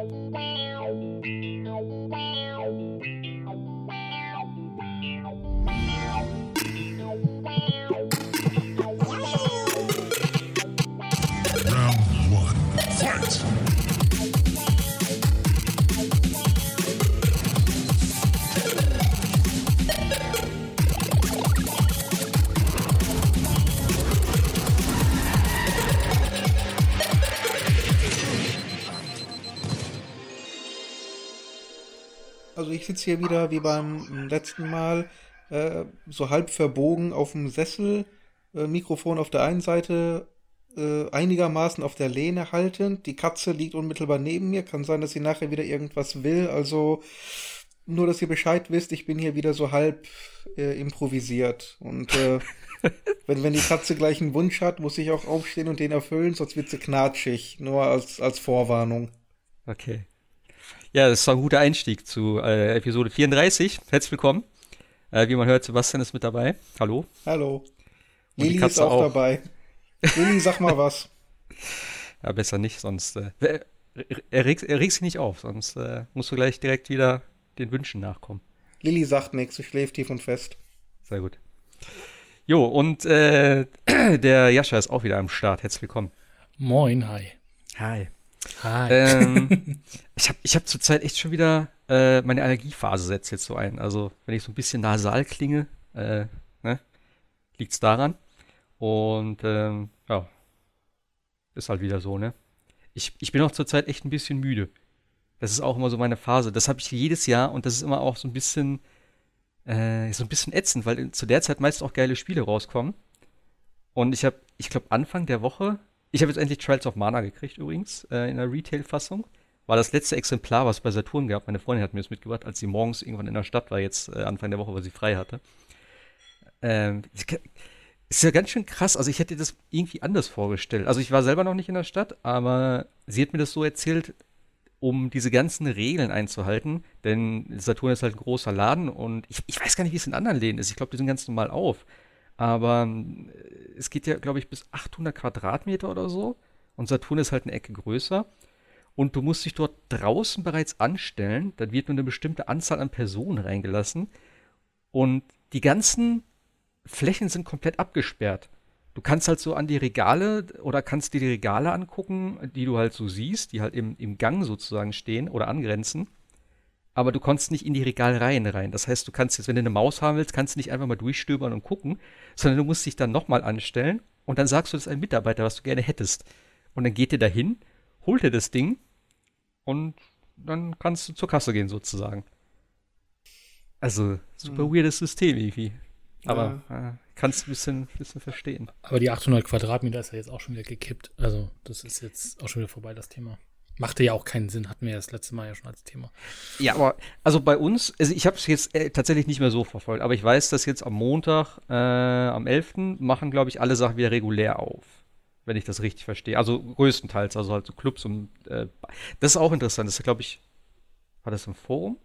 Also ich sitze hier wieder wie beim letzten Mal, äh, so halb verbogen auf dem Sessel, äh, Mikrofon auf der einen Seite, äh, einigermaßen auf der Lehne haltend. Die Katze liegt unmittelbar neben mir. Kann sein, dass sie nachher wieder irgendwas will. Also nur, dass ihr Bescheid wisst, ich bin hier wieder so halb äh, improvisiert. Und äh, wenn, wenn die Katze gleich einen Wunsch hat, muss ich auch aufstehen und den erfüllen, sonst wird sie knatschig. Nur als, als Vorwarnung. Okay. Ja, das war ein guter Einstieg zu äh, Episode 34. Herzlich willkommen. Äh, wie man hört, Sebastian ist mit dabei. Hallo. Hallo. Lili ist auch, auch, dabei. Lili, sag mal was. Ja, besser nicht, sonst äh, er, regt, er regt sich nicht auf, sonst äh, musst du gleich direkt wieder den Wünschen nachkommen. Lili sagt nichts, sie schläft tief und fest. Sehr gut. Jo, und äh, der Jascha ist auch wieder am Start. Herzlich willkommen. Moin, hi. Hi. Ähm, ich habe ich hab zurzeit echt schon wieder äh, meine Allergiephase setzt jetzt so ein. Also, wenn ich so ein bisschen nasal klinge, äh, ne, liegt es daran. Und ähm, ja, ist halt wieder so, ne? Ich, ich bin auch zurzeit echt ein bisschen müde. Das ist auch immer so meine Phase. Das habe ich jedes Jahr und das ist immer auch so ein bisschen, äh, so ein bisschen ätzend, weil zu der Zeit meist auch geile Spiele rauskommen. Und ich habe, ich glaube, Anfang der Woche ich habe jetzt endlich Trials of Mana gekriegt übrigens, äh, in der Retail-Fassung. War das letzte Exemplar, was es bei Saturn gab. Meine Freundin hat mir das mitgebracht, als sie morgens irgendwann in der Stadt war, jetzt äh, Anfang der Woche, weil sie frei hatte. Ähm, ist ja ganz schön krass. Also ich hätte das irgendwie anders vorgestellt. Also ich war selber noch nicht in der Stadt, aber sie hat mir das so erzählt, um diese ganzen Regeln einzuhalten. Denn Saturn ist halt ein großer Laden und ich, ich weiß gar nicht, wie es in anderen Läden ist. Ich glaube, die sind ganz normal auf. Aber äh, es geht ja, glaube ich, bis 800 Quadratmeter oder so. Und Saturn ist halt eine Ecke größer. Und du musst dich dort draußen bereits anstellen. Dann wird nur eine bestimmte Anzahl an Personen reingelassen. Und die ganzen Flächen sind komplett abgesperrt. Du kannst halt so an die Regale oder kannst dir die Regale angucken, die du halt so siehst, die halt im, im Gang sozusagen stehen oder angrenzen aber du konntest nicht in die Regalreihen rein. Das heißt, du kannst jetzt, wenn du eine Maus haben willst, kannst du nicht einfach mal durchstöbern und gucken, sondern du musst dich dann nochmal anstellen und dann sagst du das einem Mitarbeiter, was du gerne hättest. Und dann geht ihr dahin, holt dir das Ding und dann kannst du zur Kasse gehen sozusagen. Also, super hm. weirdes System irgendwie. Aber ja. äh, kannst du ein bisschen, bisschen verstehen. Aber die 800 Quadratmeter ist ja jetzt auch schon wieder gekippt. Also, das ist jetzt auch schon wieder vorbei, das Thema. Machte ja auch keinen Sinn, hatten wir das letzte Mal ja schon als Thema. Ja, aber also bei uns, also ich habe es jetzt äh, tatsächlich nicht mehr so verfolgt, aber ich weiß, dass jetzt am Montag, äh, am 11. machen, glaube ich, alle Sachen wieder regulär auf. Wenn ich das richtig verstehe. Also größtenteils, also halt so Clubs und äh, das ist auch interessant. Das ist, glaube ich, war das im Forum?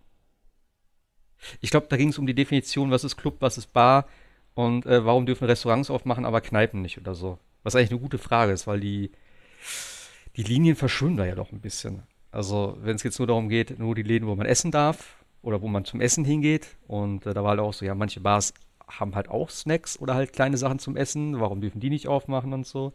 Ich glaube, da ging es um die Definition, was ist Club, was ist Bar und äh, warum dürfen Restaurants aufmachen, aber Kneipen nicht oder so. Was eigentlich eine gute Frage ist, weil die die Linien verschwimmen da ja doch ein bisschen. Also, wenn es jetzt nur darum geht, nur die Läden, wo man essen darf oder wo man zum Essen hingeht. Und äh, da war halt auch so, ja, manche Bars haben halt auch Snacks oder halt kleine Sachen zum Essen. Warum dürfen die nicht aufmachen und so?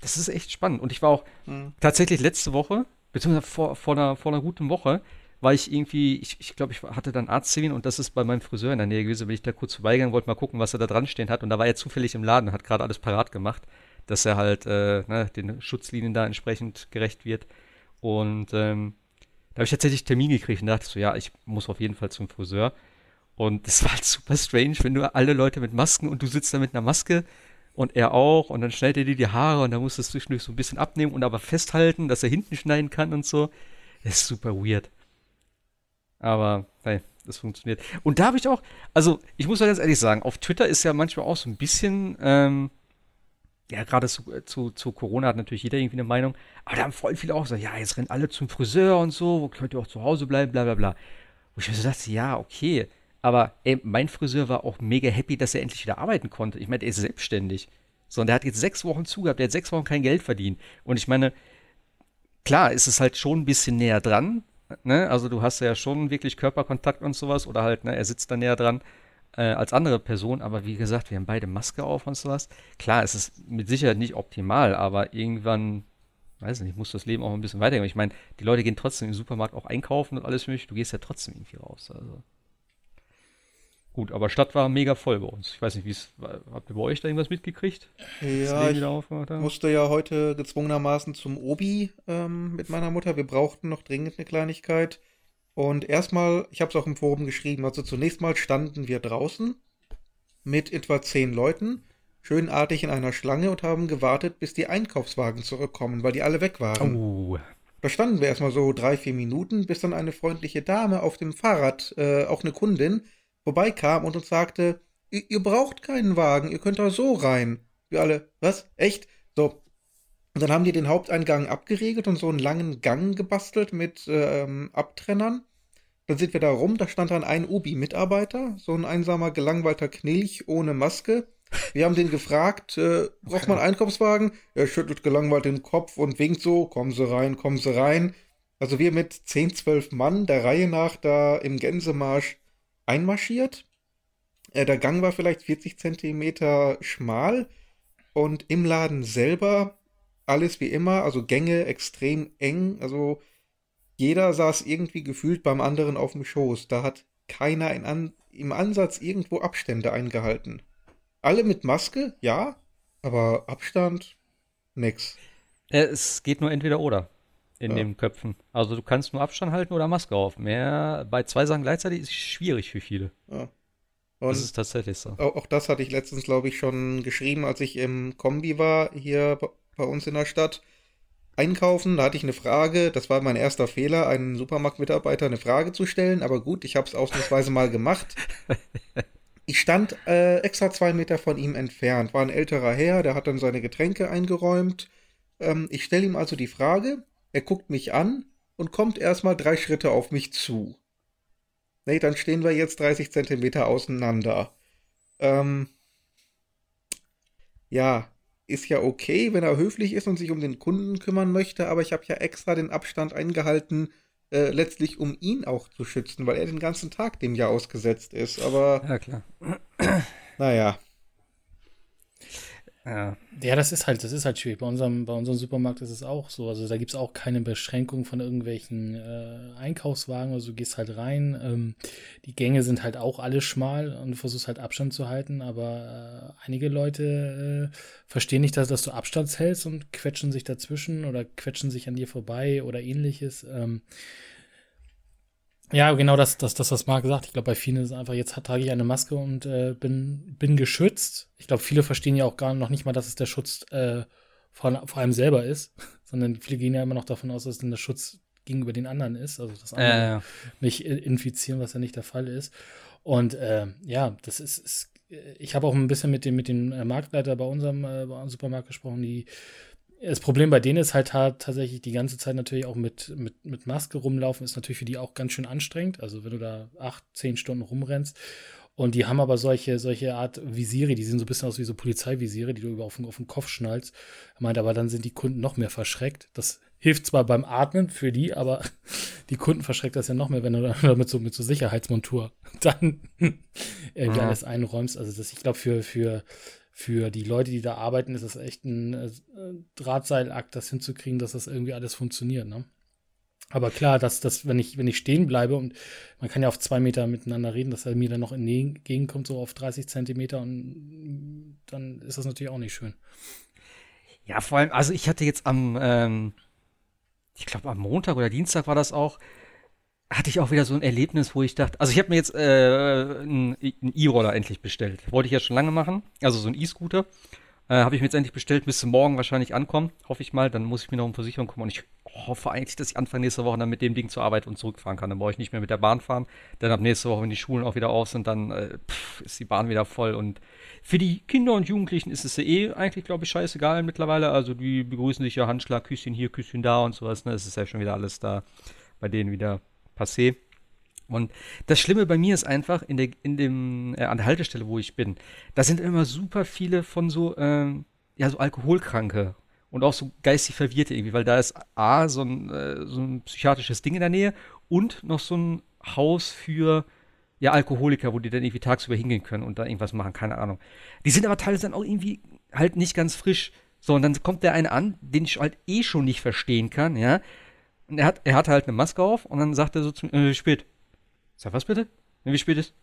Das ist echt spannend. Und ich war auch mhm. tatsächlich letzte Woche, beziehungsweise vor, vor, einer, vor einer guten Woche, war ich irgendwie, ich, ich glaube, ich hatte dann Arzttermin und das ist bei meinem Friseur in der Nähe gewesen. Bin ich da kurz vorbeigegangen, wollte mal gucken, was er da dran stehen hat. Und da war er zufällig im Laden, hat gerade alles parat gemacht dass er halt äh, ne, den Schutzlinien da entsprechend gerecht wird. Und ähm, da habe ich tatsächlich Termin gekriegt und dachte so, ja, ich muss auf jeden Fall zum Friseur. Und das war halt super strange, wenn du alle Leute mit Masken und du sitzt da mit einer Maske und er auch und dann schneidet er dir die Haare und dann musst du es zwischendurch so ein bisschen abnehmen und aber festhalten, dass er hinten schneiden kann und so. Das ist super weird. Aber, hey, das funktioniert. Und da habe ich auch, also ich muss ja ganz ehrlich sagen, auf Twitter ist ja manchmal auch so ein bisschen, ähm, ja, gerade zu, äh, zu, zu, Corona hat natürlich jeder irgendwie eine Meinung, aber da haben voll viele auch gesagt, ja, jetzt rennen alle zum Friseur und so, wo könnt ihr auch zu Hause bleiben, bla bla bla. Wo ich mir so dachte, ja, okay, aber ey, mein Friseur war auch mega happy, dass er endlich wieder arbeiten konnte. Ich meine, er ist selbstständig. So, und der hat jetzt sechs Wochen zugehabt, der hat sechs Wochen kein Geld verdient. Und ich meine, klar, ist es halt schon ein bisschen näher dran. Ne? Also du hast ja schon wirklich Körperkontakt und sowas oder halt, ne, er sitzt da näher dran äh, als andere Person, aber wie gesagt, wir haben beide Maske auf und sowas. Klar, es ist mit Sicherheit nicht optimal, aber irgendwann, weiß nicht, muss das Leben auch ein bisschen weitergehen. Ich meine, die Leute gehen trotzdem im Supermarkt auch einkaufen und alles mögliche, du gehst ja trotzdem irgendwie raus. Also. Gut, aber Stadt war mega voll bei uns. Ich weiß nicht, wie es habt ihr bei euch da irgendwas mitgekriegt? Ja, ich musste ja heute gezwungenermaßen zum Obi ähm, mit meiner Mutter. Wir brauchten noch dringend eine Kleinigkeit. Und erstmal, ich habe es auch im Forum geschrieben, also zunächst mal standen wir draußen mit etwa zehn Leuten, schönartig in einer Schlange und haben gewartet, bis die Einkaufswagen zurückkommen, weil die alle weg waren. Oh. Da standen wir erstmal so drei, vier Minuten, bis dann eine freundliche Dame auf dem Fahrrad, äh, auch eine Kundin, vorbeikam und uns sagte, ihr braucht keinen Wagen, ihr könnt da so rein. Wir alle, was? Echt? Und dann haben die den Haupteingang abgeriegelt und so einen langen Gang gebastelt mit ähm, Abtrennern. Dann sind wir da rum, da stand dann ein Ubi-Mitarbeiter, so ein einsamer, gelangweilter Knilch ohne Maske. Wir haben den gefragt, äh, braucht man Einkaufswagen? Er schüttelt gelangweilt den Kopf und winkt so, kommen Sie rein, kommen Sie rein. Also wir mit 10, 12 Mann der Reihe nach da im Gänsemarsch einmarschiert. Äh, der Gang war vielleicht 40 Zentimeter schmal und im Laden selber alles wie immer, also Gänge extrem eng, also jeder saß irgendwie gefühlt beim anderen auf dem Schoß. Da hat keiner an, im Ansatz irgendwo Abstände eingehalten. Alle mit Maske, ja, aber Abstand, nix. Es geht nur entweder oder in ja. den Köpfen. Also du kannst nur Abstand halten oder Maske auf. Mehr bei zwei Sachen gleichzeitig ist schwierig für viele. Ja. das ist tatsächlich so. Auch, auch das hatte ich letztens, glaube ich, schon geschrieben, als ich im Kombi war, hier bei uns in der Stadt. Einkaufen, da hatte ich eine Frage, das war mein erster Fehler, einen Supermarktmitarbeiter eine Frage zu stellen, aber gut, ich habe es ausnahmsweise mal gemacht. Ich stand äh, extra zwei Meter von ihm entfernt, war ein älterer Herr, der hat dann seine Getränke eingeräumt. Ähm, ich stelle ihm also die Frage, er guckt mich an und kommt erstmal drei Schritte auf mich zu. Nee, dann stehen wir jetzt 30 Zentimeter auseinander. Ähm, ja, ist ja okay, wenn er höflich ist und sich um den Kunden kümmern möchte, aber ich habe ja extra den Abstand eingehalten, äh, letztlich um ihn auch zu schützen, weil er den ganzen Tag dem ja ausgesetzt ist. Aber. Ja, klar. Naja. Ja. ja, das ist halt, das ist halt schwierig. Bei unserem, bei unserem Supermarkt ist es auch so. Also da gibt es auch keine Beschränkung von irgendwelchen äh, Einkaufswagen. Also du gehst halt rein. Ähm, die Gänge sind halt auch alle schmal und du versuchst halt Abstand zu halten. Aber äh, einige Leute äh, verstehen nicht, dass, dass du Abstand hältst und quetschen sich dazwischen oder quetschen sich an dir vorbei oder ähnliches. Ähm, ja, genau das, das, das, was Marc gesagt. Ich glaube, bei vielen ist es einfach, jetzt trage ich eine Maske und äh, bin, bin geschützt. Ich glaube, viele verstehen ja auch gar noch nicht mal, dass es der Schutz äh, vor, vor allem selber ist, sondern viele gehen ja immer noch davon aus, dass es denn der Schutz gegenüber den anderen ist, also das andere äh, ja. nicht infizieren, was ja nicht der Fall ist. Und äh, ja, das ist, ist ich habe auch ein bisschen mit dem, mit dem äh, Marktleiter bei unserem, äh, bei unserem Supermarkt gesprochen, die das Problem bei denen ist halt tatsächlich die ganze Zeit natürlich auch mit, mit, mit Maske rumlaufen, ist natürlich für die auch ganz schön anstrengend. Also wenn du da acht, zehn Stunden rumrennst. Und die haben aber solche, solche Art Visiere, die sehen so ein bisschen aus wie so Polizeivisiere, die du über auf den, auf den Kopf schnallst. Er meint, aber dann sind die Kunden noch mehr verschreckt. Das hilft zwar beim Atmen für die, aber die Kunden verschreckt das ja noch mehr, wenn du damit so mit so Sicherheitsmontur dann irgendwie ja. alles einräumst. Also das, ich glaube, für, für für die Leute, die da arbeiten, ist das echt ein äh, Drahtseilakt, das hinzukriegen, dass das irgendwie alles funktioniert. Ne? Aber klar, dass, dass wenn, ich, wenn ich stehen bleibe und man kann ja auf zwei Meter miteinander reden, dass er mir dann noch entgegenkommt, so auf 30 Zentimeter, und dann ist das natürlich auch nicht schön. Ja, vor allem, also ich hatte jetzt am, ähm, ich glaube am Montag oder Dienstag war das auch, hatte ich auch wieder so ein Erlebnis, wo ich dachte, also ich habe mir jetzt äh, einen E-Roller endlich bestellt. Wollte ich ja schon lange machen, also so ein E-Scooter. Äh, habe ich mir jetzt endlich bestellt, müsste morgen wahrscheinlich ankommen, hoffe ich mal. Dann muss ich mir noch um Versicherung kommen und ich hoffe eigentlich, dass ich Anfang nächster Woche dann mit dem Ding zur Arbeit und zurückfahren kann. Dann brauche ich nicht mehr mit der Bahn fahren. Dann ab nächste Woche, wenn die Schulen auch wieder auf sind, dann äh, pff, ist die Bahn wieder voll. Und für die Kinder und Jugendlichen ist es ja eh eigentlich, glaube ich, scheißegal mittlerweile. Also die begrüßen sich ja Handschlag, Küsschen hier, Küsschen da und sowas. Ne? Es ist ja schon wieder alles da bei denen wieder passé. Und das Schlimme bei mir ist einfach, in der, in dem, äh, an der Haltestelle, wo ich bin, da sind immer super viele von so, ähm, ja, so Alkoholkranke und auch so geistig Verwirrte irgendwie, weil da ist A, so ein, äh, so ein psychiatrisches Ding in der Nähe und noch so ein Haus für ja, Alkoholiker, wo die dann irgendwie tagsüber hingehen können und da irgendwas machen, keine Ahnung. Die sind aber teilweise dann auch irgendwie halt nicht ganz frisch. So, und dann kommt der eine an, den ich halt eh schon nicht verstehen kann, ja. Er hat, er hat halt eine Maske auf und dann sagt er so zu mir, äh, wie spät? Sag, was bitte? Wie spät ist?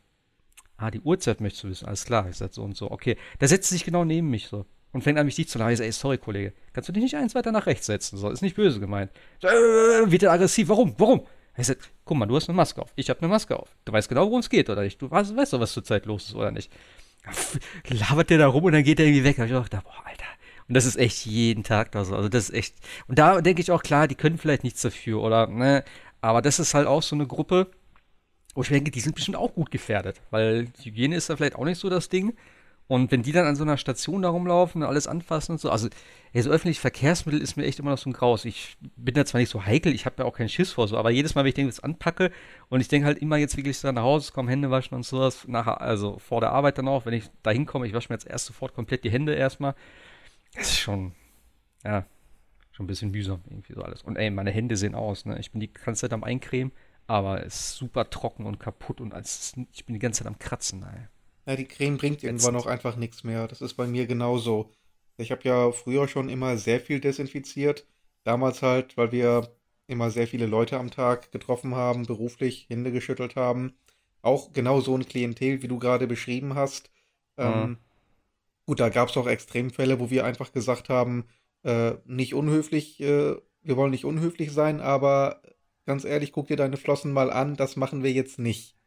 Ah, die Uhrzeit möchtest du wissen, alles klar. Ich sag so und so, okay. Da setzt sich genau neben mich so und fängt an, mich dich zu lachen. Ich sag, ey, sorry, Kollege, kannst du dich nicht eins weiter nach rechts setzen? So, ist nicht böse gemeint. So, äh, wird er aggressiv, warum? Warum? Ich sag, guck mal, du hast eine Maske auf. Ich habe eine Maske auf. Du weißt genau, worum es geht, oder nicht? Du weißt, doch, was zurzeit los ist, oder nicht? Labert der da rum und dann geht er irgendwie weg. Hab ich gedacht, boah, Alter. Und das ist echt jeden Tag da so. Also das ist echt. Und da denke ich auch, klar, die können vielleicht nichts dafür, oder, ne? Aber das ist halt auch so eine Gruppe, wo ich denke, die sind bestimmt auch gut gefährdet. Weil Hygiene ist da vielleicht auch nicht so das Ding. Und wenn die dann an so einer Station da rumlaufen und alles anfassen und so, also ey, so öffentliche Verkehrsmittel ist mir echt immer noch so ein Graus. Ich bin da zwar nicht so heikel, ich habe ja auch keinen Schiss vor so, aber jedes Mal, wenn ich den jetzt anpacke und ich denke halt immer jetzt wirklich so nach Hause kommen, Hände waschen und sowas, nachher, also vor der Arbeit dann auch, wenn ich da hinkomme, ich wasche mir jetzt erst sofort komplett die Hände erstmal. Das ist schon, ja, schon ein bisschen mühsam irgendwie so alles. Und ey, meine Hände sehen aus, ne? Ich bin die ganze Zeit am Eincremen, aber es ist super trocken und kaputt und als, ich bin die ganze Zeit am Kratzen, ey. Ja, die Creme bringt irgendwann auch einfach nichts mehr. Das ist bei mir genauso. Ich habe ja früher schon immer sehr viel desinfiziert. Damals halt, weil wir immer sehr viele Leute am Tag getroffen haben, beruflich Hände geschüttelt haben. Auch genau so ein Klientel, wie du gerade beschrieben hast. Mhm. Ähm, gut, da gab es auch Extremfälle, wo wir einfach gesagt haben, äh, nicht unhöflich, äh, wir wollen nicht unhöflich sein, aber ganz ehrlich, guck dir deine Flossen mal an, das machen wir jetzt nicht.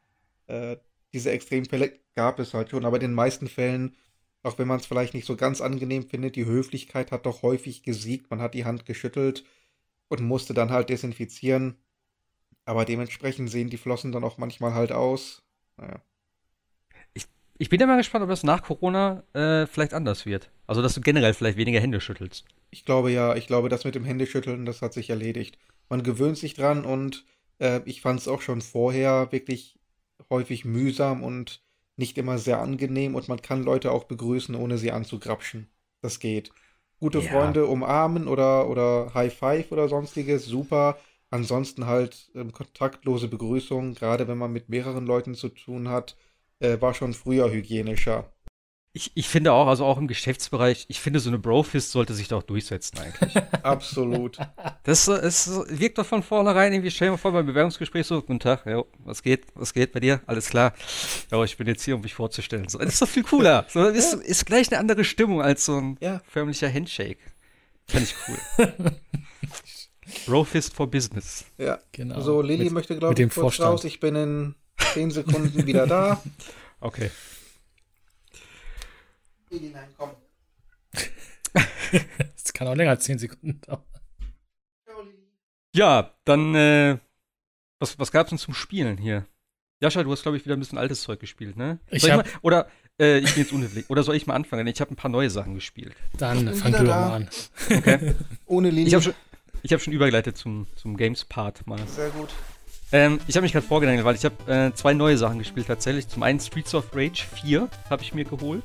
Äh, diese Extremfälle gab es halt schon, aber in den meisten Fällen, auch wenn man es vielleicht nicht so ganz angenehm findet, die Höflichkeit hat doch häufig gesiegt. Man hat die Hand geschüttelt und musste dann halt desinfizieren. Aber dementsprechend sehen die Flossen dann auch manchmal halt aus. Naja. Ich, bin ja mal gespannt, ob das nach Corona äh, vielleicht anders wird. Also, dass du generell vielleicht weniger Hände schüttelst. Ich glaube ja, ich glaube, das mit dem Händeschütteln, das hat sich erledigt. Man gewöhnt sich dran und äh, ich fand es auch schon vorher wirklich häufig mühsam und nicht immer sehr angenehm und man kann Leute auch begrüßen, ohne sie anzugrapschen. Das geht. Gute ja. Freunde umarmen oder, oder High Five oder sonstiges, super. Ansonsten halt ähm, kontaktlose Begrüßung, gerade wenn man mit mehreren Leuten zu tun hat, äh, war schon früher hygienischer. Ich, ich finde auch, also auch im Geschäftsbereich, ich finde, so eine Brofist sollte sich doch durchsetzen eigentlich. Absolut. Das es wirkt doch von vornherein irgendwie, stell dir vor, beim Bewerbungsgespräch so, guten Tag, jo, was geht, was geht bei dir? Alles klar. Ja, ich bin jetzt hier, um mich vorzustellen. So, das ist doch viel cooler. So, ist, ja. ist gleich eine andere Stimmung als so ein ja. förmlicher Handshake. Fand ich cool. Brofist for Business. Ja, genau. So, Lilly möchte, glaube ich, kurz Vorstand. raus. Ich bin in 10 Sekunden wieder da. Okay. das kann auch länger als 10 Sekunden dauern. Ja, dann, äh, was, was gab's denn zum Spielen hier? Jascha, du hast, glaube ich, wieder ein bisschen altes Zeug gespielt, ne? Ich, hab, ich mal, oder, äh, ich bin jetzt unhöflich. Oder soll ich mal anfangen? Ich habe ein paar neue Sachen gespielt. Dann fang du doch mal an. Okay. Ohne Linie. Ich habe schon, hab schon übergeleitet zum, zum Games-Part mal. Sehr gut. Ähm, ich habe mich gerade vorgedacht, weil ich habe äh, zwei neue Sachen gespielt tatsächlich. Zum einen Streets of Rage 4 habe ich mir geholt.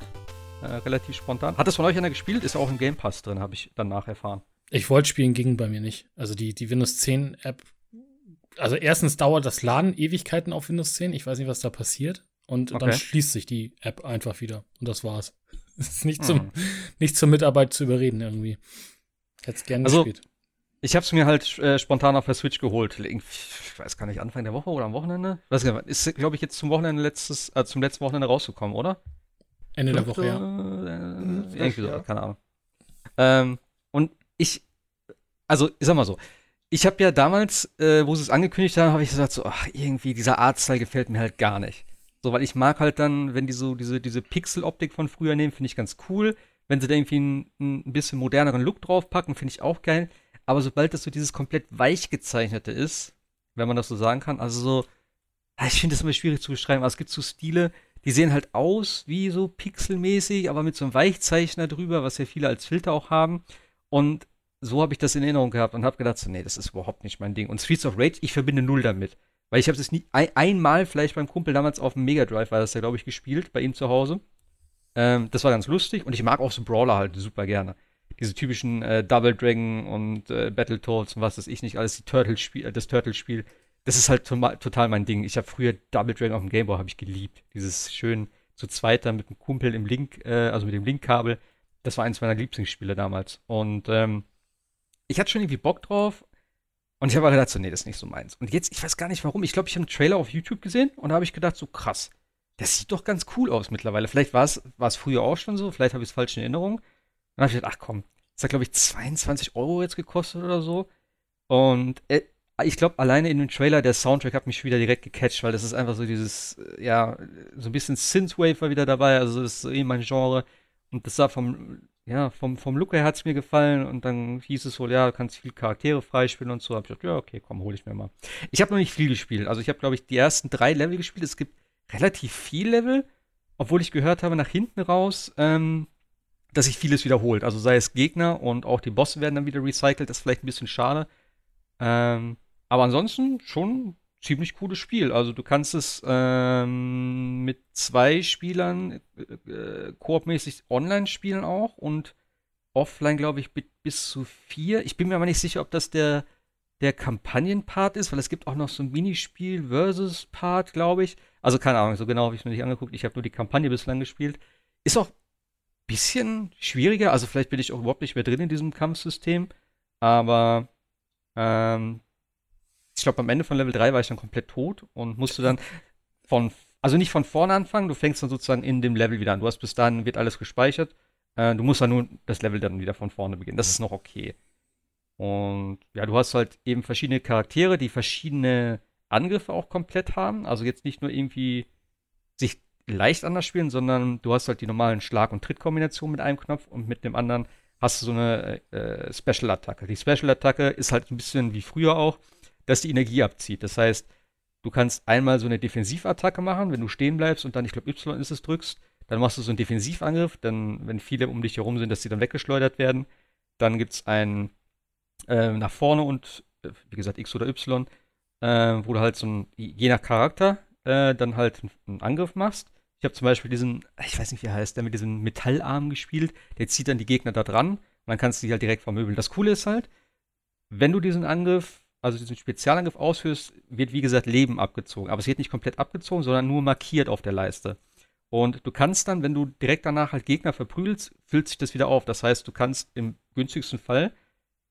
Äh, relativ spontan. Hat das von euch einer gespielt? Ist auch im Game Pass drin, habe ich danach erfahren. Ich wollte spielen, ging bei mir nicht. Also die, die Windows 10 App. Also erstens dauert das Laden Ewigkeiten auf Windows 10. Ich weiß nicht, was da passiert. Und okay. dann schließt sich die App einfach wieder. Und das war's. Es ist nicht, zum, hm. nicht zur Mitarbeit zu überreden irgendwie. Hätte es gerne also, gespielt. Ich habe es mir halt äh, spontan auf der Switch geholt. Ich weiß gar nicht, Anfang der Woche oder am Wochenende? weiß gar nicht, ist, glaube ich, jetzt zum Wochenende letztes, äh, zum letzten Wochenende rausgekommen, oder? Ende der Woche, ja. Äh, irgendwie so, ja. keine Ahnung. Ähm, und ich, also, ich sag mal so, ich habe ja damals, äh, wo sie es angekündigt haben, habe ich gesagt, so, ach, irgendwie dieser Artstyle gefällt mir halt gar nicht. So, weil ich mag halt dann, wenn die so diese, diese Pixel-Optik von früher nehmen, finde ich ganz cool. Wenn sie da irgendwie einen, ein bisschen moderneren Look draufpacken, finde ich auch geil. Aber sobald das so dieses komplett weich gezeichnete ist, wenn man das so sagen kann, also so, ich finde das immer schwierig zu beschreiben, aber es gibt so Stile, die sehen halt aus wie so pixelmäßig, aber mit so einem Weichzeichner drüber, was ja viele als Filter auch haben. Und so habe ich das in Erinnerung gehabt und habe gedacht, so, nee, das ist überhaupt nicht mein Ding. Und Streets of Rage, ich verbinde null damit. Weil ich habe es nie ein, einmal vielleicht beim Kumpel damals auf dem Mega Drive war das ja, glaube ich, gespielt, bei ihm zu Hause. Ähm, das war ganz lustig und ich mag auch so Brawler halt super gerne. Diese typischen äh, Double Dragon und äh, Battletoads und was weiß ich nicht, alles die Turtle-Spiel, das Turtle-Spiel. Das ist halt total mein Ding. Ich habe früher Double Dragon auf dem Gameboy habe ich geliebt. Dieses schön zu zweiter mit dem Kumpel im Link, äh, also mit dem Link-Kabel. Das war eins meiner Lieblingsspiele damals. Und ähm, ich hatte schon irgendwie Bock drauf. Und ich habe aber gedacht, so, nee, das ist nicht so meins. Und jetzt, ich weiß gar nicht warum. Ich glaube, ich habe einen Trailer auf YouTube gesehen und da habe ich gedacht, so krass, das sieht doch ganz cool aus mittlerweile. Vielleicht war es früher auch schon so, vielleicht habe ich es falsch in Erinnerung. Dann habe ich gedacht, ach komm, das hat, glaube ich, 22 Euro jetzt gekostet oder so. Und äh, ich glaube, alleine in dem Trailer, der Soundtrack hat mich wieder direkt gecatcht, weil das ist einfach so dieses, äh, ja, so ein bisschen Synthwave war wieder dabei, also das ist eh mein Genre. Und das sah vom, ja, vom, vom Look her hat es mir gefallen und dann hieß es wohl, ja, du kannst viele Charaktere freispielen und so. Hab ich gedacht, ja, okay, komm, hol ich mir mal. Ich habe noch nicht viel gespielt. Also ich habe, glaube ich, die ersten drei Level gespielt. Es gibt relativ viel Level, obwohl ich gehört habe, nach hinten raus, ähm, dass sich vieles wiederholt. Also sei es Gegner und auch die Bosse werden dann wieder recycelt, das ist vielleicht ein bisschen schade. Ähm, aber ansonsten schon ziemlich cooles Spiel. Also du kannst es ähm, mit zwei Spielern äh, äh, koopmäßig online spielen auch und offline, glaube ich, bis zu vier. Ich bin mir aber nicht sicher, ob das der, der Kampagnenpart ist, weil es gibt auch noch so ein Minispiel versus Part, glaube ich. Also keine Ahnung, so genau habe ich es mir nicht angeguckt. Ich habe nur die Kampagne bislang gespielt. Ist auch bisschen schwieriger, also vielleicht bin ich auch überhaupt nicht mehr drin in diesem Kampfsystem, aber ähm, ich glaube, am Ende von Level 3 war ich dann komplett tot und musste dann von, also nicht von vorne anfangen, du fängst dann sozusagen in dem Level wieder an. Du hast bis dahin, wird alles gespeichert. Äh, du musst dann nur das Level dann wieder von vorne beginnen. Das ist noch okay. Und ja, du hast halt eben verschiedene Charaktere, die verschiedene Angriffe auch komplett haben. Also jetzt nicht nur irgendwie sich leicht anders spielen, sondern du hast halt die normalen Schlag- und Trittkombinationen mit einem Knopf und mit dem anderen hast du so eine äh, Special-Attacke. Die Special-Attacke ist halt ein bisschen wie früher auch, dass die Energie abzieht. Das heißt, du kannst einmal so eine Defensivattacke machen, wenn du stehen bleibst und dann, ich glaube, Y ist es, drückst. Dann machst du so einen Defensivangriff, dann, wenn viele um dich herum sind, dass die dann weggeschleudert werden. Dann gibt es einen äh, nach vorne und, äh, wie gesagt, X oder Y, äh, wo du halt so ein, je nach Charakter, äh, dann halt einen Angriff machst. Ich habe zum Beispiel diesen, ich weiß nicht, wie er heißt, der mit diesem Metallarm gespielt. Der zieht dann die Gegner da dran und dann kannst du die halt direkt vermöbeln. Das Coole ist halt, wenn du diesen Angriff also diesen Spezialangriff ausführst, wird wie gesagt Leben abgezogen. Aber es wird nicht komplett abgezogen, sondern nur markiert auf der Leiste. Und du kannst dann, wenn du direkt danach halt Gegner verprügelst, füllt sich das wieder auf. Das heißt, du kannst im günstigsten Fall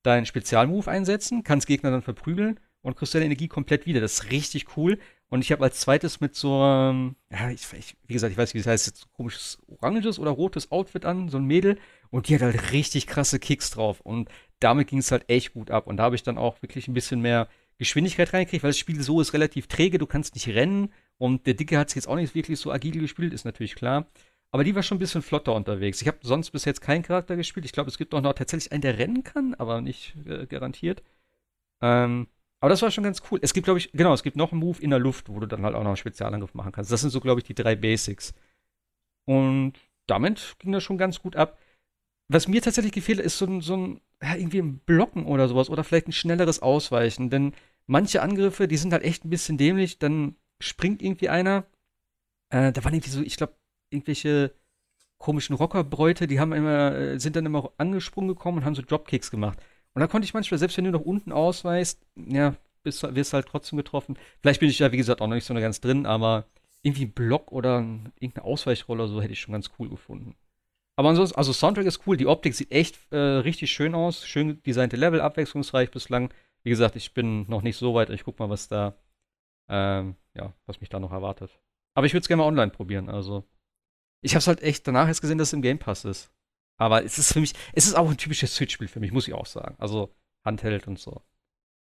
deinen Spezialmove einsetzen, kannst Gegner dann verprügeln und kriegst deine Energie komplett wieder. Das ist richtig cool. Und ich habe als zweites mit so einem, ja, ich, ich, wie gesagt, ich weiß, wie das heißt, jetzt so komisches oranges oder rotes Outfit an, so ein Mädel. Und die hat halt richtig krasse Kicks drauf. Und damit ging es halt echt gut ab. Und da habe ich dann auch wirklich ein bisschen mehr Geschwindigkeit reingekriegt, weil das Spiel so ist relativ träge, du kannst nicht rennen. Und der Dicke hat es jetzt auch nicht wirklich so agil gespielt, ist natürlich klar. Aber die war schon ein bisschen flotter unterwegs. Ich habe sonst bis jetzt keinen Charakter gespielt. Ich glaube, es gibt auch noch tatsächlich einen, der rennen kann, aber nicht äh, garantiert. Ähm, aber das war schon ganz cool. Es gibt, glaube ich, genau, es gibt noch einen Move in der Luft, wo du dann halt auch noch einen Spezialangriff machen kannst. Das sind so, glaube ich, die drei Basics. Und damit ging das schon ganz gut ab. Was mir tatsächlich gefehlt, ist so ein, so ein ja, irgendwie ein Blocken oder sowas oder vielleicht ein schnelleres Ausweichen. Denn manche Angriffe, die sind halt echt ein bisschen dämlich. Dann springt irgendwie einer. Äh, da waren irgendwie so, ich glaube, irgendwelche komischen Rockerbräute, die haben immer, äh, sind dann immer angesprungen gekommen und haben so Dropkicks gemacht. Und da konnte ich manchmal, selbst wenn du nach unten ausweist, ja, bist, wirst halt trotzdem getroffen. Vielleicht bin ich ja, wie gesagt, auch noch nicht so ganz drin, aber irgendwie ein Block oder ein, irgendeine Ausweichrolle oder so hätte ich schon ganz cool gefunden. Aber ansonsten, also Soundtrack ist cool, die Optik sieht echt äh, richtig schön aus, schön designte Level, abwechslungsreich bislang. Wie gesagt, ich bin noch nicht so weit, ich guck mal, was da, ähm, ja, was mich da noch erwartet. Aber ich würde es gerne mal online probieren, also. Ich habe es halt echt danach erst gesehen, dass es im Game Pass ist. Aber es ist für mich, es ist auch ein typisches Switch-Spiel für mich, muss ich auch sagen. Also Handheld und so.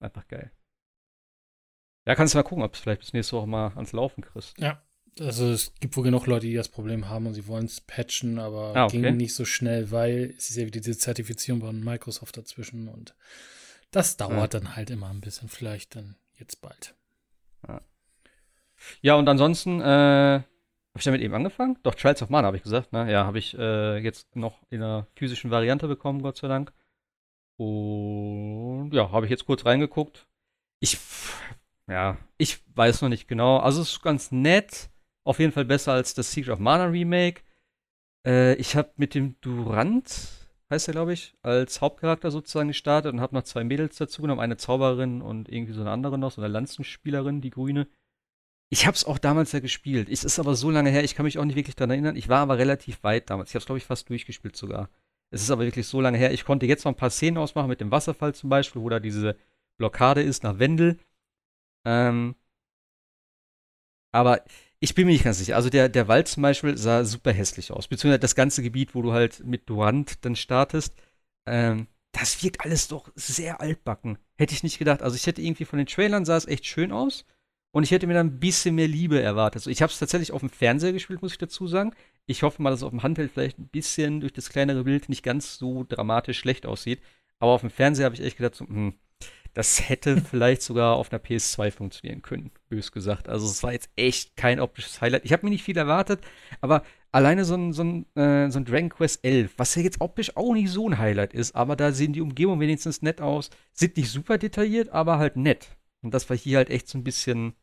Einfach geil. Ja, kannst du mal gucken, ob es vielleicht bis nächste Woche mal ans Laufen kriegst. Ja. Also es gibt wohl genug Leute, die das Problem haben und sie wollen es patchen, aber ah, okay. ging nicht so schnell, weil es ist ja wieder diese Zertifizierung von Microsoft dazwischen und das dauert ja. dann halt immer ein bisschen, vielleicht dann jetzt bald. Ja, ja und ansonsten äh, habe ich damit eben angefangen? Doch, Trials of Mana habe ich gesagt. Ne? Ja, habe ich äh, jetzt noch in einer physischen Variante bekommen, Gott sei Dank. Und ja, habe ich jetzt kurz reingeguckt. Ich, ja, ich weiß noch nicht genau. Also es ist ganz nett. Auf jeden Fall besser als das Siege of Mana Remake. Äh, ich habe mit dem Durant heißt er, glaube ich, als Hauptcharakter sozusagen gestartet und habe noch zwei Mädels dazu genommen, eine Zauberin und irgendwie so eine andere noch, so eine Lanzenspielerin, die grüne. Ich habe es auch damals ja gespielt. Es ist aber so lange her, ich kann mich auch nicht wirklich daran erinnern. Ich war aber relativ weit damals. Ich habe es, glaube ich, fast durchgespielt sogar. Es ist aber wirklich so lange her. Ich konnte jetzt noch ein paar Szenen ausmachen mit dem Wasserfall zum Beispiel, wo da diese Blockade ist nach Wendel. Ähm, aber ich bin mir nicht ganz sicher. Also der, der Wald zum Beispiel sah super hässlich aus. Beziehungsweise das ganze Gebiet, wo du halt mit Durant dann startest. Ähm, das wirkt alles doch sehr altbacken. Hätte ich nicht gedacht. Also ich hätte irgendwie von den Trailern sah es echt schön aus. Und ich hätte mir dann ein bisschen mehr Liebe erwartet. Also ich habe es tatsächlich auf dem Fernseher gespielt, muss ich dazu sagen. Ich hoffe mal, dass es auf dem Handheld vielleicht ein bisschen durch das kleinere Bild nicht ganz so dramatisch schlecht aussieht. Aber auf dem Fernseher habe ich echt gedacht, so, hm, das hätte vielleicht sogar auf einer PS2 funktionieren können, bös gesagt. Also es war jetzt echt kein optisches Highlight. Ich habe mir nicht viel erwartet, aber alleine so ein, so, ein, äh, so ein Dragon Quest 11, was ja jetzt optisch auch nicht so ein Highlight ist, aber da sehen die Umgebungen wenigstens nett aus. Sind nicht super detailliert, aber halt nett. Und das war hier halt echt so ein bisschen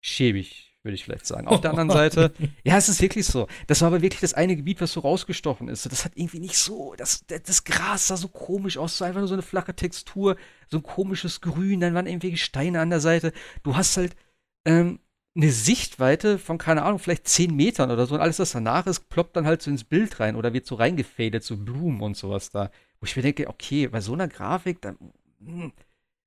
schäbig, würde ich vielleicht sagen. Auf der anderen Seite, ja, es ist wirklich so. Das war aber wirklich das eine Gebiet, was so rausgestochen ist. Das hat irgendwie nicht so, das, das Gras sah so komisch aus, so einfach nur so eine flache Textur, so ein komisches Grün, dann waren irgendwelche Steine an der Seite. Du hast halt ähm, eine Sichtweite von, keine Ahnung, vielleicht 10 Metern oder so. Und alles, was danach ist, ploppt dann halt so ins Bild rein oder wird so reingefadet, so Blumen und sowas da. Wo ich mir denke, okay, bei so einer Grafik, dann, hm,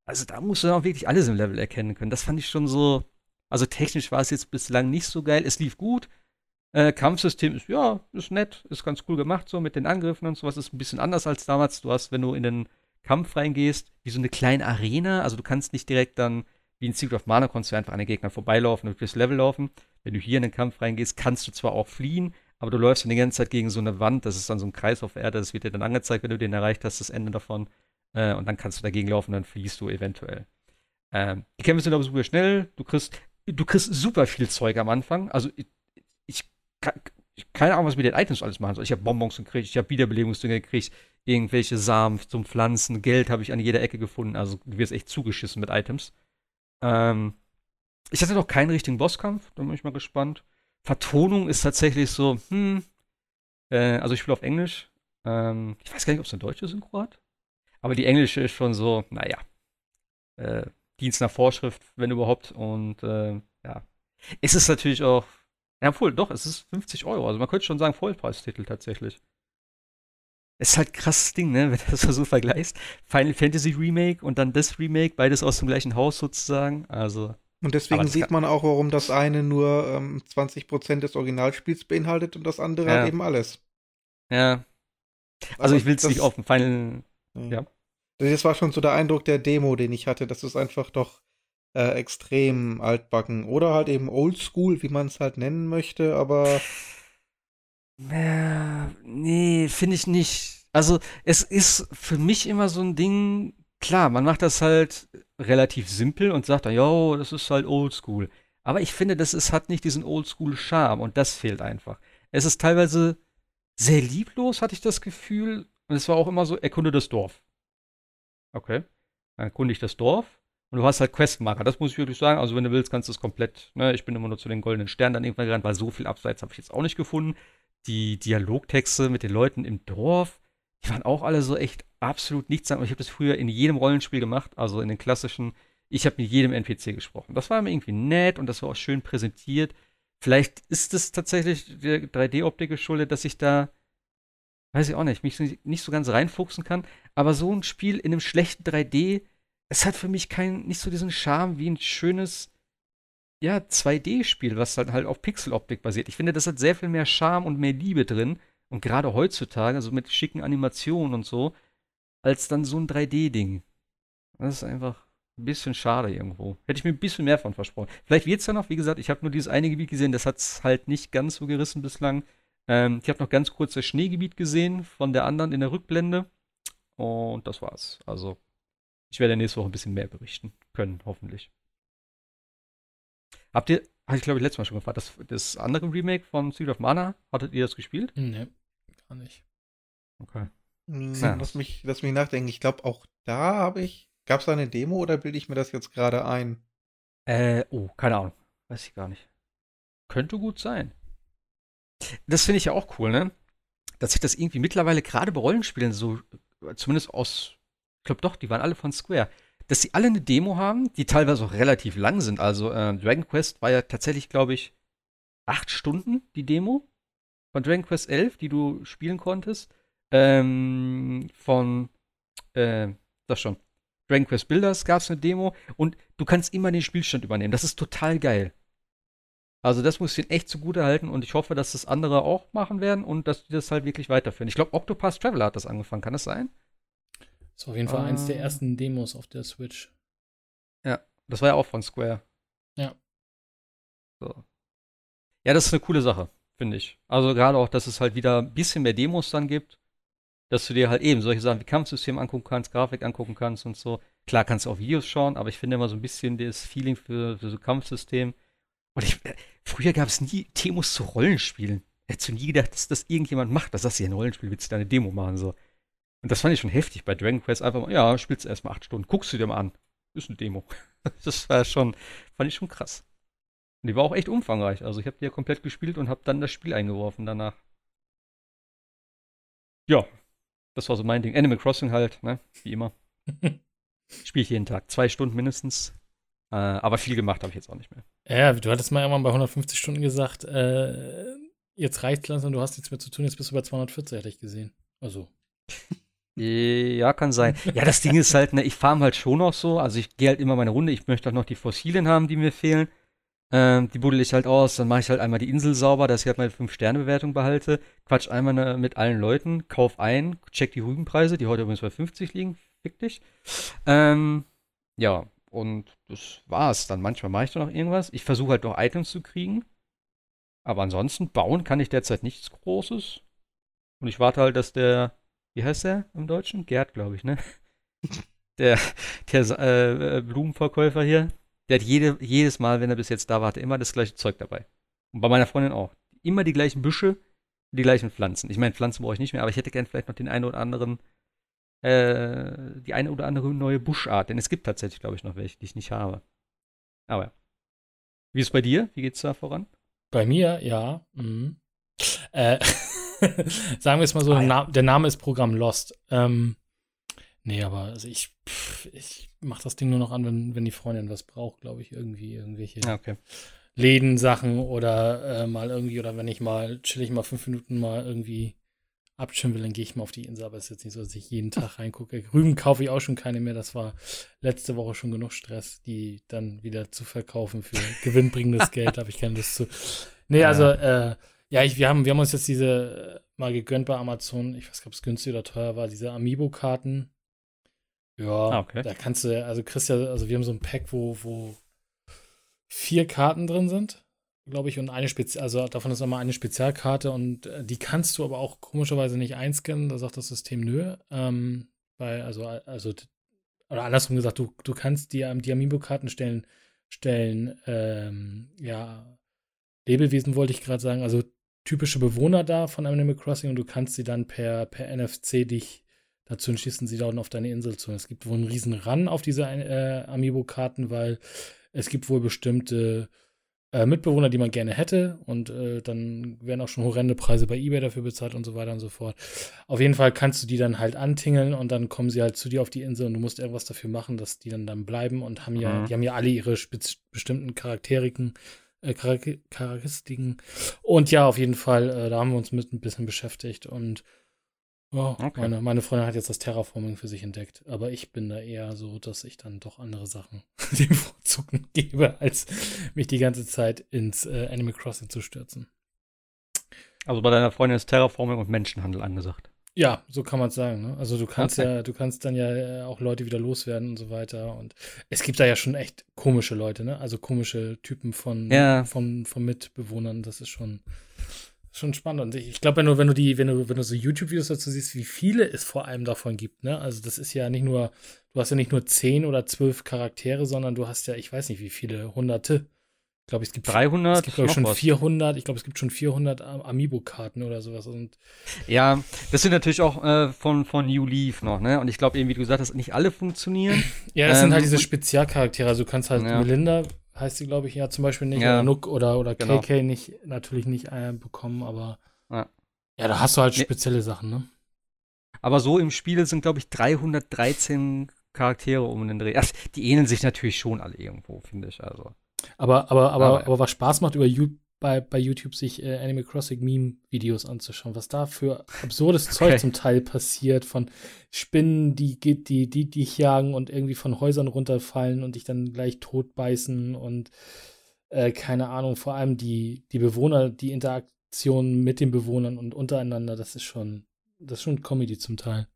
also da musst du dann auch wirklich alles im Level erkennen können. Das fand ich schon so, also technisch war es jetzt bislang nicht so geil. Es lief gut. Äh, Kampfsystem ist, ja, ist nett, ist ganz cool gemacht, so mit den Angriffen und sowas. Ist ein bisschen anders als damals. Du hast, wenn du in den Kampf reingehst, wie so eine kleine Arena. Also du kannst nicht direkt dann, wie in Secret of Mana, konntest du einfach an den Gegnern vorbeilaufen und durchs Level laufen. Wenn du hier in den Kampf reingehst, kannst du zwar auch fliehen, aber du läufst dann die ganze Zeit gegen so eine Wand. Das ist dann so ein Kreis auf Erde. Das wird dir dann angezeigt, wenn du den erreicht hast, das Ende davon. Äh, und dann kannst du dagegen laufen, dann fliehst du eventuell. Ähm, die Kämpfe sind aber super schnell. Du kriegst du kriegst super viel Zeug am Anfang. Also ich, ich, keine Ahnung, was mit den Items alles machen soll. Ich habe Bonbons gekriegt, ich habe Wiederbelebungsdinge gekriegt, irgendwelche Samen zum Pflanzen, Geld habe ich an jeder Ecke gefunden. Also du wirst echt zugeschissen mit Items. Ähm, ich hatte noch keinen richtigen Bosskampf, da bin ich mal gespannt. Vertonung ist tatsächlich so, hm, äh, also ich spiele auf Englisch. Ähm, ich weiß gar nicht, ob es eine deutsche Synchro hat. Aber die englische ist schon so, naja, äh, Dienst nach Vorschrift, wenn überhaupt. Und äh, ja. Es ist natürlich auch, ja, obwohl, doch, es ist 50 Euro. Also man könnte schon sagen, Vollpreistitel tatsächlich. Es ist halt ein krasses Ding, ne, wenn du das so vergleichst. Final Fantasy Remake und dann das Remake, beides aus dem gleichen Haus sozusagen. Also. Und deswegen sieht man auch, warum das eine nur ähm, 20% des Originalspiels beinhaltet und das andere ja. halt eben alles. Ja. Also, also ich will es nicht auf dem Final. Ja. ja. Das war schon so der Eindruck der Demo, den ich hatte. Das ist einfach doch äh, extrem altbacken. Oder halt eben oldschool, wie man es halt nennen möchte, aber. Äh, nee, finde ich nicht. Also, es ist für mich immer so ein Ding, klar, man macht das halt relativ simpel und sagt dann, jo, das ist halt oldschool. Aber ich finde, das ist, hat nicht diesen oldschool-Charme und das fehlt einfach. Es ist teilweise sehr lieblos, hatte ich das Gefühl. Und es war auch immer so, erkunde das Dorf. Okay. Dann erkunde ich das Dorf. Und du hast halt Questmarker. Das muss ich wirklich sagen. Also, wenn du willst, kannst du es komplett. Ne? Ich bin immer nur zu den goldenen Sternen dann irgendwann gerannt, weil so viel Abseits habe ich jetzt auch nicht gefunden. Die Dialogtexte mit den Leuten im Dorf, die waren auch alle so echt absolut nichts. Ich habe das früher in jedem Rollenspiel gemacht, also in den klassischen. Ich habe mit jedem NPC gesprochen. Das war immer irgendwie nett und das war auch schön präsentiert. Vielleicht ist es tatsächlich der 3D-Optik geschuldet, dass ich da weiß ich auch nicht, mich nicht so ganz reinfuchsen kann. Aber so ein Spiel in einem schlechten 3D, es hat für mich keinen, nicht so diesen Charme wie ein schönes, ja, 2D-Spiel, was halt, halt auf Pixeloptik basiert. Ich finde, das hat sehr viel mehr Charme und mehr Liebe drin. Und gerade heutzutage, also mit schicken Animationen und so, als dann so ein 3D-Ding. Das ist einfach ein bisschen schade irgendwo. Hätte ich mir ein bisschen mehr von versprochen. Vielleicht wird es ja noch, wie gesagt, ich habe nur dieses eine Gebiet gesehen, das hat es halt nicht ganz so gerissen bislang. Ähm, ich habe noch ganz kurz das Schneegebiet gesehen von der anderen in der Rückblende. Und das war's. Also, ich werde nächste Woche ein bisschen mehr berichten können, hoffentlich. Habt ihr, hatte ich glaube ich letztes Mal schon gefragt, das, das andere Remake von Secret of Mana, hattet ihr das gespielt? Nee, gar nicht. Okay. Hm, ja. Lass, mich, lass mich nachdenken. Ich glaube, auch da habe ich. Gab es da eine Demo oder bilde ich mir das jetzt gerade ein? Äh, oh, keine Ahnung. Weiß ich gar nicht. Könnte gut sein. Das finde ich ja auch cool, ne? dass sich das irgendwie mittlerweile gerade bei Rollenspielen so, zumindest aus, ich glaube doch, die waren alle von Square, dass sie alle eine Demo haben, die teilweise auch relativ lang sind. Also äh, Dragon Quest war ja tatsächlich, glaube ich, acht Stunden die Demo von Dragon Quest 11, die du spielen konntest. Ähm, von, äh, das schon. Dragon Quest Builders gab es eine Demo und du kannst immer den Spielstand übernehmen. Das ist total geil. Also das muss ich ihnen echt zugute halten und ich hoffe, dass das andere auch machen werden und dass die das halt wirklich weiterführen. Ich glaube, Octopath Traveler hat das angefangen. Kann das sein? Das war auf jeden Fall uh, eins der ah. ersten Demos auf der Switch. Ja, das war ja auch von Square. Ja. So. Ja, das ist eine coole Sache, finde ich. Also gerade auch, dass es halt wieder ein bisschen mehr Demos dann gibt, dass du dir halt eben solche Sachen wie Kampfsystem angucken kannst, Grafik angucken kannst und so. Klar kannst du auch Videos schauen, aber ich finde immer so ein bisschen das Feeling für, für so Kampfsystem und ich, äh, früher gab es nie Demos zu Rollenspielen. Hättest du nie gedacht, dass das irgendjemand macht, dass das hier ein Rollenspiel, willst du deine Demo machen, so. Und das fand ich schon heftig bei Dragon Quest. Einfach mal, ja, spielst du erstmal acht Stunden, guckst du dir mal an. Ist eine Demo. Das war schon, fand ich schon krass. Und die war auch echt umfangreich. Also ich habe die ja komplett gespielt und habe dann das Spiel eingeworfen danach. Ja, das war so mein Ding. Animal Crossing halt, ne? Wie immer. Spiele ich jeden Tag. Zwei Stunden mindestens. Äh, aber viel gemacht habe ich jetzt auch nicht mehr. Ja, du hattest mal irgendwann bei 150 Stunden gesagt, äh, jetzt reicht langsam, du hast nichts mehr zu tun, jetzt bist du bei 240, hätte ich gesehen. Also. Ja, kann sein. Ja, das Ding ist halt, ne, ich fahre halt schon noch so. Also ich gehe halt immer meine Runde. Ich möchte halt noch die Fossilien haben, die mir fehlen. Ähm, die buddel ich halt aus. Dann mache ich halt einmal die Insel sauber, dass ich halt meine 5-Sterne-Bewertung behalte. Quatsch einmal ne, mit allen Leuten, kauf ein, check die Rübenpreise, die heute übrigens bei 50 liegen. Fick dich. Ähm, ja, und das war's dann. Manchmal mache ich da noch irgendwas. Ich versuche halt noch Items zu kriegen. Aber ansonsten bauen kann ich derzeit nichts Großes. Und ich warte halt, dass der, wie heißt der im Deutschen? Gerd, glaube ich, ne? der der äh, äh, Blumenverkäufer hier, der hat jede, jedes Mal, wenn er bis jetzt da war, immer das gleiche Zeug dabei. Und bei meiner Freundin auch. Immer die gleichen Büsche, die gleichen Pflanzen. Ich meine, Pflanzen brauche ich nicht mehr, aber ich hätte gern vielleicht noch den einen oder anderen äh, die eine oder andere neue Buschart. Denn es gibt tatsächlich, glaube ich, noch welche, die ich nicht habe. Aber Wie ist es bei dir? Wie geht es da voran? Bei mir, ja. Mhm. Äh, sagen wir es mal so, ah, ja. der Name ist Programm Lost. Ähm, nee, aber also ich, ich mache das Ding nur noch an, wenn, wenn die Freundin was braucht, glaube ich, irgendwie, irgendwelche ah, okay. Läden-Sachen oder äh, mal irgendwie, oder wenn ich mal, chill ich mal fünf Minuten mal irgendwie abschirmen will, dann gehe ich mal auf die Insel. Aber es ist jetzt nicht so, dass ich jeden Tag reingucke. Rüben kaufe ich auch schon keine mehr. Das war letzte Woche schon genug Stress, die dann wieder zu verkaufen für gewinnbringendes Geld. Habe ich keine Lust zu. Nee, also, äh, ja, ich, wir, haben, wir haben uns jetzt diese äh, mal gegönnt bei Amazon. Ich weiß nicht, ob es günstig oder teuer war. Diese Amiibo-Karten. Ja, ah, okay. da kannst du, also ja, also wir haben so ein Pack, wo, wo vier Karten drin sind glaube ich, und eine Spezial, also davon ist nochmal eine Spezialkarte und äh, die kannst du aber auch komischerweise nicht einscannen, da sagt das System nö. Ähm, weil, also, also, oder andersrum gesagt, du, du kannst die, die Amiibo-Karten stellen, stellen, ähm, ja, Lebewesen wollte ich gerade sagen, also typische Bewohner da von Animal Crossing und du kannst sie dann per, per NFC dich dazu entschließen, sie dann auf deine Insel zu. Es gibt wohl einen riesen Run auf diese äh, Amiibo-Karten, weil es gibt wohl bestimmte äh, Mitbewohner, die man gerne hätte. Und äh, dann werden auch schon horrende Preise bei eBay dafür bezahlt und so weiter und so fort. Auf jeden Fall kannst du die dann halt antingeln und dann kommen sie halt zu dir auf die Insel und du musst irgendwas dafür machen, dass die dann dann bleiben und haben ja, mhm. die haben ja alle ihre bestimmten Charakteriken. Äh, Charakteristiken. Und ja, auf jeden Fall, äh, da haben wir uns mit ein bisschen beschäftigt und Oh, okay. meine, meine Freundin hat jetzt das Terraforming für sich entdeckt. Aber ich bin da eher so, dass ich dann doch andere Sachen dem Vorzucken gebe, als mich die ganze Zeit ins äh, Animal Crossing zu stürzen. Also bei deiner Freundin ist Terraforming und Menschenhandel angesagt. Ja, so kann man es sagen. Ne? Also du kannst okay. ja, du kannst dann ja äh, auch Leute wieder loswerden und so weiter. Und es gibt da ja schon echt komische Leute, ne? Also komische Typen von, ja. von, von Mitbewohnern. Das ist schon schon spannend. Und ich glaube, wenn du, wenn du die, wenn du, wenn du so YouTube-Videos dazu siehst, wie viele es vor allem davon gibt, ne? Also das ist ja nicht nur, du hast ja nicht nur zehn oder zwölf Charaktere, sondern du hast ja, ich weiß nicht, wie viele, hunderte. Ich glaube, es gibt 300. Es gibt, glaube ich, schon was. 400. Ich glaube, es gibt schon 400 Amiibo-Karten oder sowas. Und ja, das sind natürlich auch äh, von, von New Leaf noch, ne? Und ich glaube eben, wie du gesagt hast, nicht alle funktionieren. ja, das ähm, sind halt diese Spezialcharaktere. Also du kannst halt ja. Melinda heißt sie, glaube ich, ja zum Beispiel nicht. Ja. Oder Nook oder, oder genau. KK nicht, natürlich nicht äh, bekommen, aber ja. Ja, da hast du halt spezielle nee. Sachen, ne? Aber so im Spiel sind, glaube ich, 313 Charaktere um den Dreh. Ach, die ähneln sich natürlich schon alle irgendwo, finde ich. Also. Aber, aber, aber, aber, aber was Spaß macht, über bei, bei YouTube sich äh, Animal Crossing Meme-Videos anzuschauen, was da für absurdes okay. Zeug zum Teil passiert, von Spinnen, die, die, die, die dich jagen und irgendwie von Häusern runterfallen und dich dann gleich tot beißen und äh, keine Ahnung, vor allem die, die Bewohner, die Interaktion mit den Bewohnern und untereinander, das ist schon, das ist schon Comedy zum Teil.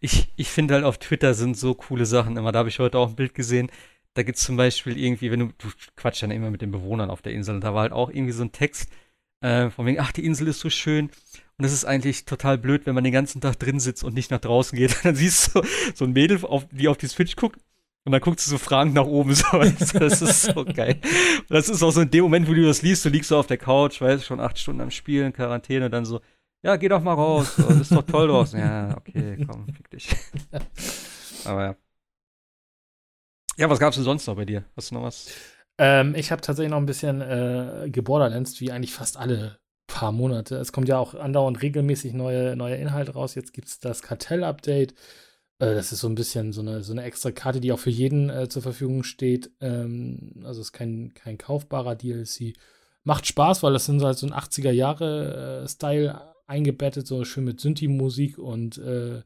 Ich, ich finde halt auf Twitter sind so coole Sachen immer. Da habe ich heute auch ein Bild gesehen da gibt es zum Beispiel irgendwie, wenn du, du quatschst dann immer mit den Bewohnern auf der Insel und da war halt auch irgendwie so ein Text äh, von wegen, ach, die Insel ist so schön und es ist eigentlich total blöd, wenn man den ganzen Tag drin sitzt und nicht nach draußen geht. dann siehst du so ein Mädel, auf, die auf die Switch guckt und dann guckt sie so fragend nach oben. So. Das ist so geil. Und das ist auch so in dem Moment, wo du das liest, du liegst so auf der Couch, weißt schon acht Stunden am Spielen, Quarantäne, und dann so, ja, geh doch mal raus, so, das ist doch toll draußen. Ja, okay, komm, fick dich. Aber ja. Ja, was gab's denn sonst noch bei dir? Hast du noch was? Ähm, ich habe tatsächlich noch ein bisschen äh, geborderlands, wie eigentlich fast alle paar Monate. Es kommt ja auch andauernd regelmäßig neue, neue Inhalte raus. Jetzt gibt es das Kartell-Update. Äh, das ist so ein bisschen so eine, so eine extra Karte, die auch für jeden äh, zur Verfügung steht. Ähm, also ist kein, kein kaufbarer DLC. Macht Spaß, weil das sind halt so ein 80er-Jahre-Style äh, eingebettet, so schön mit Synthi-Musik und äh,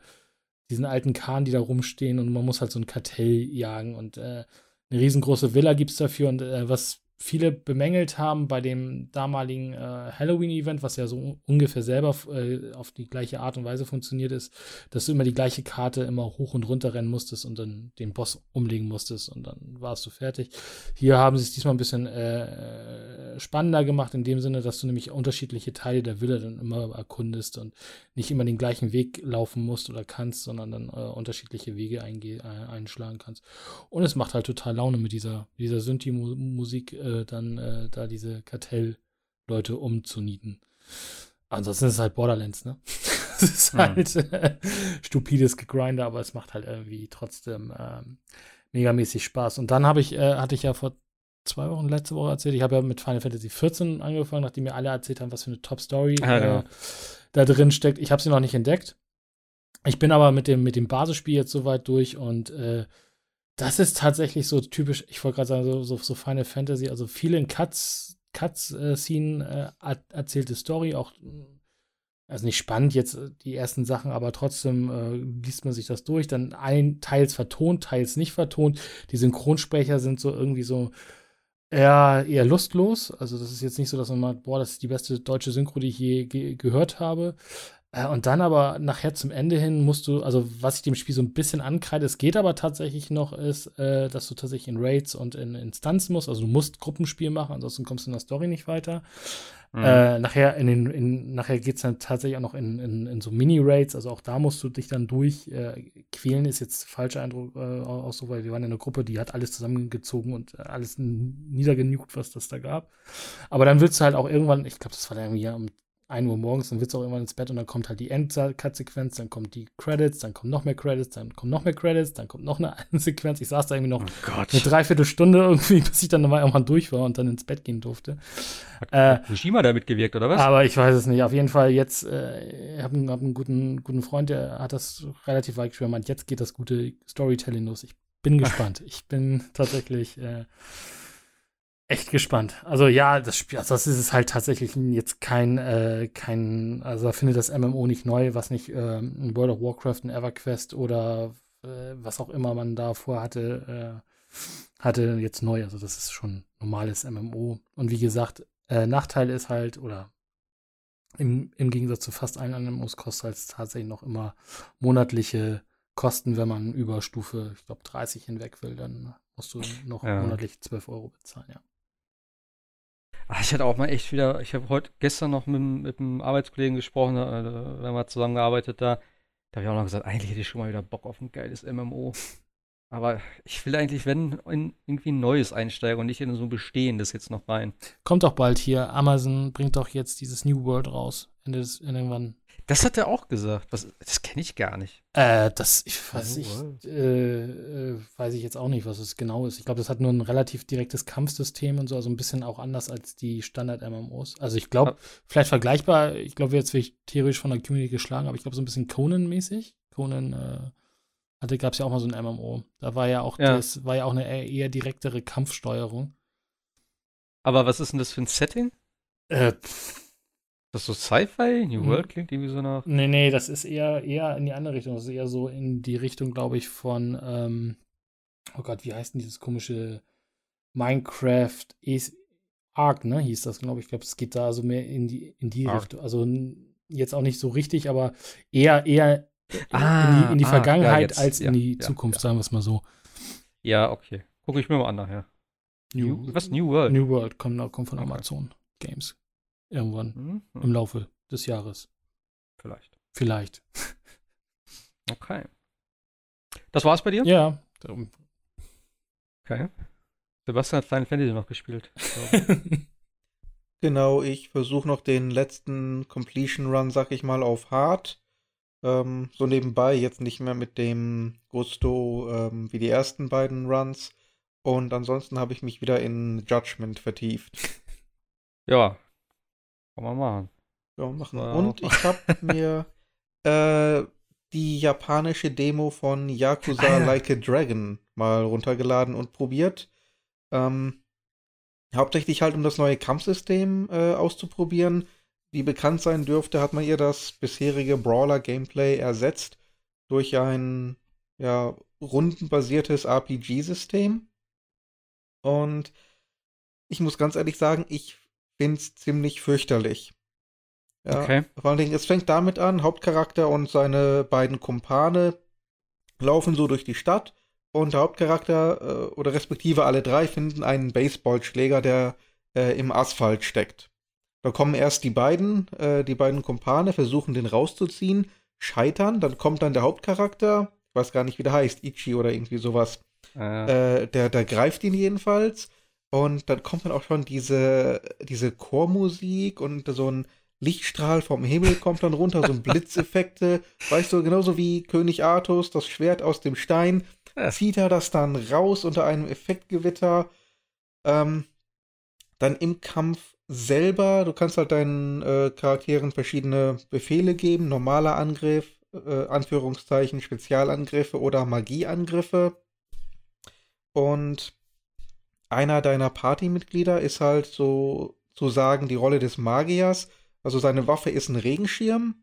diesen alten Kahn, die da rumstehen und man muss halt so ein Kartell jagen und äh, eine riesengroße Villa gibt es dafür und äh, was viele bemängelt haben bei dem damaligen äh, Halloween-Event, was ja so ungefähr selber äh, auf die gleiche Art und Weise funktioniert ist, dass du immer die gleiche Karte immer hoch und runter rennen musstest und dann den Boss umlegen musstest und dann warst du fertig. Hier haben sie es diesmal ein bisschen äh, spannender gemacht, in dem Sinne, dass du nämlich unterschiedliche Teile der Villa dann immer erkundest und nicht immer den gleichen Weg laufen musst oder kannst, sondern dann äh, unterschiedliche Wege äh, einschlagen kannst. Und es macht halt total Laune mit dieser, dieser Synthi-Musik äh, dann äh, da diese Kartellleute umzunieten. Ansonsten ist es halt Borderlands, ne? es ist mhm. halt äh, stupides Gegrinder, aber es macht halt irgendwie trotzdem ähm, megamäßig Spaß. Und dann habe ich, äh, hatte ich ja vor zwei Wochen, letzte Woche erzählt, ich habe ja mit Final Fantasy XIV angefangen, nachdem mir alle erzählt haben, was für eine Top-Story ja, genau. da drin steckt. Ich habe sie noch nicht entdeckt. Ich bin aber mit dem, mit dem Basisspiel jetzt soweit durch und äh, das ist tatsächlich so typisch, ich wollte gerade sagen, so, so, so, Final Fantasy, also viel in Cuts, Cuts-Scene äh, äh, erzählte Story, auch, also nicht spannend jetzt äh, die ersten Sachen, aber trotzdem äh, liest man sich das durch, dann ein, teils vertont, teils nicht vertont. Die Synchronsprecher sind so irgendwie so, eher, eher lustlos. Also, das ist jetzt nicht so, dass man sagt, boah, das ist die beste deutsche Synchro, die ich je ge gehört habe. Äh, und dann aber nachher zum Ende hin musst du, also was ich dem Spiel so ein bisschen ankreide, es geht aber tatsächlich noch, ist, äh, dass du tatsächlich in Raids und in Instanzen musst. Also du musst Gruppenspiel machen, ansonsten kommst du in der Story nicht weiter. Mhm. Äh, nachher in den, in, nachher geht es dann tatsächlich auch noch in, in, in so Mini-Raids, also auch da musst du dich dann durchquälen, äh, ist jetzt falscher Eindruck äh, auch so, weil wir waren in einer Gruppe, die hat alles zusammengezogen und äh, alles niedergenugt, was das da gab. Aber dann willst du halt auch irgendwann, ich glaube, das war dann irgendwie um 1 Uhr morgens, dann wird es auch irgendwann ins Bett und dann kommt halt die Endcut-Sequenz, dann kommt die Credits, dann kommen noch mehr Credits, dann kommen noch mehr Credits, dann kommt noch eine Sequenz. Ich saß da irgendwie noch oh eine Dreiviertelstunde irgendwie, bis ich dann nochmal irgendwann durch war und dann ins Bett gehen durfte. Hat äh, Fukushima da mitgewirkt, oder was? Aber ich weiß es nicht. Auf jeden Fall jetzt, äh, ich habe einen, hab einen guten, guten Freund, der hat das relativ weit geschwärmt. meint, jetzt geht das gute Storytelling los. Ich bin gespannt. ich bin tatsächlich äh, echt gespannt. Also ja, das Spiel, also das ist es halt tatsächlich jetzt kein, äh, kein, also finde das MMO nicht neu, was nicht äh, ein World of Warcraft, ein EverQuest oder äh, was auch immer man davor hatte, äh, hatte jetzt neu. Also das ist schon normales MMO. Und wie gesagt, äh, Nachteil ist halt, oder im, im Gegensatz zu fast allen anderen MMOs kostet es tatsächlich noch immer monatliche Kosten, wenn man über Stufe, ich glaube, 30 hinweg will, dann musst du noch ja. monatlich 12 Euro bezahlen, ja. Ach, ich hatte auch mal echt wieder, ich habe heute gestern noch mit, mit einem Arbeitskollegen gesprochen, da, da haben wir zusammengearbeitet da. Da habe ich auch noch gesagt, eigentlich hätte ich schon mal wieder Bock auf ein geiles MMO. Aber ich will eigentlich, wenn, in irgendwie ein neues einsteigen und nicht in so ein bestehendes jetzt noch rein. Kommt doch bald hier. Amazon bringt doch jetzt dieses New World raus. Ende des, irgendwann. Das hat er auch gesagt. Was, das kenne ich gar nicht. Äh, das, ich weiß, ich, äh, äh, weiß ich jetzt auch nicht, was es genau ist. Ich glaube, das hat nur ein relativ direktes Kampfsystem und so, also ein bisschen auch anders als die Standard-MMOs. Also ich glaube, vielleicht vergleichbar, ich glaube, jetzt werde ich theoretisch von der Community geschlagen, aber ich glaube, so ein bisschen Conan-mäßig. Conan, äh, hatte, gab es ja auch mal so ein MMO. Da war ja auch, ja. das war ja auch eine eher direktere Kampfsteuerung. Aber was ist denn das für ein Setting? Äh, das so Sci-Fi? New hm. World klingt irgendwie so nach. Nee, nee, das ist eher, eher in die andere Richtung. Das ist eher so in die Richtung, glaube ich, von, ähm, oh Gott, wie heißt denn dieses komische Minecraft Arc, ne? Hieß das, glaube ich. Ich glaube, es geht da so mehr in die, in die Richtung. Also jetzt auch nicht so richtig, aber eher, eher ah, in die, in die ah, Vergangenheit ja, als in ja, die ja, Zukunft, sagen wir es mal so. Ja, okay. Gucke ich mir mal an nachher. New, was? New World? New World kommt, kommt von okay. Amazon Games. Irgendwann mhm. im Laufe des Jahres. Vielleicht. Vielleicht. Okay. Das war's bei dir? Ja. Okay. Sebastian hat Final Fantasy noch gespielt. genau, ich versuche noch den letzten Completion Run, sag ich mal, auf Hard. Ähm, so nebenbei, jetzt nicht mehr mit dem Gusto ähm, wie die ersten beiden Runs. Und ansonsten habe ich mich wieder in Judgment vertieft. Ja, kann man machen. Ja, machen. Ja. Und ich habe mir äh, die japanische Demo von Yakuza ah, Like a Dragon mal runtergeladen und probiert. Ähm, hauptsächlich halt, um das neue Kampfsystem äh, auszuprobieren. Wie bekannt sein dürfte, hat man ihr das bisherige Brawler-Gameplay ersetzt durch ein ja, rundenbasiertes RPG-System. Und ich muss ganz ehrlich sagen, ich finde es ziemlich fürchterlich. Ja, okay. Vor allen Dingen, es fängt damit an, Hauptcharakter und seine beiden Kumpane laufen so durch die Stadt und der Hauptcharakter äh, oder respektive alle drei finden einen Baseballschläger, der äh, im Asphalt steckt. Da kommen erst die beiden, äh, die beiden Kumpane, versuchen den rauszuziehen, scheitern, dann kommt dann der Hauptcharakter, ich weiß gar nicht, wie der heißt, Ichi oder irgendwie sowas. Ah. Äh, der, der greift ihn jedenfalls und dann kommt dann auch schon diese, diese Chormusik und so ein Lichtstrahl vom Himmel kommt dann runter, so ein Blitzeffekte. weißt du, genauso wie König Artus, das Schwert aus dem Stein, zieht er das dann raus unter einem Effektgewitter. Ähm, dann im Kampf selber, du kannst halt deinen äh, Charakteren verschiedene Befehle geben, normaler Angriff, äh, Anführungszeichen, Spezialangriffe oder Magieangriffe. Und einer deiner Partymitglieder ist halt so zu sagen die Rolle des Magiers. Also seine Waffe ist ein Regenschirm.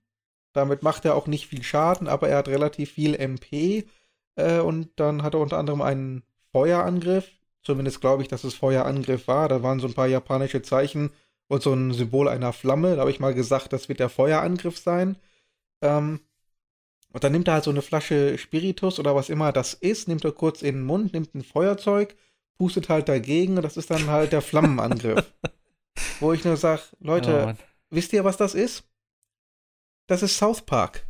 Damit macht er auch nicht viel Schaden, aber er hat relativ viel MP. Äh, und dann hat er unter anderem einen Feuerangriff. Zumindest glaube ich, dass es Feuerangriff war. Da waren so ein paar japanische Zeichen und so ein Symbol einer Flamme. Da habe ich mal gesagt, das wird der Feuerangriff sein. Ähm, und dann nimmt er halt so eine Flasche Spiritus oder was immer das ist, nimmt er kurz in den Mund, nimmt ein Feuerzeug pustet halt dagegen und das ist dann halt der Flammenangriff. Wo ich nur sage, Leute, oh, wisst ihr, was das ist? Das ist South Park.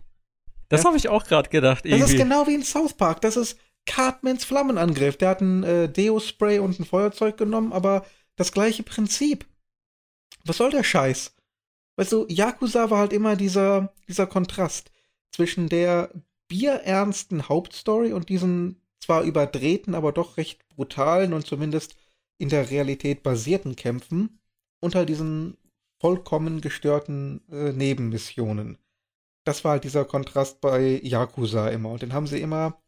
Das ja? habe ich auch gerade gedacht. Irgendwie. Das ist genau wie in South Park. Das ist Cartmans Flammenangriff. Der hat ein äh, Deo-Spray und ein Feuerzeug genommen, aber das gleiche Prinzip. Was soll der Scheiß? Weißt du, Yakuza war halt immer dieser, dieser Kontrast zwischen der bierernsten Hauptstory und diesen zwar überdrehten, aber doch recht brutalen und zumindest in der Realität basierten Kämpfen unter diesen vollkommen gestörten äh, Nebenmissionen. Das war halt dieser Kontrast bei Yakuza immer. Und den haben sie immer,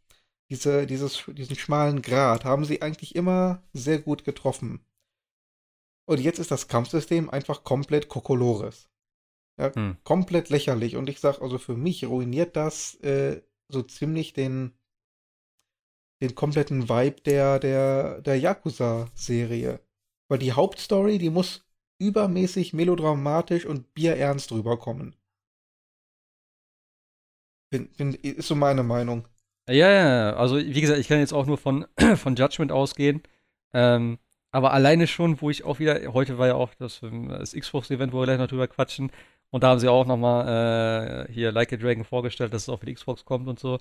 diese, dieses, diesen schmalen Grat, haben sie eigentlich immer sehr gut getroffen. Und jetzt ist das Kampfsystem einfach komplett Kokolores. Ja, hm. Komplett lächerlich. Und ich sag, also für mich ruiniert das äh, so ziemlich den, den kompletten Vibe der, der, der Yakuza-Serie. Weil die Hauptstory, die muss übermäßig melodramatisch und bierernst rüberkommen. Bin, bin, ist so meine Meinung. Ja, ja, also wie gesagt, ich kann jetzt auch nur von, von Judgment ausgehen. Ähm, aber alleine schon, wo ich auch wieder, heute war ja auch das, das Xbox-Event, wo wir gleich noch drüber quatschen. Und da haben sie auch nochmal äh, hier Like a Dragon vorgestellt, dass es auch für die Xbox kommt und so.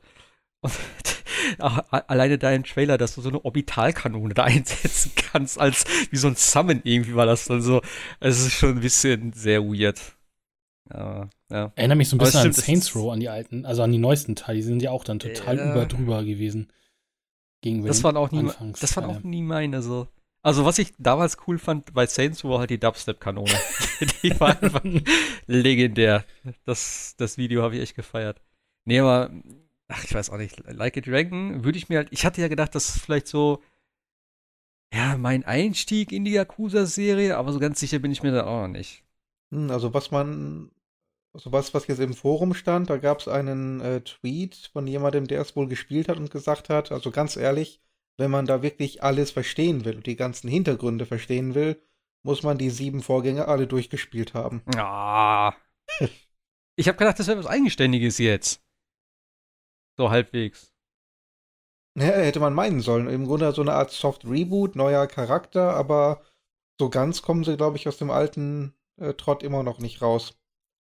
Und alleine dein Trailer, dass du so eine Orbitalkanone da einsetzen kannst, als wie so ein Summon irgendwie war das dann so. Es ist schon ein bisschen sehr weird. Aber, ja. Erinnert mich so ein bisschen stimmt, an Saints Row, an die alten, also an die neuesten Teile. Die sind ja auch dann total äh, über drüber gewesen. Gegen das waren auch nie, das waren auch nie meine so. Also was ich damals cool fand bei Saints war halt die Dubstep-Kanone. die war einfach legendär. Das, das Video habe ich echt gefeiert. Nee, aber, ach, ich weiß auch nicht, Like a Dragon würde ich mir halt, ich hatte ja gedacht, das ist vielleicht so, ja, mein Einstieg in die Yakuza-Serie, aber so ganz sicher bin ich mir da auch noch nicht. Hm, also was man, also was, was jetzt im Forum stand, da gab es einen äh, Tweet von jemandem, der es wohl gespielt hat und gesagt hat, also ganz ehrlich, wenn man da wirklich alles verstehen will und die ganzen Hintergründe verstehen will, muss man die sieben Vorgänge alle durchgespielt haben. Ja. ich habe gedacht, das wäre was Eigenständiges jetzt. So halbwegs. Ja, hätte man meinen sollen. Im Grunde so eine Art Soft Reboot, neuer Charakter, aber so ganz kommen sie, glaube ich, aus dem alten äh, Trott immer noch nicht raus.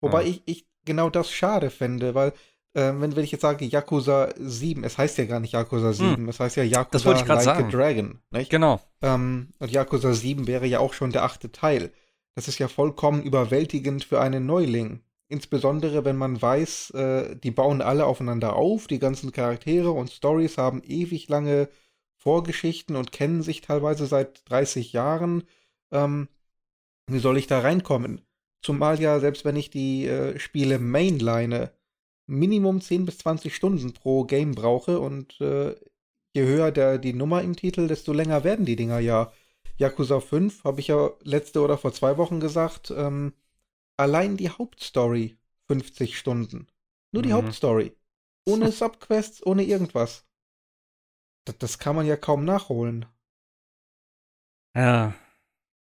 Wobei ja. ich, ich genau das schade fände, weil äh, wenn, wenn ich jetzt sage Yakuza 7, es heißt ja gar nicht Yakuza 7, hm. es heißt ja Yakuza Like sagen. a Dragon. Nicht? Genau. Ähm, und Yakuza 7 wäre ja auch schon der achte Teil. Das ist ja vollkommen überwältigend für einen Neuling. Insbesondere, wenn man weiß, äh, die bauen alle aufeinander auf, die ganzen Charaktere und Stories haben ewig lange Vorgeschichten und kennen sich teilweise seit 30 Jahren. Ähm, wie soll ich da reinkommen? Zumal ja, selbst wenn ich die äh, Spiele mainline, Minimum 10 bis 20 Stunden pro Game brauche und äh, je höher der, die Nummer im Titel, desto länger werden die Dinger ja. Yakuza 5, habe ich ja letzte oder vor zwei Wochen gesagt, ähm, allein die Hauptstory 50 Stunden. Nur die mhm. Hauptstory. Ohne Subquests, ohne irgendwas. Das, das kann man ja kaum nachholen. Ja,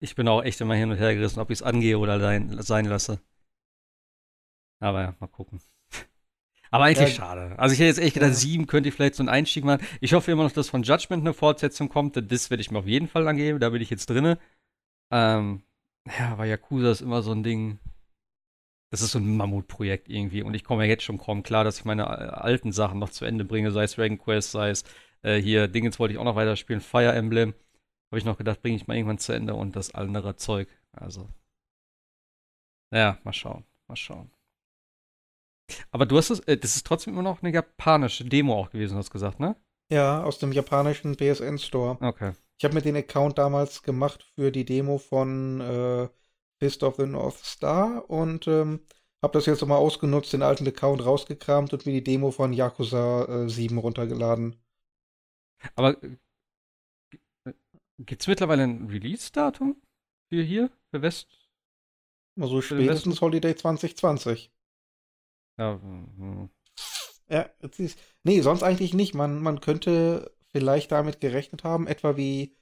ich bin auch echt immer hin und her gerissen, ob ich es angehe oder sein, sein lasse. Aber ja, mal gucken. Aber eigentlich ja, schade. Also ich hätte jetzt echt gedacht, ja. sieben könnte ich vielleicht so einen Einstieg machen. Ich hoffe immer noch, dass von Judgment eine Fortsetzung kommt. Das werde ich mir auf jeden Fall angeben. Da bin ich jetzt drinne. Ähm, ja, aber Yakuza ist immer so ein Ding. Das ist so ein Mammutprojekt irgendwie. Und ich komme ja jetzt schon kaum klar, dass ich meine äh, alten Sachen noch zu Ende bringe. Sei es Dragon Quest, sei es äh, hier Dingens wollte ich auch noch weiterspielen. Fire Emblem. Habe ich noch gedacht, bringe ich mal irgendwann zu Ende und das andere Zeug. Also. Ja, mal schauen. Mal schauen. Aber du hast es, äh, das ist trotzdem immer noch eine japanische Demo auch gewesen, hast du gesagt, ne? Ja, aus dem japanischen PSN Store. Okay. Ich habe mir den Account damals gemacht für die Demo von äh, Fist of the North Star und ähm, habe das jetzt nochmal ausgenutzt, den alten Account rausgekramt und mir die Demo von Yakuza äh, 7 runtergeladen. Aber äh, gibt es mittlerweile ein Release-Datum für hier, für West? Also spätestens Holiday 2020. Ja, hm. ja ist, nee, sonst eigentlich nicht. Man, man könnte vielleicht damit gerechnet haben, etwa wie,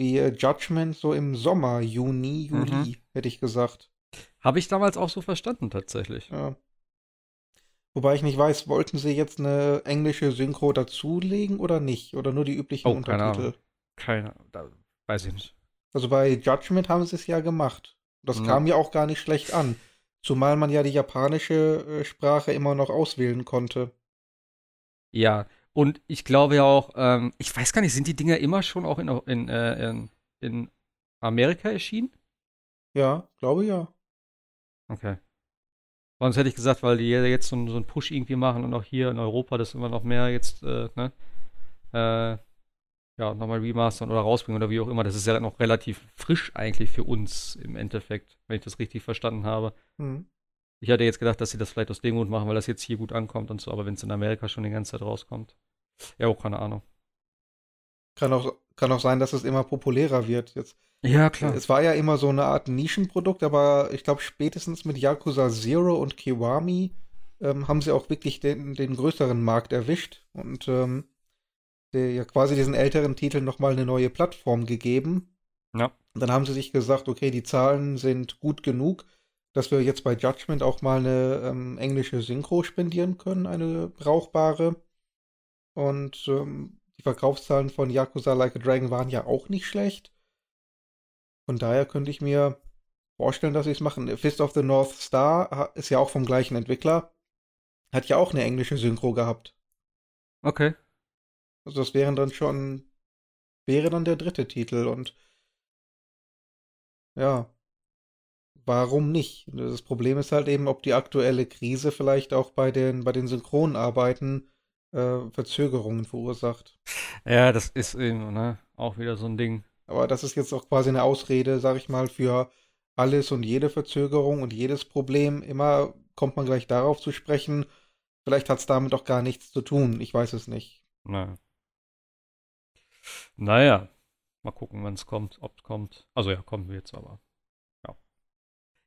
wie äh, Judgment so im Sommer, Juni, Juli, mhm. hätte ich gesagt. Habe ich damals auch so verstanden, tatsächlich. Ja. Wobei ich nicht weiß, wollten sie jetzt eine englische Synchro dazulegen oder nicht? Oder nur die üblichen oh, Untertitel? Keine Ahnung. Keine, weiß ich nicht. Also bei Judgment haben sie es ja gemacht. Das ja. kam ja auch gar nicht schlecht an. Zumal man ja die japanische äh, Sprache immer noch auswählen konnte. Ja, und ich glaube ja auch, ähm, ich weiß gar nicht, sind die Dinger immer schon auch in, in, äh, in, in Amerika erschienen? Ja, glaube ja. Okay. Sonst hätte ich gesagt, weil die jetzt so, so einen Push irgendwie machen und auch hier in Europa das immer noch mehr jetzt, äh, ne? Äh, ja, nochmal remastern oder rausbringen oder wie auch immer. Das ist ja noch relativ frisch eigentlich für uns im Endeffekt, wenn ich das richtig verstanden habe. Mhm. Ich hatte jetzt gedacht, dass sie das vielleicht aus dem Grund machen, weil das jetzt hier gut ankommt und so, aber wenn es in Amerika schon die ganze Zeit rauskommt. Ja, auch keine Ahnung. Kann auch, kann auch sein, dass es immer populärer wird. Jetzt, ja, klar. Es war ja immer so eine Art Nischenprodukt, aber ich glaube, spätestens mit Yakuza Zero und Kiwami ähm, haben sie auch wirklich den, den größeren Markt erwischt. Und ähm, der, ja quasi diesen älteren Titeln nochmal eine neue Plattform gegeben. Ja. Und dann haben sie sich gesagt, okay, die Zahlen sind gut genug, dass wir jetzt bei Judgment auch mal eine ähm, englische Synchro spendieren können, eine brauchbare. Und ähm, die Verkaufszahlen von Yakuza Like a Dragon waren ja auch nicht schlecht. Von daher könnte ich mir vorstellen, dass sie es machen. Fist of the North Star ist ja auch vom gleichen Entwickler. Hat ja auch eine englische Synchro gehabt. Okay. Also das wären dann schon, wäre dann der dritte Titel und ja, warum nicht? Das Problem ist halt eben, ob die aktuelle Krise vielleicht auch bei den, bei den Synchronarbeiten äh, Verzögerungen verursacht. Ja, das ist eben, ne, auch wieder so ein Ding. Aber das ist jetzt auch quasi eine Ausrede, sag ich mal, für alles und jede Verzögerung und jedes Problem. Immer kommt man gleich darauf zu sprechen. Vielleicht hat es damit auch gar nichts zu tun. Ich weiß es nicht. Naja. Naja, mal gucken, wann es kommt, ob es kommt. Also ja, kommen wir jetzt aber.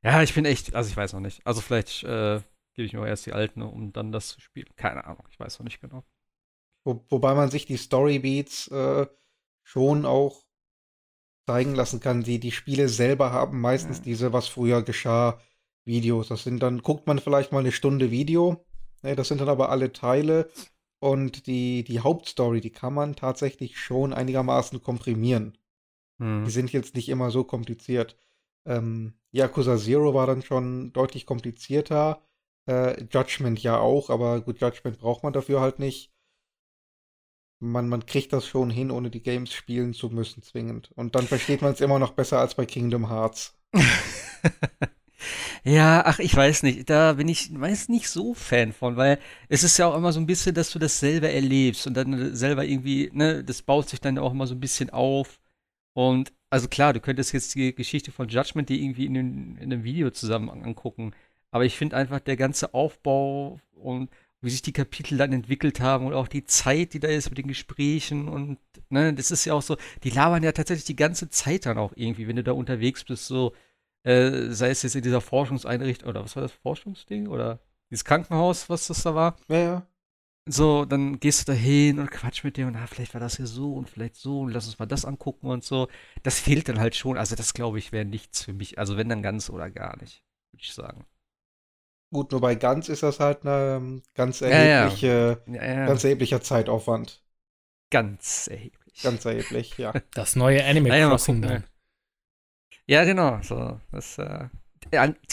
Ja. Ich bin echt, also ich weiß noch nicht. Also vielleicht äh, gebe ich mir erst die alten, um dann das zu spielen. Keine Ahnung, ich weiß noch nicht genau. Wo, wobei man sich die Storybeats äh, schon auch zeigen lassen kann. Die, die Spiele selber haben meistens ja. diese, was früher geschah, Videos. Das sind dann, guckt man vielleicht mal eine Stunde Video. Ne, das sind dann aber alle Teile. Und die, die Hauptstory, die kann man tatsächlich schon einigermaßen komprimieren. Hm. Die sind jetzt nicht immer so kompliziert. Ähm, Yakuza Zero war dann schon deutlich komplizierter. Äh, Judgment ja auch, aber gut, Judgment braucht man dafür halt nicht. Man, man kriegt das schon hin, ohne die Games spielen zu müssen, zwingend. Und dann versteht man es immer noch besser als bei Kingdom Hearts. Ja, ach, ich weiß nicht. Da bin ich weiß nicht so Fan von, weil es ist ja auch immer so ein bisschen, dass du das selber erlebst und dann selber irgendwie, ne, das baut sich dann auch immer so ein bisschen auf. Und also klar, du könntest jetzt die Geschichte von Judgment die irgendwie in, den, in einem Video zusammen angucken. Aber ich finde einfach der ganze Aufbau und wie sich die Kapitel dann entwickelt haben und auch die Zeit, die da ist mit den Gesprächen und ne, das ist ja auch so, die labern ja tatsächlich die ganze Zeit dann auch irgendwie, wenn du da unterwegs bist, so äh, sei es jetzt in dieser Forschungseinrichtung, oder was war das, Forschungsding? Oder dieses Krankenhaus, was das da war? Ja, ja. So, dann gehst du da hin und quatsch mit dir und ah, vielleicht war das hier so und vielleicht so und lass uns mal das angucken und so. Das fehlt dann halt schon. Also, das glaube ich wäre nichts für mich. Also, wenn dann ganz oder gar nicht, würde ich sagen. Gut, nur bei ganz ist das halt ein ganz erhebliche, ja, ja. ganz erheblicher Zeitaufwand. Ganz erheblich. Ganz erheblich, ja. Das neue Animal Crossing dann. Ja, genau. So, das, äh, ja,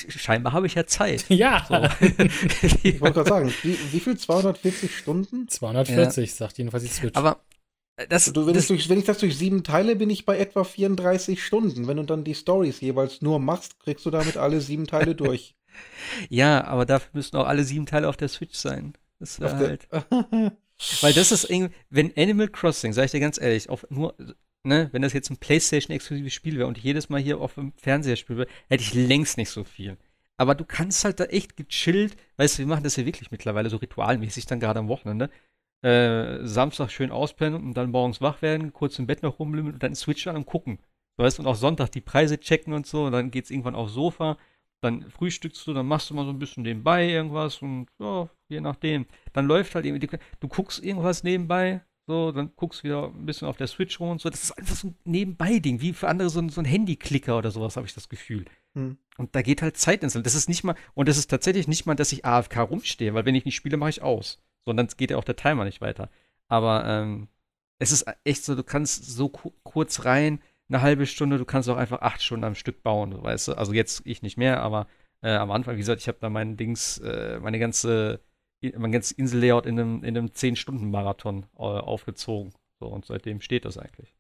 scheinbar habe ich ja Zeit. Ja. So. ich wollte gerade sagen, wie, wie, viel? 240 Stunden? 240, ja. sagt jedenfalls die Switch. Aber äh, das, du, wenn, das, ich durch, wenn ich das durch sieben teile, bin ich bei etwa 34 Stunden. Wenn du dann die Stories jeweils nur machst, kriegst du damit alle sieben Teile durch. ja, aber dafür müssen auch alle sieben Teile auf der Switch sein. Das ist halt. Weil das ist irgendwie, wenn Animal Crossing, sag ich dir ganz ehrlich, auf nur ne, wenn das jetzt ein PlayStation-exklusives Spiel wäre und ich jedes Mal hier auf dem Fernseher spiele, hätte ich längst nicht so viel. Aber du kannst halt da echt gechillt, weißt du, wir machen das ja wirklich mittlerweile so ritualmäßig dann gerade am Wochenende. Äh, Samstag schön auspennen und dann morgens wach werden, kurz im Bett noch rumlümmeln und dann Switch an und gucken. Weißt du, und auch Sonntag die Preise checken und so, und dann geht's irgendwann aufs Sofa, dann frühstückst du, dann machst du mal so ein bisschen nebenbei irgendwas und ja, je nachdem. Dann läuft halt irgendwie, du guckst irgendwas nebenbei, so, dann guckst du wieder ein bisschen auf der Switch rum und so. Das ist einfach so ein Nebenbei-Ding, wie für andere so ein, so ein Handy-Klicker oder sowas, habe ich das Gefühl. Hm. Und da geht halt Zeit ins Land. Das ist nicht mal, und das ist tatsächlich nicht mal, dass ich AFK rumstehe, weil wenn ich nicht spiele, mache ich aus. Sondern geht ja auch der Timer nicht weiter. Aber ähm, es ist echt so, du kannst so ku kurz rein, eine halbe Stunde, du kannst auch einfach acht Stunden am Stück bauen, weißt du. Also jetzt ich nicht mehr, aber äh, am Anfang, wie gesagt, ich habe da mein Dings, äh, meine ganze mein ganzes Insellayout in einem, in einem 10-Stunden-Marathon äh, aufgezogen. So, und seitdem steht das eigentlich.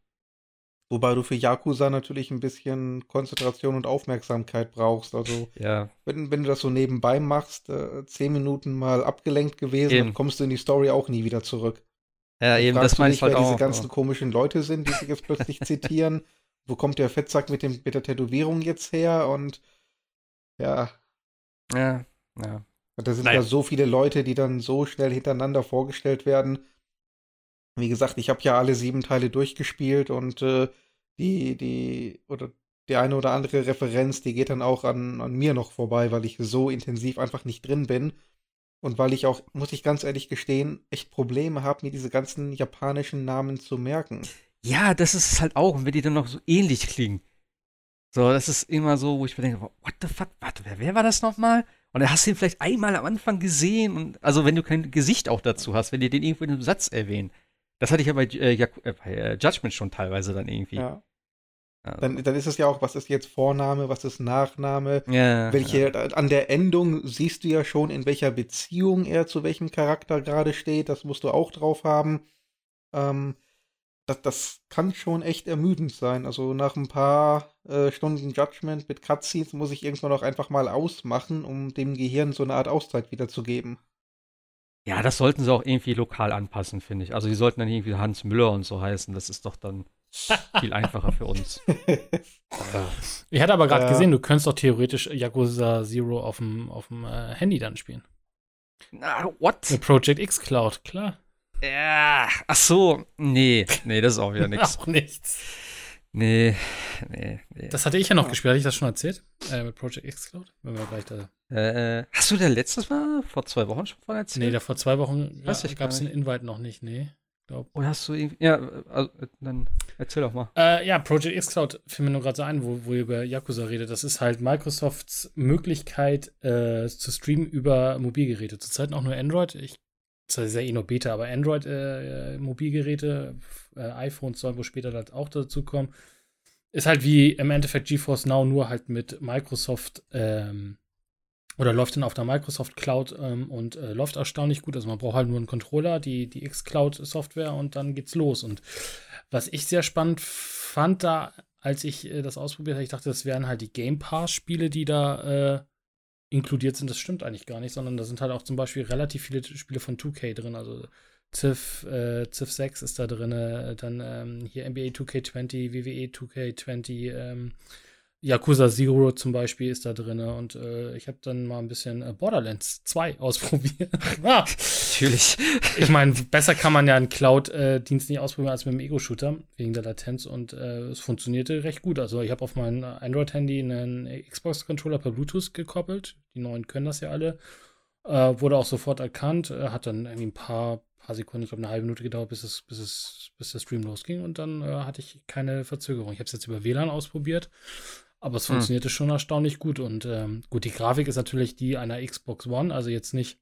Wobei du für Yakuza natürlich ein bisschen Konzentration und Aufmerksamkeit brauchst. Also, ja. wenn, wenn du das so nebenbei machst, äh, zehn Minuten mal abgelenkt gewesen, eben. dann kommst du in die Story auch nie wieder zurück. Ja, eben, das meine ich halt auch. diese ganzen aber. komischen Leute sind, die sich jetzt plötzlich zitieren. Wo kommt der Fettsack mit, dem, mit der Tätowierung jetzt her? Und ja. Ja, ja. Da sind ja so viele Leute, die dann so schnell hintereinander vorgestellt werden. Wie gesagt, ich habe ja alle sieben Teile durchgespielt und äh, die, die, oder die eine oder andere Referenz, die geht dann auch an, an mir noch vorbei, weil ich so intensiv einfach nicht drin bin. Und weil ich auch, muss ich ganz ehrlich gestehen, echt Probleme habe, mir diese ganzen japanischen Namen zu merken. Ja, das ist es halt auch, und wenn die dann noch so ähnlich klingen. So, das ist immer so, wo ich mir denke, what the fuck, warte, wer, wer war das nochmal? Und dann hast du ihn vielleicht einmal am Anfang gesehen und also wenn du kein Gesicht auch dazu hast, wenn die den irgendwo in einem Satz erwähnen. Das hatte ich ja bei, äh, ja, äh, bei äh, Judgment schon teilweise dann irgendwie. Ja. Also. Dann, dann ist es ja auch, was ist jetzt Vorname, was ist Nachname, ja, welche, ja. an der Endung siehst du ja schon, in welcher Beziehung er zu welchem Charakter gerade steht, das musst du auch drauf haben. Ähm, das, das kann schon echt ermüdend sein. Also nach ein paar äh, Stunden Judgment mit Cutscenes muss ich irgendwann auch einfach mal ausmachen, um dem Gehirn so eine Art Auszeit wiederzugeben. Ja, das sollten sie auch irgendwie lokal anpassen, finde ich. Also die sollten dann irgendwie Hans Müller und so heißen. Das ist doch dann viel einfacher für uns. ich hatte aber gerade äh, gesehen, du könntest doch theoretisch Yakuza Zero auf dem, auf dem äh, Handy dann spielen. Na, what? Mit Project X Cloud, klar. Ja, ach so, nee, nee, das ist auch wieder nichts. auch nichts. Nee, nee, nee. Das hatte ich ja noch gespielt, hatte ich das schon erzählt? Äh, mit Project X Cloud? Wenn wir gleich da. Äh, hast du da letztes Mal vor zwei Wochen schon von erzählt? Nee, da vor zwei Wochen ja, gab es den Invite noch nicht, nee. Glaub. Oder hast du irgendwie. Ja, also, dann erzähl doch mal. Äh, ja, Project X Cloud fiel mir nur gerade so ein, wo, wo ihr über Yakuza redet. Das ist halt Microsofts Möglichkeit äh, zu streamen über Mobilgeräte. Zurzeit auch nur Android. Ich das ist ja eh nur Beta, aber Android-Mobilgeräte, äh, äh, iPhones sollen wohl später halt auch dazu kommen. Ist halt wie im Endeffekt GeForce Now, nur halt mit Microsoft ähm, oder läuft dann auf der Microsoft Cloud ähm, und äh, läuft erstaunlich gut. Also man braucht halt nur einen Controller, die, die X-Cloud-Software und dann geht's los. Und was ich sehr spannend fand da, als ich äh, das ausprobiert habe, ich dachte, das wären halt die Game Pass-Spiele, die da äh, inkludiert sind, das stimmt eigentlich gar nicht, sondern da sind halt auch zum Beispiel relativ viele Spiele von 2K drin, also Civ, äh, Civ 6 ist da drin, dann ähm, hier NBA 2K20, WWE 2K20, ähm, Yakuza Zero zum Beispiel ist da drin und äh, ich habe dann mal ein bisschen äh, Borderlands 2 ausprobiert. ah. Natürlich. Ich meine, besser kann man ja einen Cloud-Dienst nicht ausprobieren als mit dem Ego-Shooter wegen der Latenz und äh, es funktionierte recht gut. Also ich habe auf mein Android-Handy einen Xbox-Controller per Bluetooth gekoppelt. Die neuen können das ja alle. Äh, wurde auch sofort erkannt, äh, hat dann irgendwie ein paar, paar Sekunden, ich glaube eine halbe Minute gedauert, bis es, bis es, bis der Stream losging und dann äh, hatte ich keine Verzögerung. Ich habe es jetzt über WLAN ausprobiert aber es hm. funktionierte hm. schon erstaunlich gut. Und ähm, gut, die Grafik ist natürlich die einer Xbox One, also jetzt nicht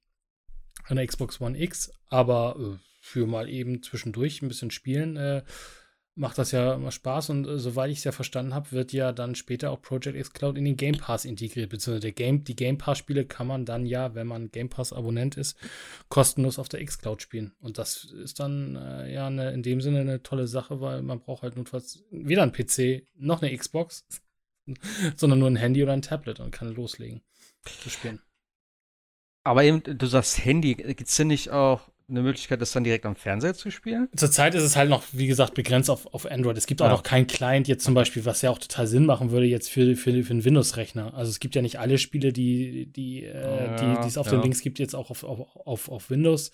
einer Xbox One X, aber äh, für mal eben zwischendurch ein bisschen spielen äh, macht das ja immer Spaß. Und äh, soweit ich es ja verstanden habe, wird ja dann später auch Project X Cloud in den Game Pass integriert. Beziehungsweise der Game, die Game Pass-Spiele kann man dann ja, wenn man Game Pass-Abonnent ist, kostenlos auf der X Cloud spielen. Und das ist dann äh, ja eine, in dem Sinne eine tolle Sache, weil man braucht halt notfalls weder ein PC noch eine Xbox sondern nur ein Handy oder ein Tablet und kann loslegen zu spielen. Aber eben, du sagst Handy, gibt es denn nicht auch eine Möglichkeit, das dann direkt am Fernseher zu spielen? Zurzeit ist es halt noch, wie gesagt, begrenzt auf, auf Android. Es gibt auch ja. noch keinen Client jetzt zum Beispiel, was ja auch total Sinn machen würde jetzt für, für, für einen Windows-Rechner. Also es gibt ja nicht alle Spiele, die, die, äh, ja, die es auf ja. den Links gibt, jetzt auch auf, auf, auf, auf Windows.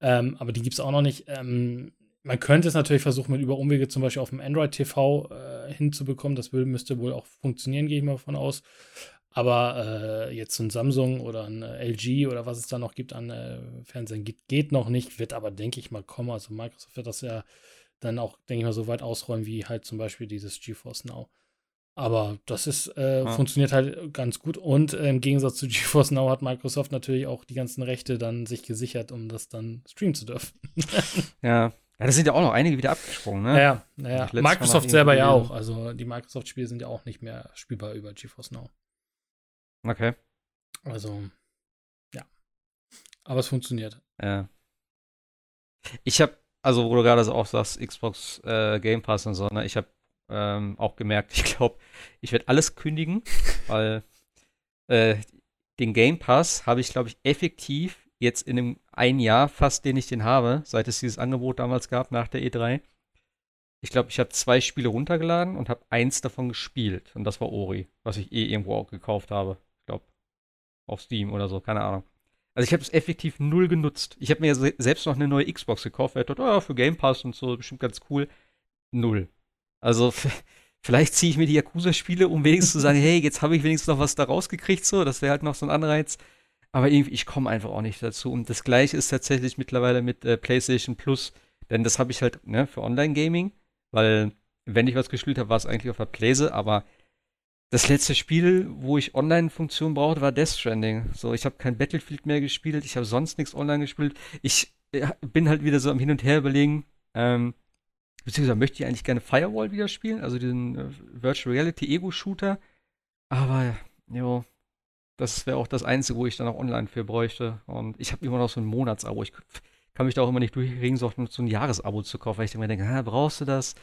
Ähm, aber die gibt es auch noch nicht. Ähm, man könnte es natürlich versuchen, mit über Umwege zum Beispiel auf dem Android TV äh, hinzubekommen. Das will, müsste wohl auch funktionieren, gehe ich mal davon aus. Aber äh, jetzt so ein Samsung oder ein äh, LG oder was es da noch gibt an äh, Fernsehen geht, geht noch nicht, wird aber, denke ich mal, kommen. Also Microsoft wird das ja dann auch, denke ich mal, so weit ausrollen wie halt zum Beispiel dieses GeForce Now. Aber das ist, äh, ja. funktioniert halt ganz gut. Und äh, im Gegensatz zu GeForce Now hat Microsoft natürlich auch die ganzen Rechte dann sich gesichert, um das dann streamen zu dürfen. ja, ja, da sind ja auch noch einige wieder abgesprungen, ne? Ja, ja. ja. Microsoft selber ja auch. Also die Microsoft-Spiele sind ja auch nicht mehr spielbar über GeForce Now. Okay. Also, ja. Aber es funktioniert. Ja. Ich habe, also wo du gerade auch sagst, Xbox äh, Game Pass und so, ne? Ich habe ähm, auch gemerkt, ich glaube, ich werde alles kündigen, weil äh, den Game Pass habe ich, glaube ich, effektiv jetzt in dem ein Jahr fast, den ich den habe, seit es dieses Angebot damals gab nach der E3. Ich glaube, ich habe zwei Spiele runtergeladen und habe eins davon gespielt. Und das war Ori, was ich eh irgendwo auch gekauft habe. Ich glaube, auf Steam oder so, keine Ahnung. Also ich habe es effektiv null genutzt. Ich habe mir ja selbst noch eine neue Xbox gekauft, weil ich dachte, oh, für Game Pass und so, bestimmt ganz cool. Null. Also vielleicht ziehe ich mir die Yakuza-Spiele, um wenigstens zu sagen, hey, jetzt habe ich wenigstens noch was da rausgekriegt, so. Das wäre halt noch so ein Anreiz. Aber irgendwie, ich komme einfach auch nicht dazu. Und das gleiche ist tatsächlich mittlerweile mit äh, PlayStation Plus. Denn das habe ich halt ne, für Online-Gaming. Weil, wenn ich was gespielt habe, war es eigentlich auf der Playse. Aber das letzte Spiel, wo ich Online-Funktion brauchte, war Death Stranding. So, ich habe kein Battlefield mehr gespielt. Ich habe sonst nichts online gespielt. Ich äh, bin halt wieder so am Hin und Her überlegen. Ähm, beziehungsweise möchte ich eigentlich gerne Firewall wieder spielen. Also diesen äh, Virtual Reality Ego-Shooter. Aber, jo, das wäre auch das Einzige, wo ich dann auch online für bräuchte. Und ich habe immer noch so ein Monatsabo. Ich kann mich da auch immer nicht durchkriegen, so, so ein Jahresabo zu kaufen, weil ich mir denke, ah, brauchst du das?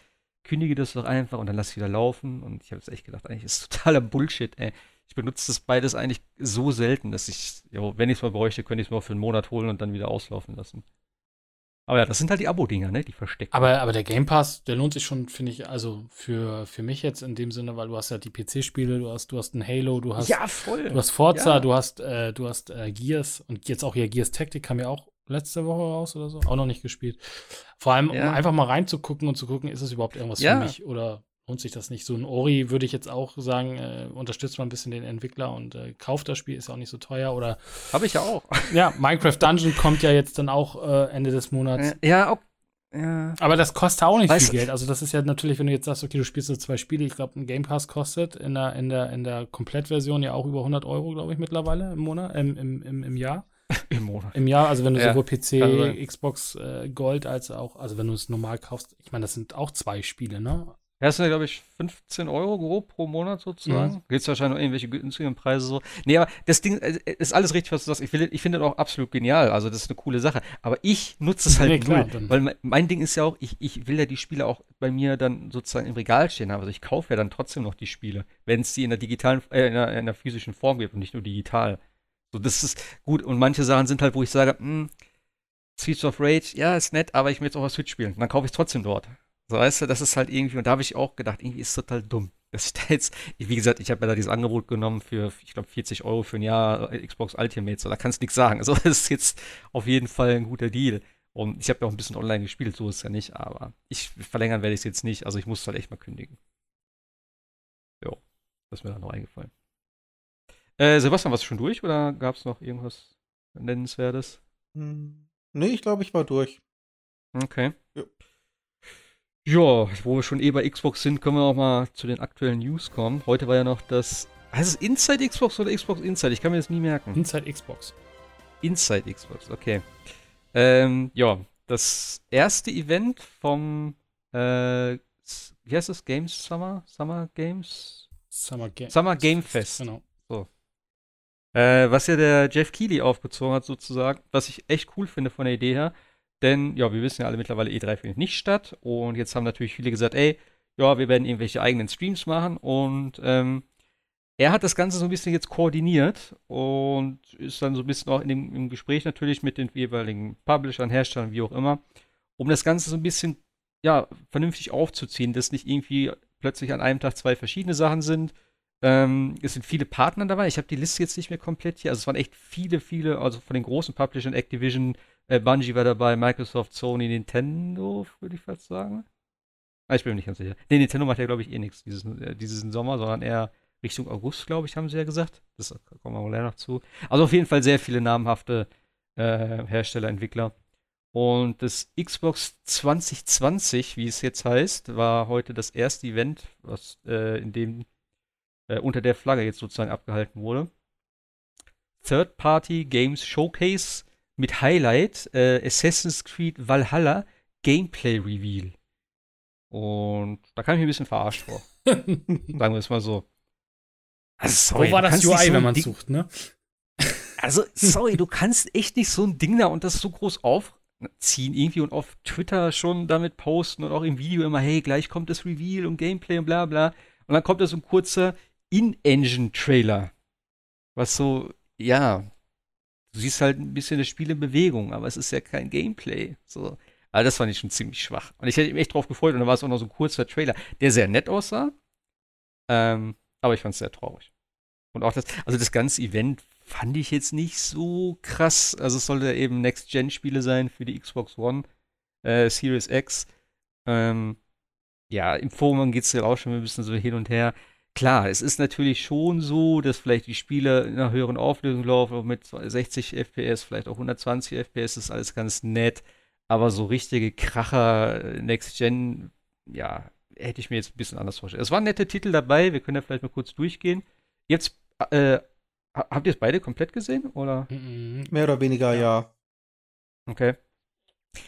Kündige das doch einfach und dann lass wieder laufen. Und ich habe jetzt echt gedacht, eigentlich ist totaler Bullshit, ey. Ich benutze das beides eigentlich so selten, dass ich, jo, wenn ich es mal bräuchte, könnte ich es auch für einen Monat holen und dann wieder auslaufen lassen. Aber ja, das sind halt die Abo-Dinger, ne? Die verstecken. Aber, aber der Game Pass, der lohnt sich schon, finde ich, also für, für mich jetzt in dem Sinne, weil du hast ja die PC-Spiele, du hast, du hast ein Halo, du hast, ja, voll. Du hast Forza, Ja. du hast, äh, du hast äh, Gears und jetzt auch hier Gears Tactic kam ja auch letzte Woche raus oder so. Auch noch nicht gespielt. Vor allem, Ja. um einfach mal reinzugucken und zu gucken, ist es überhaupt irgendwas Ja. für mich oder lohnt sich das nicht? So ein Ori würde ich jetzt auch sagen, äh, unterstützt mal ein bisschen den Entwickler und äh, kauft das Spiel, ist ja auch nicht so teuer. Oder Habe ich ja auch. ja, Minecraft Dungeon kommt ja jetzt dann auch äh, Ende des Monats. ja, auch. Ja. Aber das kostet auch nicht Weißt- viel Geld. Also das ist ja natürlich, wenn du jetzt sagst, okay, du spielst so zwei Spiele, ich glaube, ein Game Pass kostet in der, in der, in der Komplettversion ja auch über 100 Euro, glaube ich, mittlerweile im Monat, im, im, im, im Jahr. Im Monat. Im Jahr, also wenn du Ja, sowohl PC. Xbox äh, Gold als auch, also wenn du es normal kaufst, ich meine, das sind auch zwei Spiele, ne? Ja, das sind ja, glaube ich, 15 Euro grob pro Monat sozusagen. Mhm. Gibt es wahrscheinlich noch irgendwelche günstigen Preise so. Nee, aber das Ding äh, ist alles richtig, was du sagst. Ich, will- ich finde das auch absolut genial. Also, das ist eine coole Sache. Aber ich nutze es halt Nee, klar, null. dann- Weil mein, mein Ding ist ja auch, ich, ich will ja die Spiele auch bei mir dann sozusagen im Regal stehen haben. Also, ich kaufe ja dann trotzdem noch die Spiele, wenn es die in der digitalen, äh, in der, in der physischen Form gibt und nicht nur digital. So, das ist gut. Und manche Sachen sind halt, wo ich sage, hm, Streets of Rage, ja, ist nett, aber ich will jetzt auch auf Switch spielen. Dann kaufe ich es trotzdem dort. So, weißt du, das ist halt irgendwie, und da habe ich auch gedacht, irgendwie ist es total dumm. Dass ich da jetzt, wie gesagt, ich habe ja da dieses Angebot genommen für, ich glaube, 40 Euro für ein Jahr äh, Xbox Ultimate, so, da kannst du nichts sagen. Also, das ist jetzt auf jeden Fall ein guter Deal. Und ich habe ja auch ein bisschen online gespielt, so ist es ja nicht, aber ich verlängern werde ich es jetzt nicht, also ich muss es halt echt mal kündigen. Jo, das ist mir dann noch eingefallen. Äh, Sebastian, warst du schon durch oder gab es noch irgendwas Nennenswertes? Hm, Nee, ich glaube, ich war durch. Okay. Ja. Ja, wo wir schon eh bei Xbox sind, können wir auch mal zu den aktuellen News kommen. Heute war ja noch das. Heißt es Inside Xbox oder Xbox Inside? Ich kann mir das nie merken. Inside Xbox. Inside Xbox, okay. Ähm, ja, das erste Event vom, äh, wie heißt das? Games Summer? Summer Games? Summer Game. Summer Game Fest. Genau. Äh, was ja der Jeff Keighley aufgezogen hat, sozusagen, was ich echt cool finde von der Idee her. Denn, ja, wir wissen ja alle mittlerweile, E3 findet nicht statt. Und jetzt haben natürlich viele gesagt, ey, ja, wir werden irgendwelche eigenen Streams machen. Und ähm, er hat das Ganze so ein bisschen jetzt koordiniert und ist dann so ein bisschen auch in dem, im Gespräch natürlich mit den jeweiligen Publishern, Herstellern, wie auch immer, um das Ganze so ein bisschen, ja, vernünftig aufzuziehen, dass nicht irgendwie plötzlich an einem Tag zwei verschiedene Sachen sind. Ähm, es sind viele Partner dabei. Ich habe die Liste jetzt nicht mehr komplett hier. Also es waren echt viele, viele, also von den großen Publishern, Activision, äh, Bungie war dabei, Microsoft, Sony, Nintendo, würde ich fast sagen. Ah, ich bin mir nicht ganz sicher. Nee, Nintendo macht ja, glaube ich, eh nichts dieses, äh, diesen Sommer, sondern eher Richtung August, glaube ich, haben sie ja gesagt. Das kommen wir mal noch zu. Also auf jeden Fall sehr viele namhafte äh, Hersteller, Entwickler. Und das Xbox 2020, wie es jetzt heißt, war heute das erste Event, was äh, in dem äh, unter der Flagge jetzt sozusagen abgehalten wurde. Third Party Games Showcase mit Highlight äh, Assassin's Creed Valhalla Gameplay Reveal. Und da kam ich mir ein bisschen verarscht vor. Sagen wir es mal so. Also, Wo war das UI, so wenn man Ding- sucht, ne? Also, sorry, du kannst echt nicht so ein Ding da und das so groß aufziehen irgendwie und auf Twitter schon damit posten und auch im Video immer, hey, gleich kommt das Reveal und Gameplay und bla bla. Und dann kommt da so ein kurzer In-Engine-Trailer. Was so, ja, du siehst halt ein bisschen das Spiel in Bewegung, aber es ist ja kein Gameplay. So. Aber das fand ich schon ziemlich schwach. Und ich hätte mich echt drauf gefreut und dann war es auch noch so ein kurzer Trailer, der sehr nett aussah. Ähm, aber ich fand es sehr traurig. Und auch das, also das ganze Event fand ich jetzt nicht so krass. Also es sollte eben Next-Gen-Spiele sein für die Xbox One, äh, Series X. Ähm, ja, im Forum geht es ja auch schon ein bisschen so hin und her. Klar, es ist natürlich schon so, dass vielleicht die Spiele in einer höheren Auflösung laufen, mit 60 FPS, vielleicht auch 120 FPS, ist alles ganz nett. Aber so richtige Kracher äh, Next Gen, ja, hätte ich mir jetzt ein bisschen anders vorgestellt. Es waren nette Titel dabei, wir können ja vielleicht mal kurz durchgehen. Jetzt, äh, ha- habt ihr es beide komplett gesehen? Oder? Mhm. Mehr oder weniger ja. Okay.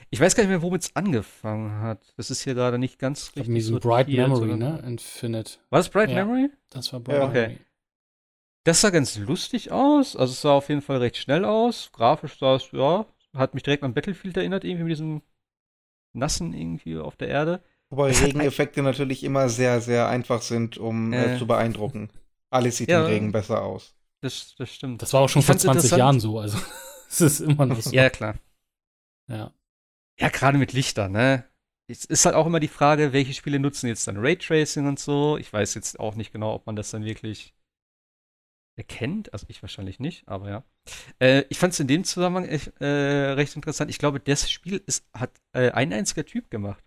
Ich weiß gar nicht mehr, womit es angefangen hat. Das ist hier gerade nicht ganz mir so sortiert, Bright Memory, ne? Infinite. War das Bright Ja. Memory? Das war Bright Ja. Okay. Memory. Das sah ganz lustig aus. Also es sah auf jeden Fall recht schnell aus. Grafisch sah es, ja, hat mich direkt an Battlefield erinnert, irgendwie mit diesem Nassen irgendwie auf der Erde. Wobei Regeneffekte natürlich immer sehr, sehr einfach sind, um äh, zu beeindrucken. Alles sieht ja, im Regen besser aus. Das, das stimmt. Das war auch schon ich vor 20 Jahren so, also es ist immer noch so. ja, klar. Ja. Ja, gerade mit Lichtern, ne? Es ist halt auch immer die Frage, welche Spiele nutzen jetzt dann Raytracing und so. Ich weiß jetzt auch nicht genau, ob man das dann wirklich erkennt. Also ich wahrscheinlich nicht, aber ja. Äh, ich fand es in dem Zusammenhang echt, äh, recht interessant. Ich glaube, das Spiel ist, hat äh, ein einziger Typ gemacht.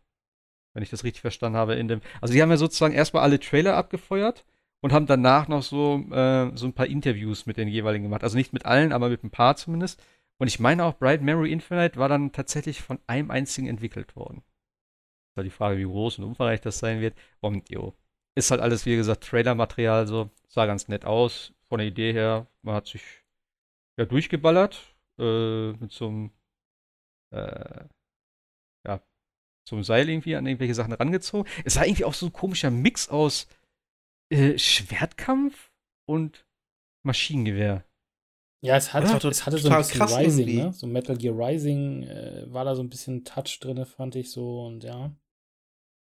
Wenn ich das richtig verstanden habe. In dem, also die haben ja sozusagen erstmal alle Trailer abgefeuert und haben danach noch so, äh, so ein paar Interviews mit den jeweiligen gemacht. Also nicht mit allen, aber mit ein paar zumindest. Und ich meine auch, Bright Memory Infinite war dann tatsächlich von einem einzigen entwickelt worden. Das war die Frage, wie groß und umfangreich das sein wird. Und jo, ist halt alles, wie gesagt, Trailer-Material so. Sah ganz nett aus. Von der Idee her, man hat sich ja durchgeballert. Äh, mit so einem, äh, ja, einem Seil irgendwie an irgendwelche Sachen rangezogen. Es war irgendwie auch so ein komischer Mix aus äh, Schwertkampf und Maschinengewehr. Ja, es, hat, ja, es hatte so ein bisschen Rising, irgendwie. ne? So Metal Gear Rising äh, war da so ein bisschen Touch drin, fand ich so und ja.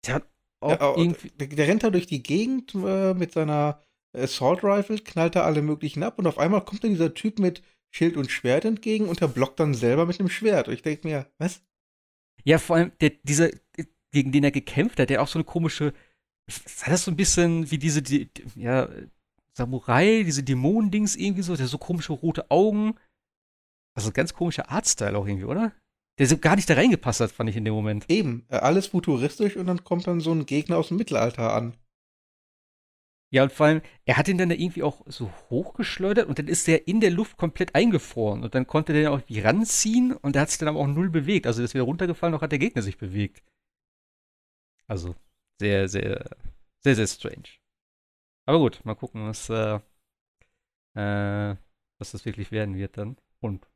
Der hat auch ja, irgendwie. Der, der, rennt da durch die Gegend äh, mit seiner Assault Rifle, knallt da alle möglichen ab und auf einmal kommt dann dieser Typ mit Schild und Schwert entgegen und der blockt dann selber mit einem Schwert. Und ich denke mir, was? Ja, vor allem der, dieser, gegen den er gekämpft hat, der auch so eine komische. Hat das so ein bisschen wie diese, die, ja, Samurai, diese Dämonendings irgendwie so, der so komische rote Augen. Also ganz komischer Artstyle auch irgendwie, oder? Der so gar nicht da reingepasst hat, fand ich in dem Moment. Eben, äh, alles futuristisch und dann kommt dann so ein Gegner aus dem Mittelalter an. Ja, und vor allem, er hat ihn dann da irgendwie auch so hochgeschleudert und dann ist der in der Luft komplett eingefroren. Und dann konnte der auch irgendwie ranziehen und der hat sich dann aber auch null bewegt. Also, das ist wieder runtergefallen, auch hat der Gegner sich bewegt. Also, sehr, sehr, sehr, sehr strange. Aber gut, mal gucken, was, äh, äh, was das wirklich werden wird dann. Und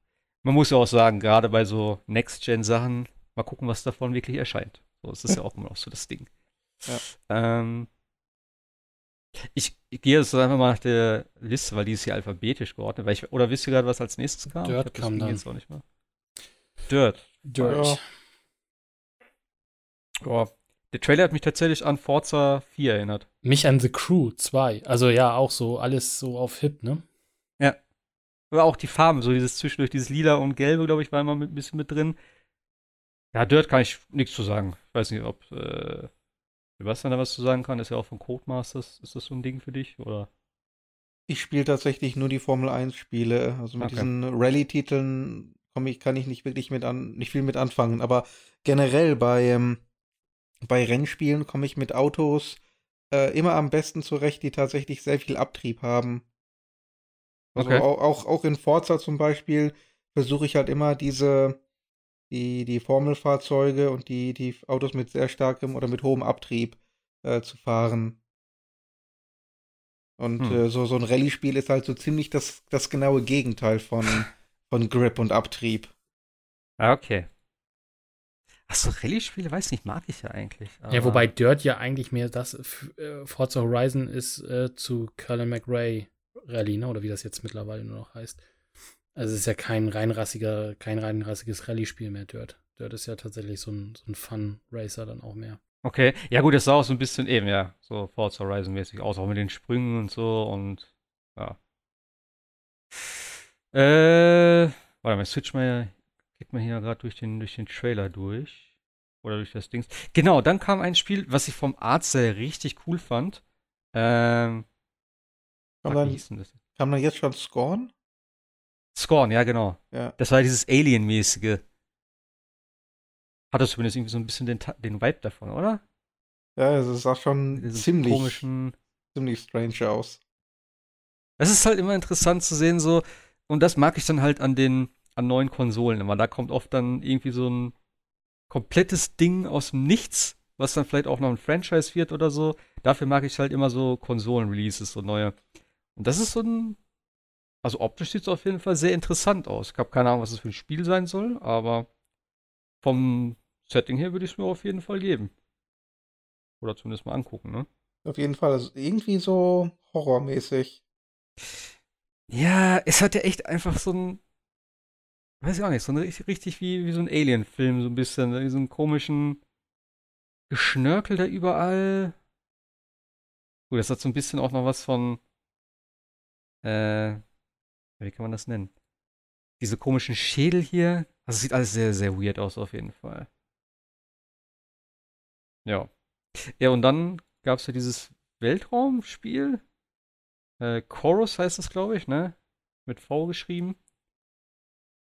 man muss ja auch sagen, gerade bei so Next-Gen-Sachen, mal gucken, was davon wirklich erscheint. So, das ist ja auch immer noch so das Ding. Ja. Ähm, ich, ich, gehe jetzt einfach mal nach der Liste, weil die ist hier alphabetisch geordnet. Ich, oder wisst ihr gerade, was als nächstes kam? Dirt kam dann. Jetzt auch nicht mal. Dirt. Dirt. Oh, der Trailer hat mich tatsächlich an Forza 4 erinnert. Mich an The Crew 2. Also ja, auch so alles so auf Hip, ne? Ja. Aber auch die Farben, so dieses zwischendurch, dieses Lila und Gelbe, glaube ich, war immer ein bisschen mit drin. Ja, Dirt kann ich nichts zu sagen. Ich weiß nicht, ob äh, Sebastian da was zu sagen kann. Ist ja auch von Codemasters. Ist das so ein Ding für dich, oder? Ich spiele tatsächlich nur die Formel 1 Spiele. Also mit okay. diesen Rallye-Titeln ich, kann ich nicht wirklich mit an, nicht viel mit anfangen. Aber generell bei, ähm, bei Rennspielen komme ich mit Autos äh, immer am besten zurecht, die tatsächlich sehr viel Abtrieb haben. Also okay. auch, auch, auch in Forza zum Beispiel versuche ich halt immer diese, die, die Formelfahrzeuge und die, die Autos mit sehr starkem oder mit hohem Abtrieb äh, zu fahren. Und hm. äh, so, so ein Rallye-Spiel ist halt so ziemlich das, das genaue Gegenteil von, von Grip und Abtrieb. Ah, okay. Achso, Rallye-Spiele, weiß nicht, mag ich ja eigentlich. ja, wobei Dirt ja eigentlich mehr das äh, Forza Horizon ist äh, zu Colin McRae Rallye, ne? Oder wie das jetzt mittlerweile nur noch heißt. Also es ist ja kein reinrassiger, kein reinrassiges Rallye-Spiel mehr, Dirt. Dirt ist ja tatsächlich so ein, so ein Fun-Racer dann auch mehr. Okay, ja gut, das sah auch so ein bisschen eben, ja, so Forza Horizon-mäßig aus, auch mit den Sprüngen und so und ja. Äh, warte mal, switch mal Geht man hier gerade durch den, durch den Trailer durch. Oder durch das Ding. Genau, dann kam ein Spiel, was ich vom Artstyle richtig cool fand. Ähm. Kam, dann, das? kam dann jetzt schon Scorn? Scorn, ja, genau. Ja. Das war dieses Alien-mäßige. Hat das zumindest irgendwie so ein bisschen den, den Vibe davon, oder? Ja, es sah schon ziemlich, komischen, ziemlich strange aus. Es ist halt immer interessant zu sehen, so, und das mag ich dann halt an den, an neuen Konsolen immer. Da kommt oft dann irgendwie so ein komplettes Ding aus dem Nichts, was dann vielleicht auch noch ein Franchise wird oder so. Dafür mag ich halt immer so Konsolen-Releases, so neue. Und das ist so ein. Also optisch sieht es auf jeden Fall sehr interessant aus. Ich habe keine Ahnung, was das für ein Spiel sein soll, aber vom Setting her würde ich es mir auf jeden Fall geben. Oder zumindest mal angucken, ne? Auf jeden Fall. Also irgendwie so horrormäßig. Ja, es hat ja echt einfach so ein weiß ich auch nicht, so ein, richtig wie, wie so ein Alien-Film, so ein bisschen, wie so einen komischen Geschnörkel da überall. Gut, das hat so ein bisschen auch noch was von, äh, wie kann man das nennen? Diese komischen Schädel hier. Also sieht alles sehr, sehr weird aus auf jeden Fall. Ja. Ja, und dann gab es ja dieses Weltraumspiel. Äh, Chorus heißt das, glaube ich, ne? Mit V geschrieben.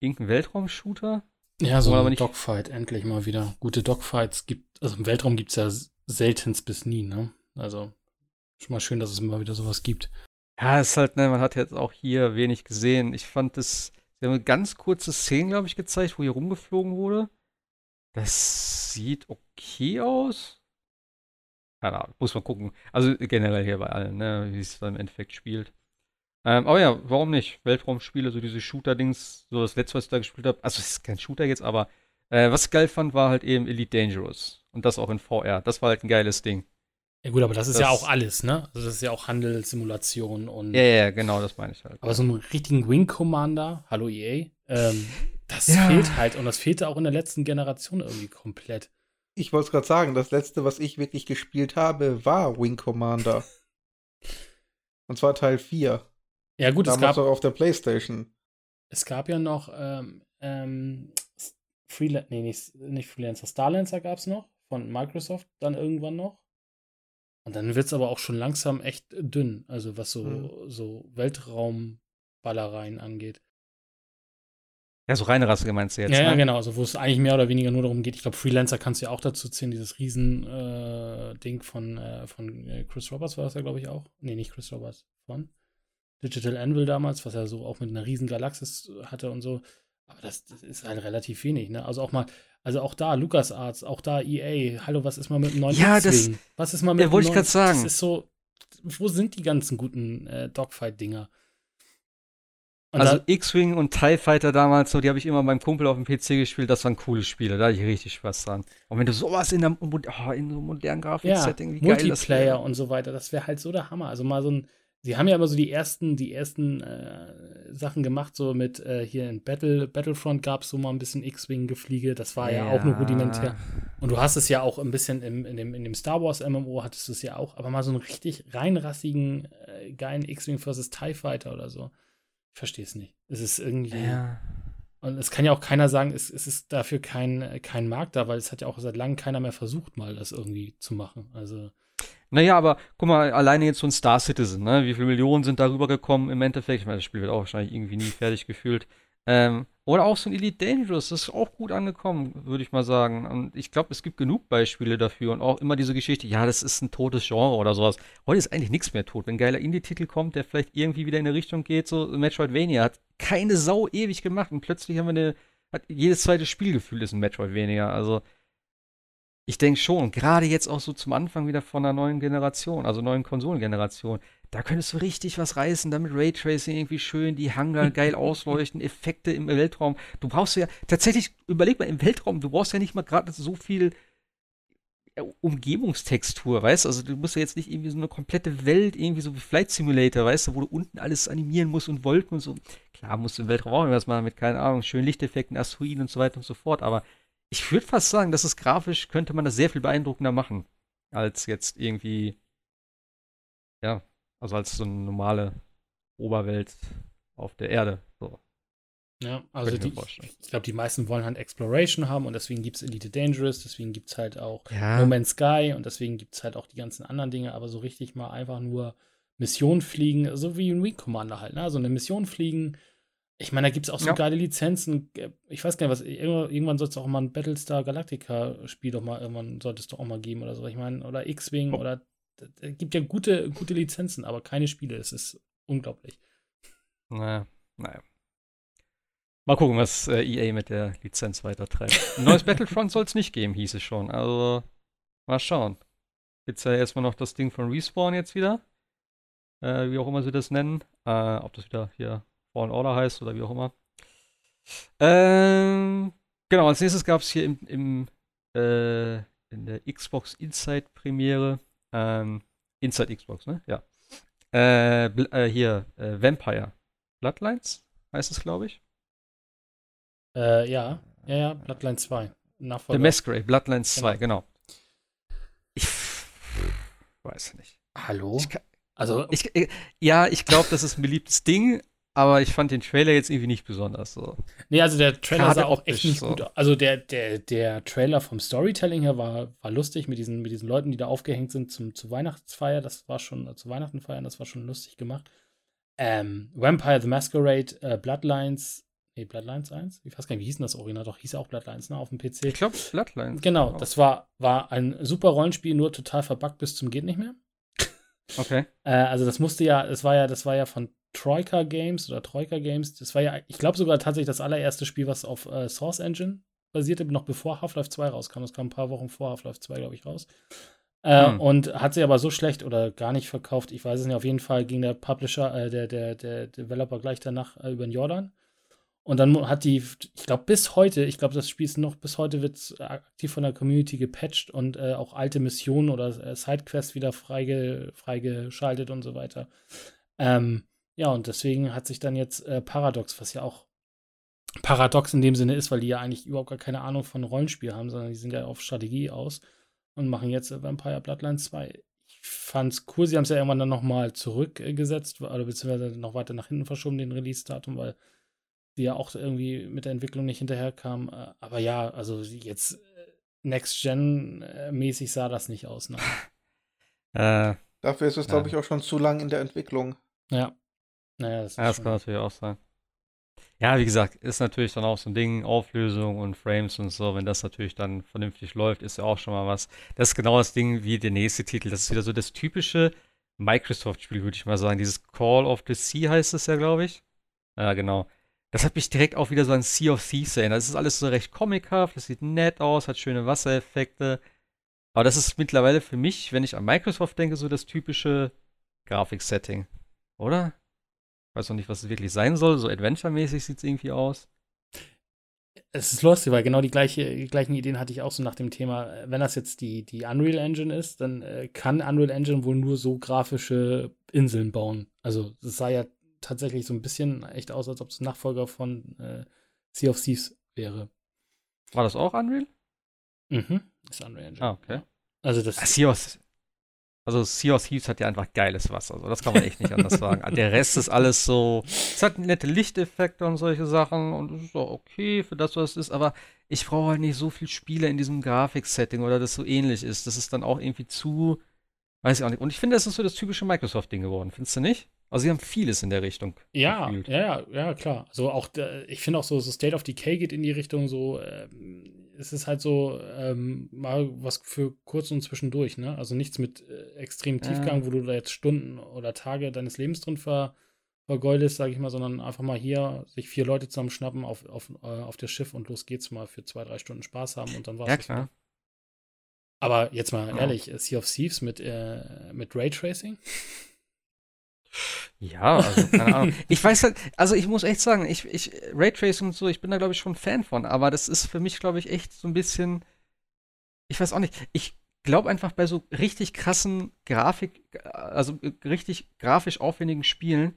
Irgendein Weltraumshooter. Ja, so ein Dogfight, endlich mal wieder. Gute Dogfights gibt, also im Weltraum gibt es ja seltenst bis nie, ne? Also schon mal schön, dass es mal wieder sowas gibt. Ja, ist halt, ne, man hat jetzt auch hier wenig gesehen. Ich fand es, sie haben eine ganz kurze Szene, glaube ich, gezeigt, wo hier rumgeflogen wurde. Das sieht okay aus. Keine Ahnung, muss man gucken. Also generell hier bei allen, ne, wie es dann im Endeffekt spielt. Ähm, aber ja, warum nicht? Weltraumspiele, so diese Shooter-Dings, so das letzte, was ich da gespielt habe. Also, es ist kein Shooter jetzt, aber äh, was ich geil fand, war halt eben Elite Dangerous. Und das auch in VR. Das war halt ein geiles Ding. Ja, gut, aber das ist das, ja auch alles, ne? Also, das ist ja auch Handelssimulation und. Ja, ja, genau, das meine ich halt. Aber so einen richtigen Wing Commander, hallo EA, ähm, das ja. fehlt halt. Und das fehlte auch in der letzten Generation irgendwie komplett. Ich wollte es gerade sagen, das letzte, was ich wirklich gespielt habe, war Wing Commander. Und zwar Teil 4. Ja, gut, Damals es gab. auch auf der Playstation. Es gab ja noch ähm, ähm, Freelancer, nee, nicht, nicht Freelancer, Starlancer gab es noch von Microsoft dann irgendwann noch. Und dann wird es aber auch schon langsam echt dünn, also was so, mhm. so Weltraumballereien angeht. Ja, so reine Rasse meinst du jetzt. Ja, ne? ja genau, also wo es eigentlich mehr oder weniger nur darum geht. Ich glaube, Freelancer kannst du ja auch dazu zählen, dieses Riesen-Ding äh, von, äh, von äh, Chris Roberts war das ja, glaube ich, auch. Nee, nicht Chris Roberts, von Digital Anvil damals, was er so auch mit einer riesen Galaxis hatte und so. Aber das, das ist halt relativ wenig, ne? Also auch mal, also auch da, LucasArts, auch da EA, hallo, was ist mal mit dem neuen Ja, das, Was ist mal mit ja, wollte ich gerade sagen. Das ist so, wo sind die ganzen guten äh, Dogfight-Dinger? Also X-Wing und TIE Fighter damals, so, die habe ich immer beim Kumpel auf dem PC gespielt, das waren coole Spiele, da hatte ich richtig Spaß dran. Und wenn du sowas in, der, oh, in so einem modernen Grafik-Setting, ja, wie geil Multiplayer und so weiter, das wäre halt so der Hammer. Also mal so ein, Sie haben ja immer so die ersten, die ersten äh, Sachen gemacht, so mit äh, hier in Battle, Battlefront gab es so mal ein bisschen X-Wing-Gefliege, das war ja. ja. auch nur rudimentär. Und du hast es ja auch ein bisschen im, in, dem, in dem Star Wars MMO hattest du es ja auch, aber mal so einen richtig reinrassigen, äh, geilen X-Wing versus TIE Fighter oder so. Ich verstehe es nicht. Es ist irgendwie. Ja. Und es kann ja auch keiner sagen, es, es ist dafür kein, kein Markt da, weil es hat ja auch seit langem keiner mehr versucht, mal das irgendwie zu machen. Also. Naja, aber guck mal, alleine jetzt so ein Star Citizen, ne? Wie viele Millionen sind darüber gekommen im Endeffekt? Ich meine, das Spiel wird auch wahrscheinlich irgendwie nie fertig gefühlt. Ähm, oder auch so ein Elite Dangerous, das ist auch gut angekommen, würde ich mal sagen. Und ich glaube, es gibt genug Beispiele dafür und auch immer diese Geschichte, ja, das ist ein totes Genre oder sowas. Heute ist eigentlich nichts mehr tot. Wenn ein geiler Indie-Titel kommt, der vielleicht irgendwie wieder in eine Richtung geht, so Metroidvania hat keine Sau ewig gemacht und plötzlich haben wir eine, hat jedes zweite Spielgefühl ist ein Metroidvania. Also, ich denke schon, gerade jetzt auch so zum Anfang wieder von einer neuen Generation, also neuen Konsolengeneration, da könntest du richtig was reißen, damit Raytracing irgendwie schön, die Hangar geil ausleuchten, Effekte im Weltraum. Du brauchst ja, tatsächlich, überleg mal, im Weltraum, du brauchst ja nicht mal gerade so viel äh, Umgebungstextur, weißt du? Also du musst ja jetzt nicht irgendwie so eine komplette Welt, irgendwie so wie Flight Simulator, weißt du, wo du unten alles animieren musst und Wolken und so. Klar musst du im Weltraum auch was machen mit, keine Ahnung, schönen Lichteffekten, Asteroiden und so weiter und so fort, aber ich würde fast sagen, dass es grafisch könnte man das sehr viel beeindruckender machen, als jetzt irgendwie, ja, also als so eine normale Oberwelt auf der Erde. So. Ja, also die, ich glaube, die meisten wollen halt Exploration haben und deswegen gibt es Elite Dangerous, deswegen gibt es halt auch ja. No Man's Sky und deswegen gibt es halt auch die ganzen anderen Dinge, aber so richtig mal einfach nur Mission fliegen, so wie ein Wing Commander halt, ne? So eine Mission fliegen, ich meine, da gibt es auch so ja. geile Lizenzen. Ich weiß gar nicht, was. Irgendwann soll es auch mal ein Battlestar Galactica-Spiel doch mal irgendwann sollte es doch auch mal geben oder so. Ich meine, oder X-Wing oh. oder. Es gibt ja gute, gute Lizenzen, aber keine Spiele. Es ist unglaublich. Naja, naja. Mal gucken, was äh, EA mit der Lizenz weitertreibt. Ein neues Battlefront soll es nicht geben, hieß es schon. Also, mal schauen. Gibt's ja erstmal noch das Ding von Respawn jetzt wieder. Äh, wie auch immer sie das nennen. Äh, ob das wieder hier Fallen Order heißt oder wie auch immer. Ähm, genau, als nächstes gab es hier im, im äh, in der Xbox Inside Premiere, ähm, Inside Xbox, ne? Ja. Äh, äh, hier, äh, Vampire Bloodlines heißt es, glaube ich. Äh, ja, ja, ja, Bloodline 2. Nachfolger. The Masquerade, Bloodline 2, genau. genau. Ich weiß nicht. Hallo? Ich kann, also, ich, äh, ja, ich glaube, das ist ein beliebtes Ding, aber ich fand den Trailer jetzt irgendwie nicht besonders so. Nee, also der Trailer Gerade sah auch echt nicht so. gut aus. Also der, der, der Trailer vom Storytelling her war, war lustig mit diesen, mit diesen Leuten, die da aufgehängt sind zum, zu Weihnachtsfeier. Das war schon, äh, zu Weihnachten feiern, das war schon lustig gemacht. Ähm, Vampire the Masquerade, äh, Bloodlines, nee, Bloodlines 1? Ich weiß gar nicht, wie hieß denn das Original? Doch, hieß ja auch Bloodlines, ne, auf dem PC. Ich glaube, Bloodlines. Genau, genau, das war, war ein super Rollenspiel, nur total verbuggt bis zum geht nicht mehr. Okay. Äh, also das musste ja, das war ja, das war ja von Troika Games oder Troika Games. Das war ja, ich glaube sogar tatsächlich das allererste Spiel, was auf äh, Source Engine basierte, noch bevor Half-Life 2 rauskam. Das kam ein paar Wochen vor Half-Life 2, glaube ich, raus. Äh, hm. Und hat sie aber so schlecht oder gar nicht verkauft. Ich weiß es nicht. Auf jeden Fall ging der Publisher, äh, der, der, der Developer gleich danach äh, über den Jordan. Und dann hat die, ich glaube, bis heute, ich glaube, das Spiel ist noch, bis heute wird aktiv von der Community gepatcht und äh, auch alte Missionen oder äh, Sidequests wieder freige, freigeschaltet und so weiter. Ähm, ja, und deswegen hat sich dann jetzt äh, Paradox, was ja auch paradox in dem Sinne ist, weil die ja eigentlich überhaupt gar keine Ahnung von Rollenspiel haben, sondern die sind ja auf Strategie aus und machen jetzt äh, Vampire Bloodlines 2. Ich fand's cool, sie haben es ja irgendwann dann nochmal zurückgesetzt, oder beziehungsweise noch weiter nach hinten verschoben, den Release-Datum, weil die ja auch irgendwie mit der Entwicklung nicht hinterherkam. Äh, aber ja, also jetzt äh, Next-Gen-mäßig sah das nicht aus. Ne? Äh, Dafür ist es, glaube ich, auch schon zu lang in der Entwicklung. Ja. Naja, das, ja, das kann natürlich auch sein. Ja, wie gesagt, ist natürlich dann auch so ein Ding, Auflösung und Frames und so, wenn das natürlich dann vernünftig läuft, ist ja auch schon mal was. Das ist genau das Ding wie der nächste Titel. Das ist wieder so das typische Microsoft-Spiel, würde ich mal sagen. Dieses Call of the Sea heißt es ja, glaube ich. Ja, genau. Das hat mich direkt auch wieder so an Sea of Thieves erinnert. Das ist alles so recht comichaft, das sieht nett aus, hat schöne Wassereffekte. Aber das ist mittlerweile für mich, wenn ich an Microsoft denke, so das typische Grafik-Setting. Oder? weiß noch nicht, was es wirklich sein soll. So Adventure-mäßig sieht es irgendwie aus. Es ist lustig, weil genau die, gleiche, die gleichen Ideen hatte ich auch so nach dem Thema, wenn das jetzt die, die Unreal Engine ist, dann äh, kann Unreal Engine wohl nur so grafische Inseln bauen. Also es sah ja tatsächlich so ein bisschen echt aus, als ob es Nachfolger von äh, Sea of Thieves wäre. War das auch Unreal? Mhm, ist Unreal Engine. Ah, okay. Also das. Ah, sea of, also Sea of Thieves hat ja einfach geiles Wasser. Also das kann man echt nicht anders sagen. Der Rest ist alles so. Es hat nette Lichteffekte und solche Sachen und es ist auch okay für das, was es ist, aber ich brauche halt nicht so viel Spiele in diesem Grafiksetting oder das so ähnlich ist. Das ist dann auch irgendwie zu. Weiß ich auch nicht. Und ich finde, das ist so das typische Microsoft-Ding geworden. Findest du nicht? Also sie haben vieles in der Richtung. Ja, gefühlt. ja, ja, klar. Also auch, ich finde auch so, so State of Decay geht in die Richtung so, ähm, es ist halt so ähm, mal was für kurz und zwischendurch, ne? Also nichts mit äh, extrem Tiefgang, ja. wo du da jetzt Stunden oder Tage deines Lebens drin ver, vergeudest, sage ich mal, sondern einfach mal hier sich vier Leute zusammenschnappen auf, auf, äh, auf das Schiff und los geht's mal für zwei, drei Stunden Spaß haben und dann war's. Ja, klar. Aber jetzt mal ja. ehrlich, Sea of Thieves mit, äh, mit Raytracing? Ja, also keine Ahnung. Ich weiß halt, also ich muss echt sagen, ich, ich, Raytracing und so, ich bin da glaube ich schon Fan von, aber das ist für mich glaube ich echt so ein bisschen, ich weiß auch nicht, ich glaube einfach bei so richtig krassen Grafik, also richtig grafisch aufwendigen Spielen,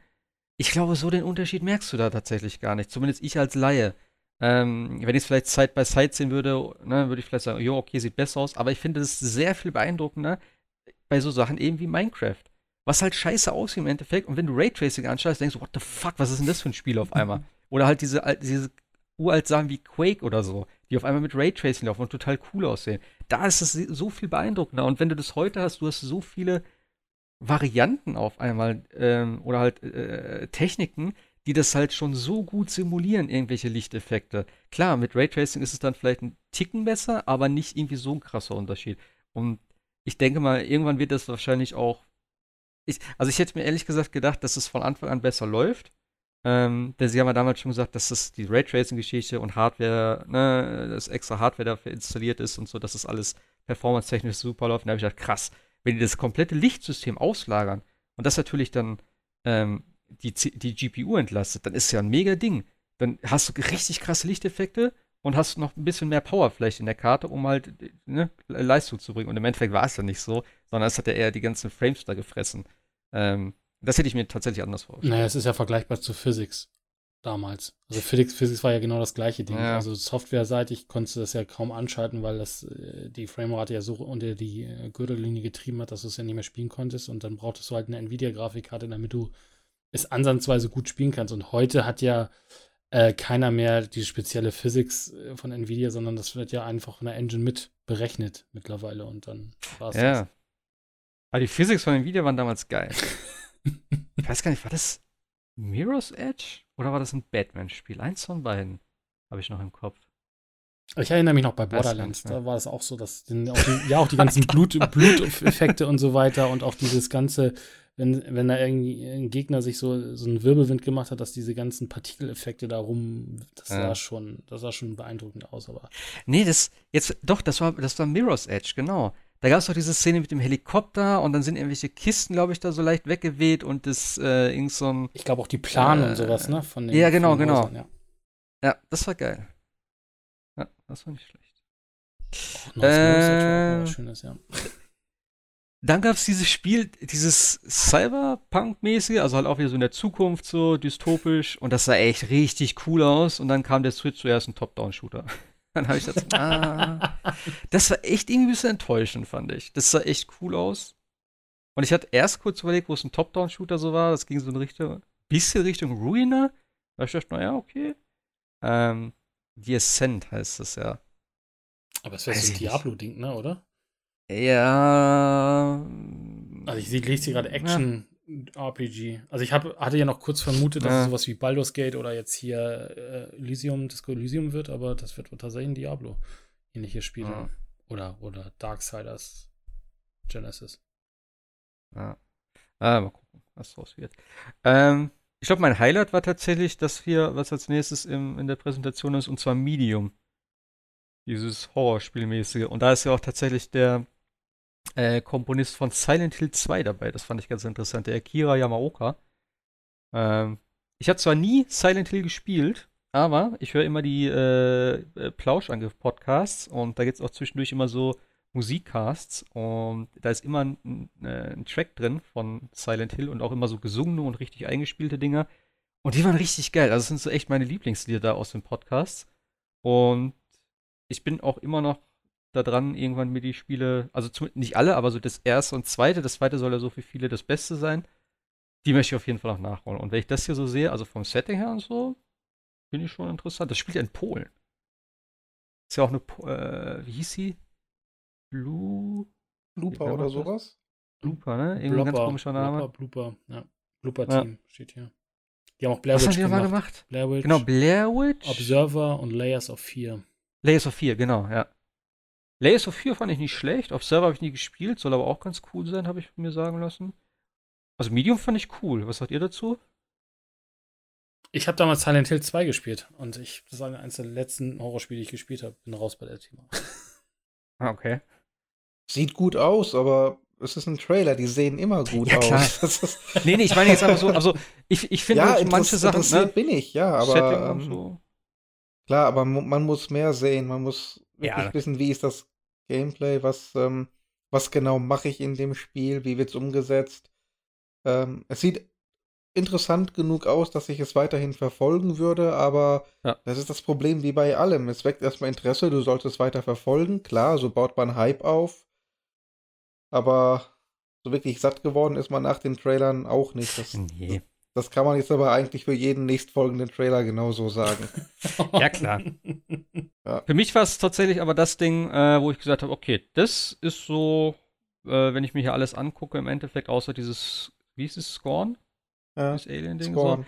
ich glaube, so den Unterschied merkst du da tatsächlich gar nicht. Zumindest ich als Laie. Ähm, wenn ich es vielleicht Side by Side sehen würde, ne, würde ich vielleicht sagen, jo, okay, sieht besser aus. Aber ich finde es sehr viel beeindruckender bei so Sachen eben wie Minecraft was halt scheiße aussieht im Endeffekt. Und wenn du Raytracing anschaust, denkst du, what the fuck, was ist denn das für ein Spiel auf einmal? Oder halt diese, diese uralt Sachen wie Quake oder so, die auf einmal mit Raytracing laufen und total cool aussehen. Da ist es so viel beeindruckender. Und wenn du das heute hast, du hast so viele Varianten auf einmal ähm, oder halt äh, Techniken, die das halt schon so gut simulieren, irgendwelche Lichteffekte. Klar, mit Raytracing ist es dann vielleicht ein Ticken besser, aber nicht irgendwie so ein krasser Unterschied. Und ich denke mal, irgendwann wird das wahrscheinlich auch ich, also ich hätte mir ehrlich gesagt gedacht, dass es von Anfang an besser läuft. Ähm, denn sie haben ja damals schon gesagt, dass das die Raytracing-Geschichte und Hardware, ne, dass extra Hardware dafür installiert ist und so, dass das alles performance-technisch super läuft. Und da habe ich gedacht, krass, wenn die das komplette Lichtsystem auslagern und das natürlich dann ähm, die, die GPU entlastet, dann ist ja ein mega Ding. Dann hast du richtig krasse Lichteffekte und hast noch ein bisschen mehr Power vielleicht in der Karte, um halt ne, Leistung zu bringen. Und im Endeffekt war es ja nicht so, sondern es hat ja eher die ganzen Frames da gefressen. Ähm, das hätte ich mir tatsächlich anders vorgestellt. Naja, es ist ja vergleichbar zu Physics. damals. Also Physics, Physics war ja genau das gleiche Ding. Ja. Also softwareseitig konntest du das ja kaum anschalten, weil das äh, die Framerate ja so unter die äh, Gürtellinie getrieben hat, dass du es ja nicht mehr spielen konntest. Und dann brauchtest du halt eine Nvidia-Grafikkarte, damit du es ansatzweise gut spielen kannst. Und heute hat ja äh, keiner mehr die spezielle Physics äh, von Nvidia, sondern das wird ja einfach von der Engine mit berechnet mittlerweile und dann war es ja. das. Aber die Physics von Nvidia waren damals geil. ich weiß gar nicht, war das Mirror's Edge oder war das ein Batman-Spiel? Eins von beiden habe ich noch im Kopf. Ich erinnere mich noch bei Borderlands, da war es auch so, dass den, auch die, ja auch die ganzen Blut, Bluteffekte und so weiter und auch dieses ganze wenn, wenn da irgendwie ein Gegner sich so, so einen Wirbelwind gemacht hat, dass diese ganzen Partikeleffekte da rum, das ja. sah schon, das sah schon beeindruckend aus, aber. Nee, das, jetzt, doch, das war, das war Mirror's Edge, genau. Da gab es doch diese Szene mit dem Helikopter und dann sind irgendwelche Kisten, glaube ich, da so leicht weggeweht und das äh, irgend so ein. Ich glaube auch die Plane äh, und sowas, ne? Von den, ja, genau, genau. Häusern, ja. ja. das war geil. Ja, das war nicht schlecht. Oh, äh, schönes, ja. Dann gab es dieses Spiel, dieses Cyberpunk-mäßige, also halt auch wieder so in der Zukunft, so dystopisch. Und das sah echt richtig cool aus. Und dann kam der Switch zuerst ein Top-Down-Shooter. Dann habe ich das, ah, das war echt irgendwie ein bisschen enttäuschend, fand ich. Das sah echt cool aus. Und ich hatte erst kurz überlegt, wo es ein Top-Down-Shooter so war. Das ging so in Richtung, bisschen Richtung Ruiner. Da ich dachte, naja, okay. Ähm, The Ascent heißt das ja. Aber es wäre so ein Diablo-Ding, ne, oder? Ja. Also ich lese hier gerade Action. RPG. Also ich hab, hatte ja noch kurz vermutet, dass ja. es sowas wie Baldur's Gate oder jetzt hier äh, Elysium, Disco Elysium wird, aber das wird tatsächlich ein Diablo. Ähnliche Spiele. Ja. Oder, oder Darksiders Genesis. Ja. Ah, mal gucken, was draus wird. Ähm, ich glaube, mein Highlight war tatsächlich das hier, was als nächstes im, in der Präsentation ist, und zwar Medium. Dieses Horrorspielmäßige. Und da ist ja auch tatsächlich der äh, Komponist von Silent Hill 2 dabei. Das fand ich ganz interessant, der Akira Yamaoka. Ähm, ich habe zwar nie Silent Hill gespielt, aber ich höre immer die äh, äh Plauschangriff-Podcasts und da gibt es auch zwischendurch immer so Musikcasts und da ist immer ein, äh, ein, Track drin von Silent Hill und auch immer so gesungene und richtig eingespielte Dinger. Und die waren richtig geil. Also das sind so echt meine Lieblingslieder da aus dem Podcast. Und ich bin auch immer noch da dran, irgendwann mir die Spiele, also nicht alle, aber so das erste und zweite, das zweite soll ja so für viele das Beste sein. Die möchte ich auf jeden Fall noch nachholen. Und wenn ich das hier so sehe, also vom Setting her und so, finde ich schon interessant. Das spielt ja in Polen. Ist ja auch eine, äh, wie hieß sie? Blue. Blooper oder sowas? Blooper, ne? Irgendwie ein ganz komischer Name. Blooper, Blooper, ja. Blooper-Team ja. steht hier. Die haben auch Blair Witch Was haben die gemacht. gemacht? Blair Witch. Genau, Blair Witch. Observer und Layers of Fear. Layers of 4, genau, ja. Layers of 4 fand ich nicht schlecht. Auf Server habe ich nie gespielt, soll aber auch ganz cool sein, habe ich mir sagen lassen. Also Medium fand ich cool. Was sagt ihr dazu? Ich habe damals Silent Hill 2 gespielt und ich, das war eines der letzten Horrorspiele, die ich gespielt habe. Bin raus bei der Thema. Ah, okay. Sieht gut aus, aber es ist ein Trailer, die sehen immer gut ja, aus. nee, nee, ich meine jetzt einfach so, also ich, ich finde ja, manche Sachen. Ne, bin ich, ja, aber. Ähm, so. Klar, aber man muss mehr sehen. Man muss wirklich ja. wissen, wie ist das Gameplay, was, ähm, was genau mache ich in dem Spiel, wie wird es umgesetzt. Ähm, es sieht interessant genug aus, dass ich es weiterhin verfolgen würde, aber ja. das ist das Problem wie bei allem. Es weckt erstmal Interesse, du sollst es weiter verfolgen. Klar, so baut man Hype auf. Aber so wirklich satt geworden ist man nach den Trailern auch nicht. Das, nee. Das kann man jetzt aber eigentlich für jeden nächstfolgenden Trailer genauso sagen. ja, klar. Ja. Für mich war es tatsächlich aber das Ding, äh, wo ich gesagt habe, okay, das ist so, äh, wenn ich mir hier alles angucke, im Endeffekt, außer dieses, wie ist es, Scorn? Ja, das Alien-Ding. So.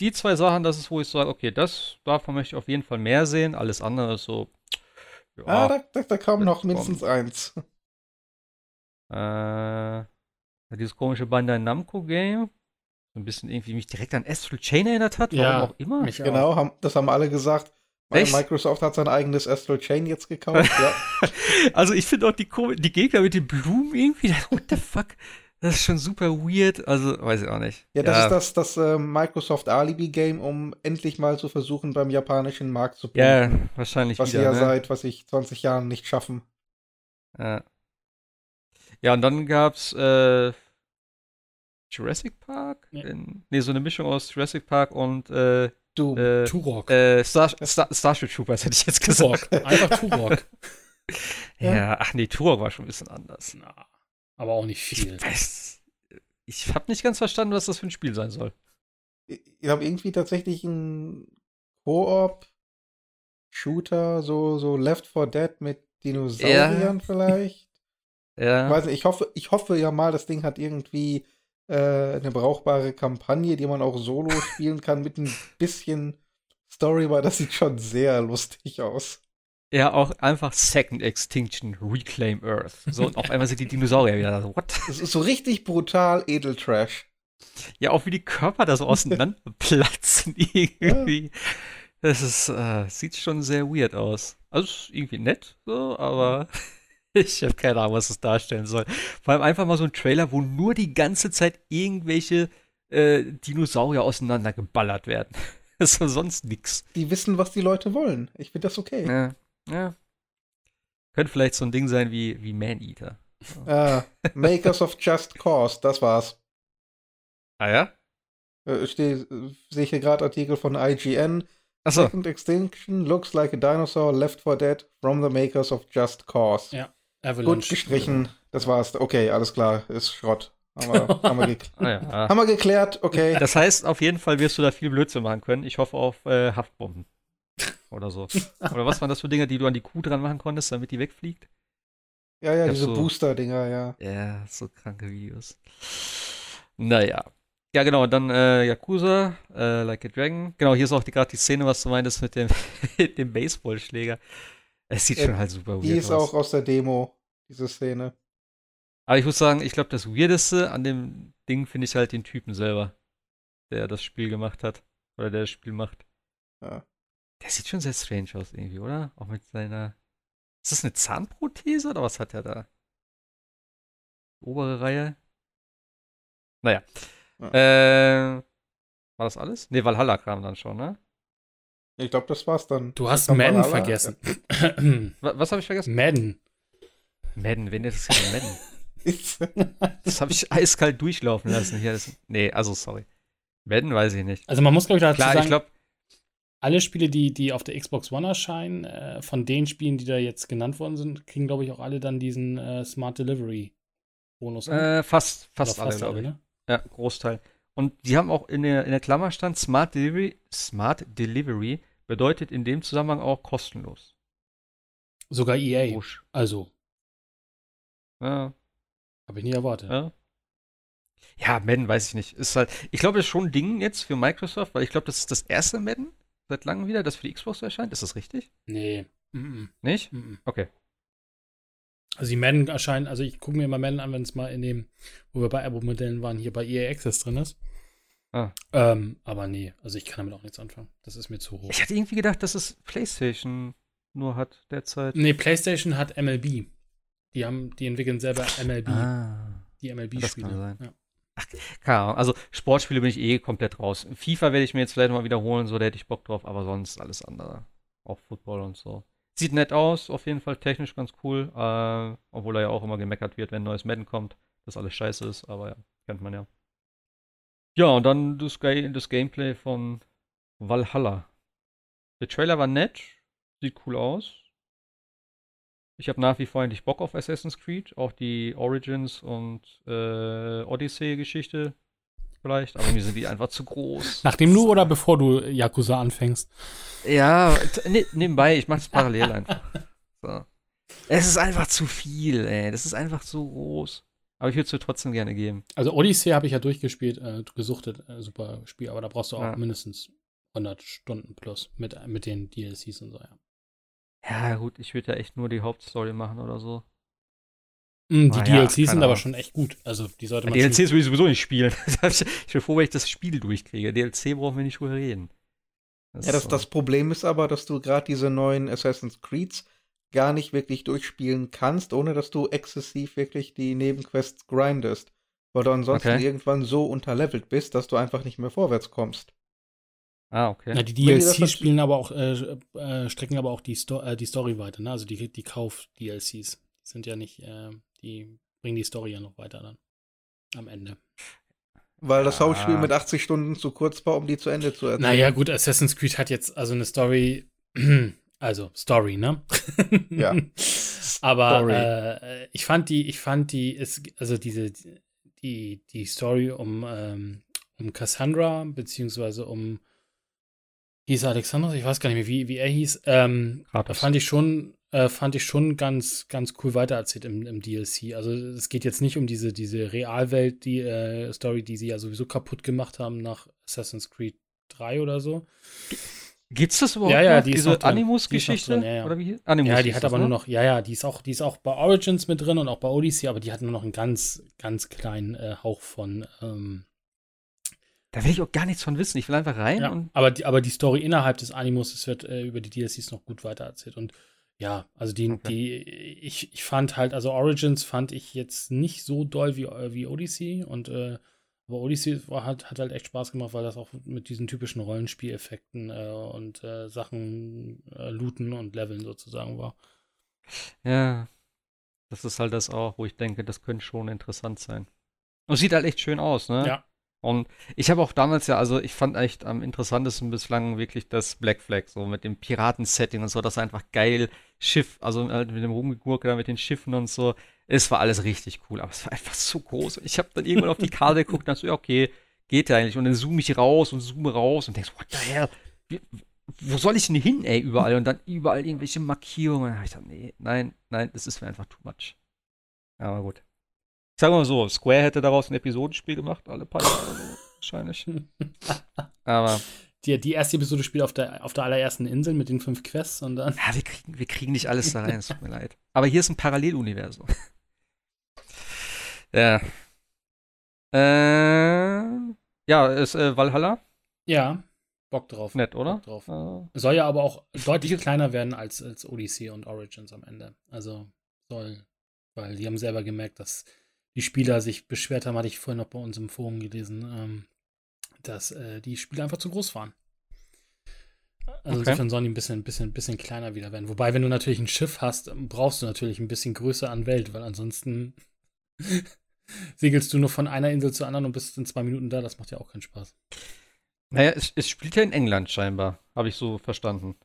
Die zwei Sachen, das ist, wo ich sage, okay, das, davon möchte ich auf jeden Fall mehr sehen. Alles andere ist so, ja. Ah, da, da, da kam noch mindestens kommt. eins. Äh, dieses komische Bandai Namco Game so ein bisschen irgendwie mich direkt an Astral Chain erinnert hat, warum ja, auch immer. genau, haben, das haben alle gesagt. Echt? Microsoft hat sein eigenes Astral Chain jetzt gekauft, ja. also ich finde auch die, die Gegner mit den Blumen irgendwie, what the fuck? Das ist schon super weird, also weiß ich auch nicht. Ja, das ja. ist das, das äh, Microsoft Alibi-Game, um endlich mal zu versuchen, beim japanischen Markt zu punkten. Ja, wahrscheinlich Was wieder, sie ja ne? seit, was ich, 20 Jahren nicht schaffen. Ja. Ja, und dann gab's äh, Jurassic Park? Nee. In, nee, so eine Mischung aus Jurassic Park und äh, Du, äh, Turok. Äh, Star, Star, Starship Troopers hätte ich jetzt gesagt. Turok. Einfach Turok. ja. ja, ach nee, Turok war schon ein bisschen anders. Na, aber auch nicht viel. Ich, weiß, ich habe nicht ganz verstanden, was das für ein Spiel sein soll. Ich habe irgendwie tatsächlich ein Koop-Shooter, so, so Left 4 Dead mit Dinosauriern ja. vielleicht. Ja. Ich weiß nicht, ich hoffe, ich hoffe ja mal, das Ding hat irgendwie äh, eine brauchbare Kampagne, die man auch solo spielen kann mit ein bisschen Story, weil das sieht schon sehr lustig aus. Ja, auch einfach Second Extinction, Reclaim Earth. So, und auf einmal sind die Dinosaurier wieder so, what? Das ist so richtig brutal Edeltrash. Ja, auch wie die Körper da so auseinanderplatzen irgendwie. Ja. Das ist, äh, sieht schon sehr weird aus. Also ist irgendwie nett, so, aber ich habe keine Ahnung, was das darstellen soll. Vor allem einfach mal so ein Trailer, wo nur die ganze Zeit irgendwelche äh, Dinosaurier auseinandergeballert werden. Das ist sonst nix. Die wissen, was die Leute wollen. Ich finde das okay. Ja, ja. Könnte vielleicht so ein Ding sein wie, wie Man-Eater. Ah, Makers of Just Cause, das war's. Ah ja? Äh, Sehe ich hier gerade Artikel von IGN. Achso. Second Extinction looks like a dinosaur left for dead from the makers of Just Cause. Ja. Avalanche. Gut gestrichen. Das war's. Okay, alles klar. Ist Schrott. Haben wir, haben, wir ah, ja. haben wir, geklärt, okay. Das heißt, auf jeden Fall wirst du da viel Blödsinn machen können. Ich hoffe auf äh, Haftbomben. Oder so. Oder was waren das für Dinge, die du an die Kuh dran machen konntest, damit die wegfliegt? Ja, ja, diese so, Booster-Dinger, ja. Ja, so kranke Videos. Naja. Ja, genau, und dann äh, Yakuza, äh, Like a Dragon. Genau, hier ist auch gerade die Szene, was du meintest mit dem, dem Baseballschläger. Es sieht äh, schon halt super weird aus. Die ist auch aus der Demo, diese Szene. Aber ich muss sagen, ich glaube, das Weirdeste an dem Ding finde ich halt den Typen selber, der das Spiel gemacht hat. Oder der das Spiel macht. Ja. Der sieht schon sehr strange aus irgendwie, oder? Auch mit seiner. Ist das eine Zahnprothese oder was hat er da? Obere Reihe? Naja. Ja. Äh, war das alles? Ne, Valhalla kam dann schon, ne? Ich glaube, das war's dann. Du hast Madden vergessen. Was habe ich vergessen? Madden. Madden, wen ist das Madden? das habe ich eiskalt durchlaufen lassen hier. Das, nee, also sorry. Madden weiß ich nicht. Also man muss, glaube ich, dazu Klar, sagen, ich glaube, alle Spiele, die, die auf der Xbox One erscheinen, äh, von den Spielen, die da jetzt genannt worden sind, kriegen, glaube ich, auch alle dann diesen äh, Smart Delivery Bonus. Äh, fast, fast, fast alle, glaube ich. Ne? Ja, Großteil. Und die haben auch in der, in der Klammer stand, Smart Delivery, Smart Delivery bedeutet in dem Zusammenhang auch kostenlos. Sogar EA. Busch. Also. Ja. Habe ich nie erwartet. Ja. Ja, Madden weiß ich nicht. Ist halt, ich glaube, das ist schon ein Ding jetzt für Microsoft, weil ich glaube, das ist das erste Madden seit langem wieder, das für die Xbox erscheint. Ist das richtig? Nee. Mm -mm. Nicht? Mm okay. Also die Madden erscheinen, also ich gucke mir immer Madden an, wenn es mal in dem, wo wir bei Abo-Modellen waren, hier bei EA Access drin ist. Ah. Ähm, aber nee, also ich kann damit auch nichts anfangen. Das ist mir zu hoch. Ich hatte irgendwie gedacht, dass es PlayStation nur hat derzeit. Nee, PlayStation hat MLB. Die haben, die entwickeln selber MLB. Ah, die MLB-Spiele. Ja. Ach, keine Ahnung. Also Sportspiele bin ich eh komplett raus. FIFA werde ich mir jetzt vielleicht mal wiederholen, so da hätte ich Bock drauf, aber sonst alles andere. Auch Football und so. Sieht nett aus, auf jeden Fall technisch ganz cool. Äh, obwohl er ja auch immer gemeckert wird, wenn ein neues Madden kommt, dass alles scheiße ist, aber ja, kennt man ja. Ja, und dann das, das Gameplay von Valhalla. Der Trailer war nett, sieht cool aus. Ich habe nach wie vor eigentlich Bock auf Assassin's Creed, auch die Origins und äh, Odyssey-Geschichte vielleicht, aber mir sind die einfach zu groß. Nachdem du oder bevor du Yakuza anfängst? Ja, ne, nebenbei, ich mache es parallel einfach. So. Es ist einfach zu viel, ey. Das ist einfach zu groß. Aber ich würde es dir trotzdem gerne geben. Also Odyssey habe ich ja durchgespielt, äh, gesuchtet, äh, super Spiel, aber da brauchst du auch ja. mindestens 100 Stunden plus mit, mit den DLCs und so, ja. Ja, gut, ich würde ja echt nur die Hauptstory machen oder so. Mm, die ah, DLCs ja, sind aber schon echt gut. Also die sollte man. DLCs will ich sowieso nicht spielen. ich bin froh, wenn ich das Spiel durchkriege. DLC brauchen wir nicht drüber reden. Das ja, das, so. das Problem ist aber, dass du gerade diese neuen Assassin's Creeds gar nicht wirklich durchspielen kannst, ohne dass du exzessiv wirklich die Nebenquests grindest. Weil du ansonsten okay. irgendwann so unterlevelt bist, dass du einfach nicht mehr vorwärts kommst. Ah, okay. Ja, die DLCs spielen aber auch, äh, äh, strecken aber auch die, Sto äh, die Story weiter, ne? Also die, die Kauf-DLCs sind ja nicht, äh, die bringen die Story ja noch weiter dann. Am Ende. weil das Hauptspiel mit 80 Stunden zu kurz war, um die zu Ende zu erzählen. Naja, gut, Assassin's Creed hat jetzt also eine Story, also Story, ne? Ja. Aber äh, ich fand die, ich fand die, ist, also diese, die, die Story um, ähm, um Cassandra, beziehungsweise um hieß Alexandros, ich weiß gar nicht mehr, wie, wie er hieß, ähm, da fand ich schon, äh, fand ich schon ganz, ganz cool weitererzählt im, im DLC. Also es geht jetzt nicht um diese, diese Realwelt, die äh, Story, die sie ja sowieso kaputt gemacht haben nach Assassin's Creed 3 oder so. Gibt's das überhaupt Ja, ja, noch, die diese. Animus-Geschichte? Die ja, ja. Oder wie? Animus Ja, die hat das, aber ne? nur noch, ja, ja, die ist auch, die ist auch bei Origins mit drin und auch bei Odyssey, aber die hat nur noch einen ganz, ganz kleinen äh, Hauch von, ähm, Da will ich auch gar nichts von wissen. Ich will einfach rein ja, und. aber die, aber die Story innerhalb des Animus, es wird äh, über die DLCs noch gut weitererzählt und ja, also die, Okay. die, ich, ich fand halt, also Origins fand ich jetzt nicht so doll wie, äh, wie Odyssey und äh, aber Odyssey war, hat, hat halt echt Spaß gemacht, weil das auch mit diesen typischen Rollenspieleffekten äh, und äh, Sachen äh, looten und leveln sozusagen war. Ja. Das ist halt das auch, wo ich denke, das könnte schon interessant sein. Und sieht halt echt schön aus, ne? Ja. Und ich habe auch damals ja, also ich fand echt am interessantesten bislang wirklich das Black Flag, so mit dem Piraten-Setting und so, das war einfach geil. Schiff, also halt mit dem Rumgegurke da mit den Schiffen und so. Es war alles richtig cool, aber es war einfach so groß. Ich habe dann irgendwann auf die Karte geguckt und dachte so, ja, okay, geht ja eigentlich. Und dann zoome ich raus und zoome raus und denkst, what the hell? Wie, wo soll ich denn hin, ey, überall? Und dann überall irgendwelche Markierungen. Ich gedacht, nee, nein, nein, das ist mir einfach too much. Aber gut. Sagen wir mal so, Square hätte daraus ein Episodenspiel gemacht, alle paar Jahre wahrscheinlich. Aber Die, die erste Episode spielt auf der, auf der allerersten Insel mit den fünf Quests und dann. ja, wir kriegen, wir kriegen nicht alles da rein, es tut mir leid. Aber hier ist ein Paralleluniversum. Ja. Äh, ja, ist äh, Valhalla Ja, Bock drauf. nett, oder? Bock drauf. Äh, Soll ja aber auch deutlich kleiner werden als, als Odyssey und Origins am Ende. Also soll, weil die haben selber gemerkt, dass die Spieler sich beschwert haben, hatte ich vorhin noch bei uns im Forum gelesen, ähm, dass äh, die Spiele einfach zu groß waren. Also Okay. insofern sollen die ein bisschen, bisschen, bisschen kleiner wieder werden. Wobei, wenn du natürlich ein Schiff hast, brauchst du natürlich ein bisschen Größe an Welt, weil ansonsten segelst du nur von einer Insel zur anderen und bist in zwei Minuten da. Das macht ja auch keinen Spaß. naja, es, es spielt ja in England scheinbar, habe ich so verstanden.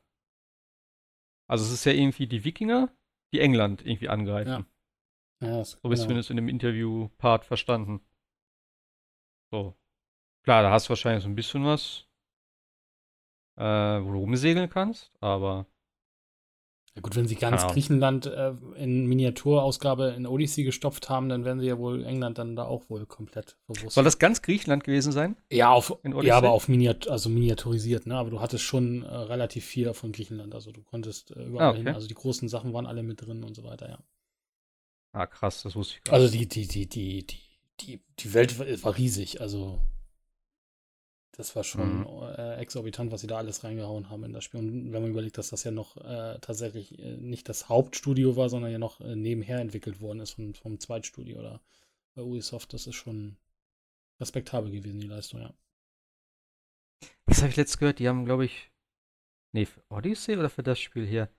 Also es ist ja irgendwie die Wikinger, die England irgendwie angreifen. Ja. Ja, So habe ich genau. zumindest in dem Interview-Part verstanden. So. Klar, da hast du wahrscheinlich so ein bisschen was, äh, wo du rumsegeln kannst, aber Ja gut, wenn sie ganz Ahnung. Griechenland äh, in Miniaturausgabe in Odyssey gestopft haben, dann werden sie ja wohl England dann da auch wohl komplett bewusst. soll das ganz Griechenland gewesen sein? ja, auf, ja, aber auf Miniat also miniaturisiert, ne? Aber du hattest schon äh, relativ viel von Griechenland. Also du konntest äh, überall Ah, okay. hin. Also die großen Sachen waren alle mit drin und so weiter, ja. Ah, krass, das wusste ich gar nicht. Also die, die, die, die, die, die, die Welt war, war riesig. Also das war schon Mhm. äh, exorbitant, was sie da alles reingehauen haben in das Spiel. Und wenn man überlegt, dass das ja noch äh, tatsächlich äh, nicht das Hauptstudio war, sondern ja noch äh, nebenher entwickelt worden ist vom, vom Zweitstudio oder bei Ubisoft, das ist schon respektabel gewesen, die Leistung, ja. Was habe ich letztes gehört? Die haben, glaube ich, nee, für Odyssey oder für das Spiel hier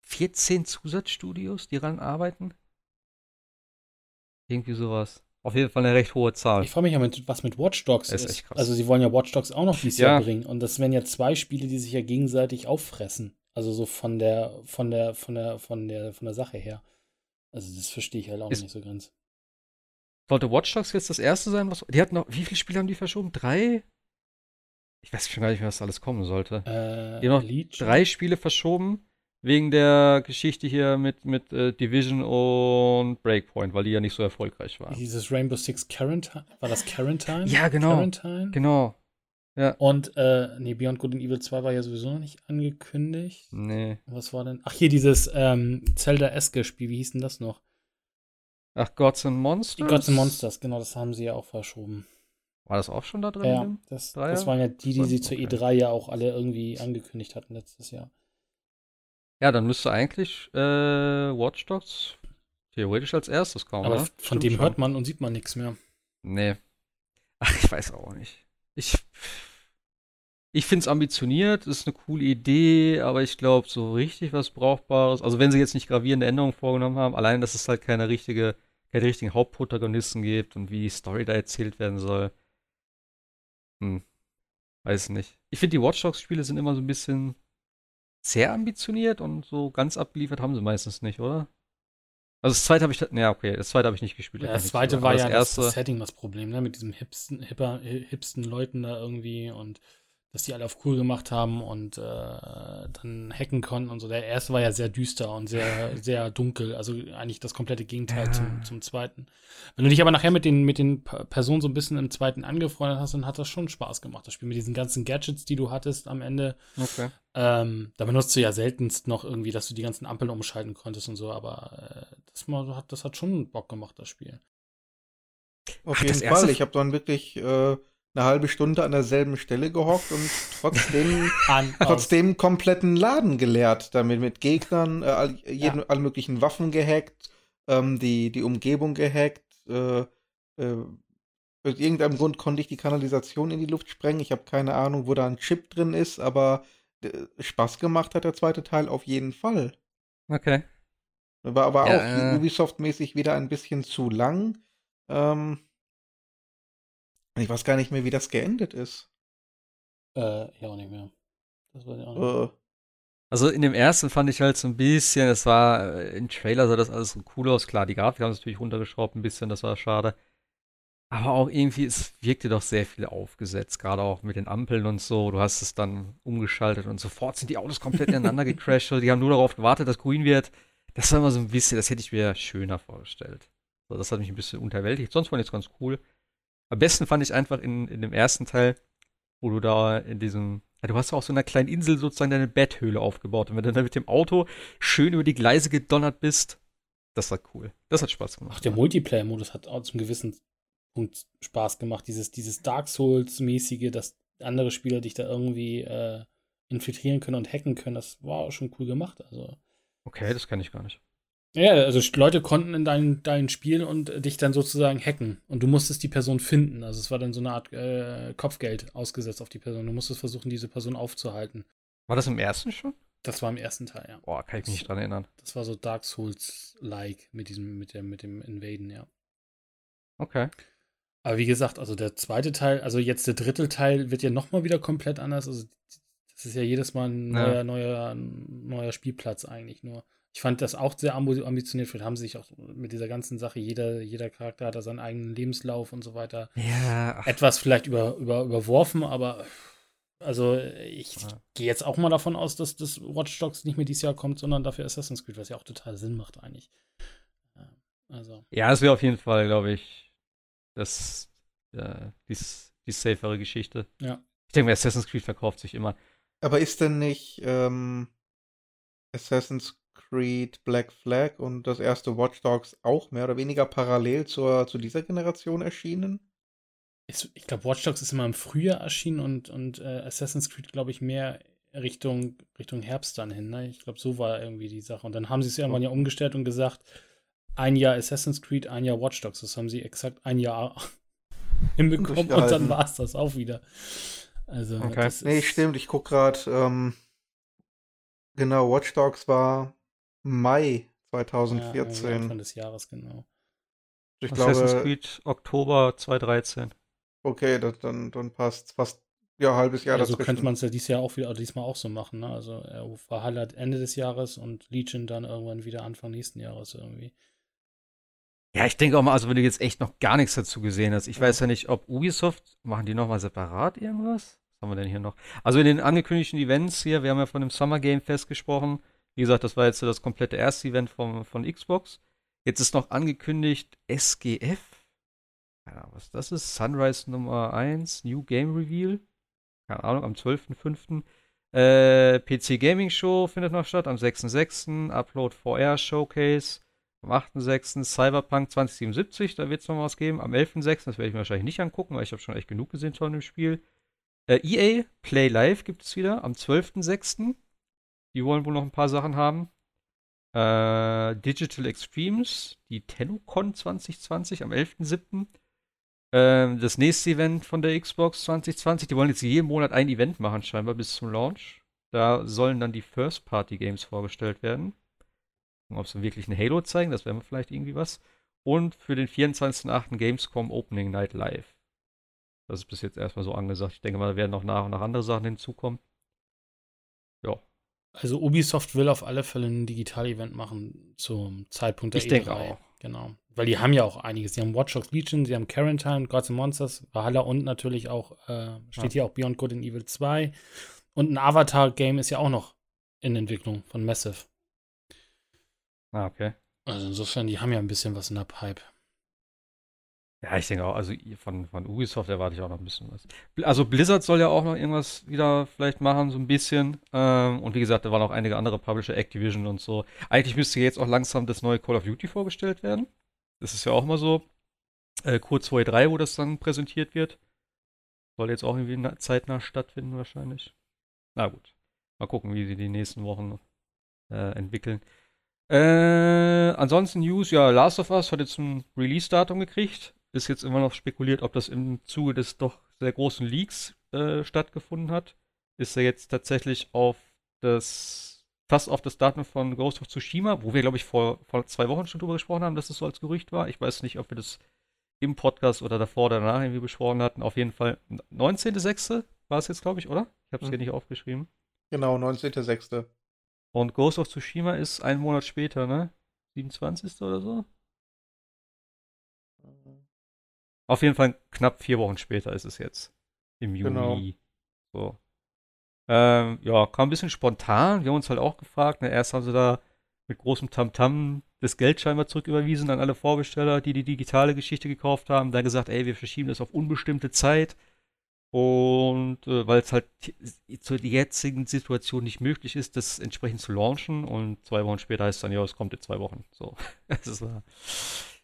14 Zusatzstudios, die ran arbeiten? Irgendwie sowas. Auf jeden Fall eine recht hohe Zahl. Ich frage mich ja, mit, was mit Watch Dogs ist. ist echt krass. Also sie wollen ja Watch Dogs auch noch dieses Ja. Jahr bringen. Und das wären ja zwei Spiele, die sich ja gegenseitig auffressen. Also so von der, von der, von der, von der, von der Sache her. Also das verstehe ich halt auch Ist- nicht so ganz. Sollte Watch Dogs jetzt das erste sein, was. Die hatten noch. Wie viele Spiele haben die verschoben? Drei? Ich weiß schon gar nicht mehr, was alles kommen sollte. Äh, Die haben noch Legion? Drei Spiele verschoben. Wegen der Geschichte hier mit, mit äh, Division und Breakpoint, weil die ja nicht so erfolgreich waren. Dieses Rainbow Six Quarantine, war das Quarantine? Ja, genau. Quarantine? Genau. Ja. Und, äh, nee, Beyond Good and Evil 2 war ja sowieso noch nicht angekündigt. Nee. Was war denn? Ach, hier dieses ähm, Zelda-eske-Spiel, wie hieß denn das noch? Ach, Gods and Monsters? Die Gods and Monsters, genau, das haben sie ja auch verschoben. War das auch schon da drin? Ja, das, das waren ja die, die sie zur Okay. E3 ja auch alle irgendwie angekündigt hatten letztes Jahr. Ja, dann müsste eigentlich äh, Watch Dogs theoretisch als erstes kommen. Aber ne? von Stimmt dem schon. hört man und sieht man nichts mehr. Nee. Ach, ich weiß auch nicht. Ich, ich finde es ambitioniert, ist eine coole Idee, aber ich glaube, so richtig was Brauchbares, also wenn sie jetzt nicht gravierende Änderungen vorgenommen haben, allein, dass es halt keine richtige, keine richtigen Hauptprotagonisten gibt und wie die Story da erzählt werden soll, Hm. Weiß nicht. Ich finde, die Watch Dogs-Spiele sind immer so ein bisschen sehr ambitioniert und so ganz abgeliefert haben sie meistens nicht, oder? Also das zweite habe ich, ja okay, das zweite habe ich nicht gespielt. Ja, das zweite war ja das, das, Setting das Problem, ne? Mit diesem hipsten, hipper, hipsten Leuten da irgendwie und dass die alle auf cool gemacht haben und äh, dann hacken konnten und so. Der erste war ja sehr düster und sehr, sehr dunkel. Also eigentlich das komplette Gegenteil ja. zum, zum zweiten. Wenn du dich aber nachher mit den, mit den Personen so ein bisschen im zweiten angefreundet hast, dann hat das schon Spaß gemacht, das Spiel mit diesen ganzen Gadgets, die du hattest am Ende. Okay. Ähm, da benutzt du ja seltenst noch irgendwie, dass du die ganzen Ampeln umschalten konntest und so, aber äh, das, mal, das hat schon Bock gemacht, das Spiel. Auf Ach, jeden Fall. Ich habe dann wirklich äh, eine halbe Stunde an derselben Stelle gehockt und trotzdem, an, trotzdem kompletten Laden geleert, damit mit Gegnern, äh, all, jeden, ja. alle möglichen Waffen gehackt, ähm, die, die Umgebung gehackt. Äh, äh, aus irgendeinem Grund konnte ich die Kanalisation in die Luft sprengen. Ich habe keine Ahnung, wo da ein Chip drin ist, aber äh, Spaß gemacht hat der zweite Teil auf jeden Fall. Okay. War aber ja, auch äh. Ubisoft-mäßig wieder ein bisschen zu lang. Ähm, ich weiß gar nicht mehr, wie das geendet ist. Äh, ja, auch nicht mehr. Das weiß ich auch nicht. Uh. Also in dem ersten fand ich halt so ein bisschen, es war, äh, im Trailer sah das alles so cool aus. Klar, die Grafik haben es natürlich runtergeschraubt ein bisschen, das war schade. Aber auch irgendwie, es wirkte doch sehr viel aufgesetzt, gerade auch mit den Ampeln und so. Du hast es dann umgeschaltet und sofort sind die Autos komplett ineinander gecrashed. Die haben nur darauf gewartet, dass grün wird. Das war immer so ein bisschen, das hätte ich mir schöner vorgestellt. So, das hat mich ein bisschen unterwältigt. Sonst fand ich es ganz cool. Am besten fand ich einfach in, in dem ersten Teil, wo du da in diesem, ja, du hast ja auch so einer kleinen Insel sozusagen deine Betthöhle aufgebaut. Und wenn du dann mit dem Auto schön über die Gleise gedonnert bist, das war cool. Das hat Spaß gemacht. Ach, der Multiplayer-Modus hat auch zum gewissen Punkt Spaß gemacht. Dieses, dieses Dark Souls-mäßige, dass andere Spieler dich da irgendwie äh, infiltrieren können und hacken können, das war auch schon cool gemacht. Also. Okay, das kann ich gar nicht. Ja, also Leute konnten in dein, dein Spiel und dich dann sozusagen hacken. Und du musstest die Person finden. Also es war dann so eine Art äh, Kopfgeld ausgesetzt auf die Person. Du musstest versuchen, diese Person aufzuhalten. War das im ersten schon? Das war im ersten Teil, ja. Boah, kann ich mich nicht dran erinnern. Das war so Dark Souls-like mit diesem, mit dem, mit dem Invaden, ja. Okay. Aber wie gesagt, also der zweite Teil, also jetzt der dritte Teil wird ja nochmal wieder komplett anders. Also das ist ja jedes Mal ein neuer, ja. neuer, neuer Spielplatz eigentlich nur. Ich fand das auch sehr ambitioniert. Vielleicht haben sie sich auch mit dieser ganzen Sache, jeder, jeder Charakter hat da seinen eigenen Lebenslauf und so weiter. Ja. Etwas vielleicht über, über, überworfen, aber also ich ja. gehe jetzt auch mal davon aus, dass das Watch Dogs nicht mehr dieses Jahr kommt, sondern dafür Assassin's Creed, was ja auch total Sinn macht eigentlich. Also. Ja, es wäre auf jeden Fall, glaube ich, das, äh, die, die safere Geschichte. Ja. Ich denke, Assassin's Creed verkauft sich immer. Aber ist denn nicht ähm, Assassin's Creed Black Flag und das erste Watch Dogs auch mehr oder weniger parallel zur, zu dieser Generation erschienen? Ich glaube, Watch Dogs ist immer im Frühjahr erschienen und, und äh, Assassin's Creed, glaube ich, mehr Richtung, Richtung Herbst dann hin. Ne? Ich glaube, so war irgendwie die Sache. Und dann haben sie es irgendwann ja umgestellt und gesagt, ein Jahr Assassin's Creed, ein Jahr Watch Dogs. Das haben sie exakt ein Jahr hinbekommen und dann war es das auch wieder. Also, okay. nee, stimmt. Ich gucke gerade, ähm, genau, Watch Dogs war Mai 2014. Ja, Anfang des Jahres, genau. Ich Assassin's glaube, Creed Oktober 2013. Okay, das, dann, dann passt fast ja halbes Jahr. Ja, so könnte man es ja dieses Jahr auch wieder, diesmal auch so machen. Ne? Also er war Highlight Ende des Jahres und Legion dann irgendwann wieder Anfang nächsten Jahres irgendwie. Ja, ich denke auch mal, also wenn du jetzt echt noch gar nichts dazu gesehen hast, ich weiß ja nicht, ob Ubisoft, machen die nochmal separat irgendwas? Was haben wir denn hier noch? Also in den angekündigten Events hier, wir haben ja von dem Summer Game Fest gesprochen, wie gesagt, das war jetzt das komplette erste Event vom, von Xbox. Jetzt ist noch angekündigt SGF. Ja, was das ist? Sunrise Nummer 1, New Game Reveal. Keine Ahnung, am 12.05. Äh, PC Gaming Show findet noch statt am 6.06. Upload VR Showcase am 8.06. Cyberpunk 2077, da wird es noch was geben. Am 11.06. das werde ich mir wahrscheinlich nicht angucken, weil ich habe schon echt genug gesehen von dem Spiel. Äh, EA Play Live gibt es wieder am 12.06. Die wollen wohl noch ein paar Sachen haben. Äh, Digital Extremes, die TennoCon 2020 am 11.07. Äh, das nächste Event von der Xbox 2020. Die wollen jetzt jeden Monat ein Event machen, scheinbar bis zum Launch. Da sollen dann die First-Party-Games vorgestellt werden. Ob sie wirklich ein Halo zeigen, das wäre vielleicht irgendwie was. Und für den 24.08. Gamescom Opening Night Live. Das ist bis jetzt erstmal so angesagt. Ich denke mal, da werden noch nach und nach andere Sachen hinzukommen. Ja. Also Ubisoft will auf alle Fälle ein Digital-Event machen zum Zeitpunkt der ich E3. Ich denke auch. Genau. Weil die haben ja auch einiges. Sie haben Watch Dogs Legion, sie haben Quarantine, Gods and Monsters, Valhalla und natürlich auch, äh, steht ja. hier auch Beyond Good and Evil 2. Und ein Avatar-Game ist ja auch noch in Entwicklung von Massive. Ah, okay. Also insofern, die haben ja ein bisschen was in der Pipe. Ja, ich denke auch, also von, von Ubisoft erwarte ich auch noch ein bisschen was. Also Blizzard soll ja auch noch irgendwas wieder vielleicht machen, so ein bisschen. Ähm, und wie gesagt, da waren auch einige andere Publisher, Activision und so. Eigentlich müsste jetzt auch langsam das neue Call of Duty vorgestellt werden. Das ist ja auch mal so. Äh, kurz vor E3, wo das dann präsentiert wird. Soll jetzt auch irgendwie zeitnah stattfinden wahrscheinlich. Na gut. Mal gucken, wie sie die nächsten Wochen äh, entwickeln. Äh, ansonsten News, ja, Last of Us hat jetzt ein Release-Datum gekriegt ist jetzt immer noch spekuliert, ob das im Zuge des doch sehr großen Leaks äh, stattgefunden hat. Ist er jetzt tatsächlich auf das, fast auf das Datum von Ghost of Tsushima, wo wir, glaube ich, vor, vor zwei Wochen schon drüber gesprochen haben, dass es so als Gerücht war. Ich weiß nicht, ob wir das im Podcast oder davor oder danach irgendwie besprochen hatten. Auf jeden Fall 19.06. war es jetzt, glaube ich, oder? Ich habe es hm. hier nicht aufgeschrieben. Genau, 19.06. Und Ghost of Tsushima ist einen Monat später, ne? 27. oder so? Auf jeden Fall knapp vier Wochen später ist es jetzt. Im Juni. Genau. So. Ähm, ja, kam ein bisschen spontan. Wir haben uns halt auch gefragt. Ne? Erst haben sie da mit großem Tamtam -Tam das Geld scheinbar zurücküberwiesen an alle Vorbesteller, die die digitale Geschichte gekauft haben. Dann gesagt, ey, wir verschieben das auf unbestimmte Zeit. Und äh, weil es halt zur jetzigen Situation nicht möglich ist, das entsprechend zu launchen. Und zwei Wochen später heißt es dann, ja, es kommt in zwei Wochen. So. Das war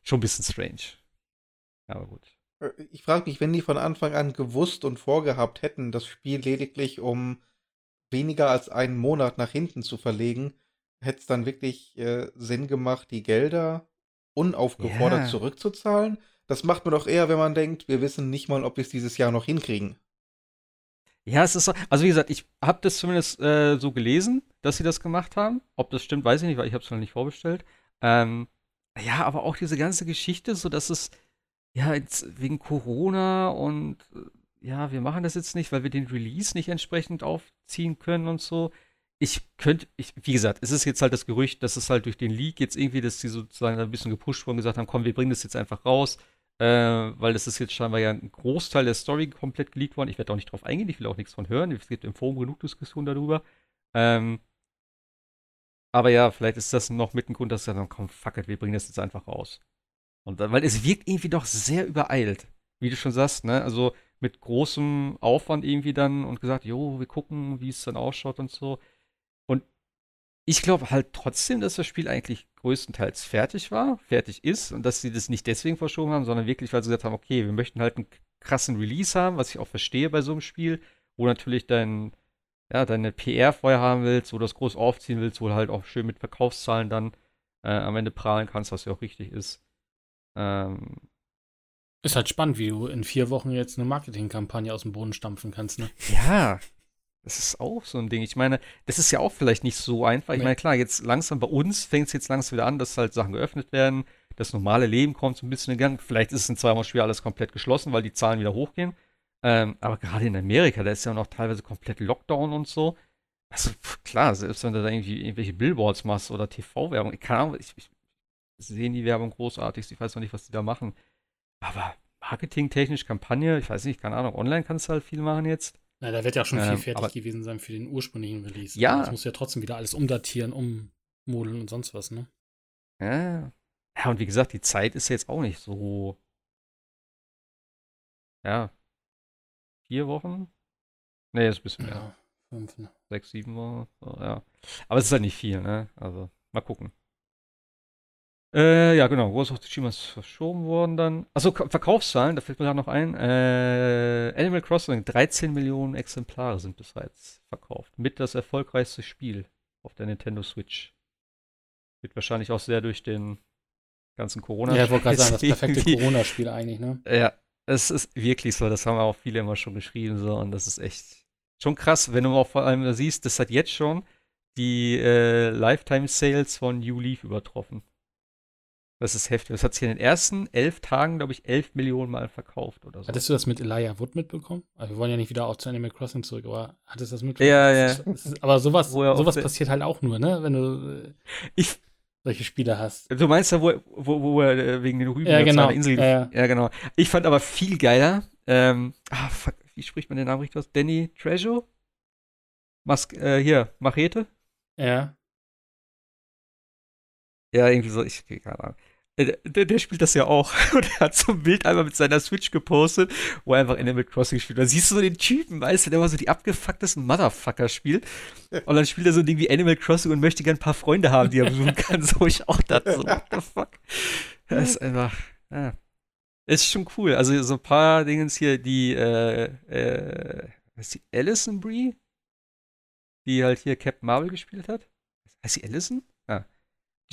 schon ein bisschen strange. Aber gut. Ich frage mich, wenn die von Anfang an gewusst und vorgehabt hätten, das Spiel lediglich um weniger als einen Monat nach hinten zu verlegen, hätte es dann wirklich äh, Sinn gemacht, die Gelder unaufgefordert yeah. zurückzuzahlen? Das macht man doch eher, wenn man denkt, wir wissen nicht mal, ob wir es dieses Jahr noch hinkriegen. Ja, es ist so, also wie gesagt, ich habe das zumindest äh, so gelesen, dass sie das gemacht haben. Ob das stimmt, weiß ich nicht, weil ich habe es noch nicht vorbestellt. Ähm, ja, aber auch diese ganze Geschichte, so dass es ja, jetzt wegen Corona und äh, ja, wir machen das jetzt nicht, weil wir den Release nicht entsprechend aufziehen können und so. Ich könnte, ich, wie gesagt, es ist jetzt halt das Gerücht, dass es halt durch den Leak jetzt irgendwie, dass die sozusagen ein bisschen gepusht wurden und gesagt haben, komm, wir bringen das jetzt einfach raus, äh, weil das ist jetzt scheinbar ja ein Großteil der Story komplett geleakt worden. Ich werde auch nicht drauf eingehen, ich will auch nichts von hören. Es gibt im Forum genug Diskussionen darüber. Ähm, aber ja, vielleicht ist das noch mit ein Grund, dass sie dann, komm, fuck it, wir bringen das jetzt einfach raus. Und dann, weil es wirkt irgendwie doch sehr übereilt, wie du schon sagst, ne? Also mit großem Aufwand irgendwie dann und gesagt, jo, wir gucken, wie es dann ausschaut und so. Und ich glaube halt trotzdem, dass das Spiel eigentlich größtenteils fertig war, fertig ist und dass sie das nicht deswegen verschoben haben, sondern wirklich, weil sie gesagt haben, okay, wir möchten halt einen krassen Release haben, was ich auch verstehe bei so einem Spiel, wo natürlich dein, ja, deine PR vorher haben willst, wo du das groß aufziehen willst, wo du halt auch schön mit Verkaufszahlen dann äh, am Ende prahlen kannst, was ja auch richtig ist. Ähm, ist halt spannend, wie du in vier Wochen jetzt eine Marketingkampagne aus dem Boden stampfen kannst, ne? Ja, das ist auch so ein Ding. Ich meine, das ist ja auch vielleicht nicht so einfach. Ich meine, klar, jetzt langsam bei uns fängt es jetzt langsam wieder an, dass halt Sachen geöffnet werden, das normale Leben kommt so ein bisschen in Gang. Vielleicht ist es in zwei Wochen schwer alles komplett geschlossen, weil die Zahlen wieder hochgehen. Ähm, aber gerade in Amerika, da ist ja noch teilweise komplett Lockdown und so. Also klar, selbst wenn du da irgendwie irgendwelche Billboards machst oder TV-Werbung, keine Ahnung, ich, ich sehen die Werbung großartig. Ich weiß noch nicht, was die da machen. Aber marketingtechnisch, Kampagne, ich weiß nicht, keine Ahnung, online kannst du halt viel machen jetzt. Na, da wird ja schon ähm, viel fertig gewesen sein für den ursprünglichen Release. Ja. Das muss ja trotzdem wieder alles umdatieren, ummodeln und sonst was, ne? Ja. Ja, und wie gesagt, die Zeit ist jetzt auch nicht so. Ja. Vier Wochen? Nee, ist ein bisschen mehr. Ja, fünf, ne? Sechs, sieben Wochen. So, ja. Aber es ist halt nicht viel, ne? Also, mal gucken. Äh, ja, genau. Ghost of Tsushima ist verschoben worden dann. Achso, Verkaufszahlen, da fällt mir gerade noch ein. Äh, Animal Crossing, 13 Millionen Exemplare sind bereits verkauft. Mit das erfolgreichste Spiel auf der Nintendo Switch. Wird wahrscheinlich auch sehr durch den ganzen corona Ja, ich wollte gerade sagen, das perfekte Corona-Spiel eigentlich, ne? Ja, es ist wirklich so. Das haben auch viele immer schon geschrieben, so. Und das ist echt schon krass, wenn du auch vor allem siehst, das hat jetzt schon die äh, Lifetime-Sales von New Leaf übertroffen. Das ist heftig. Das hat sich in den ersten elf Tagen, glaube ich, elf Millionen Mal verkauft oder so. Hattest du das mit Elijah Wood mitbekommen? Also wir wollen ja nicht wieder auch zu Animal Crossing zurück, aber hattest du das mitbekommen? Ja, ja. Ist, aber sowas, sowas passiert halt auch nur, ne? Wenn du äh, ich, solche Spiele hast. Du meinst ja, wo, wo, wo er äh, wegen den Rüben ja, genau. Insel. Ja, ja. ja, genau. Ich fand aber viel geiler. Ähm, ah, fuck, wie spricht man den Namen richtig aus? Danny Treasure? Mas äh, hier, Machete? Ja. Ja, irgendwie so, ich, keine Ahnung. Äh, der, der, spielt das ja auch. Und er hat so ein Bild einmal mit seiner Switch gepostet, wo er einfach Animal Crossing spielt. Da siehst du so den Typen, weißt du, der immer so die abgefucktesten Motherfucker spielt. Und dann spielt er so ein Ding wie Animal Crossing und möchte gern ein paar Freunde haben, die er besuchen kann. So ich auch so, what the fuck. Das ist einfach, ja. Ist schon cool. Also so ein paar Dinge hier, die, äh, äh, ist die, Alison Brie? Die halt hier Captain Marvel gespielt hat. Heißt sie Allison?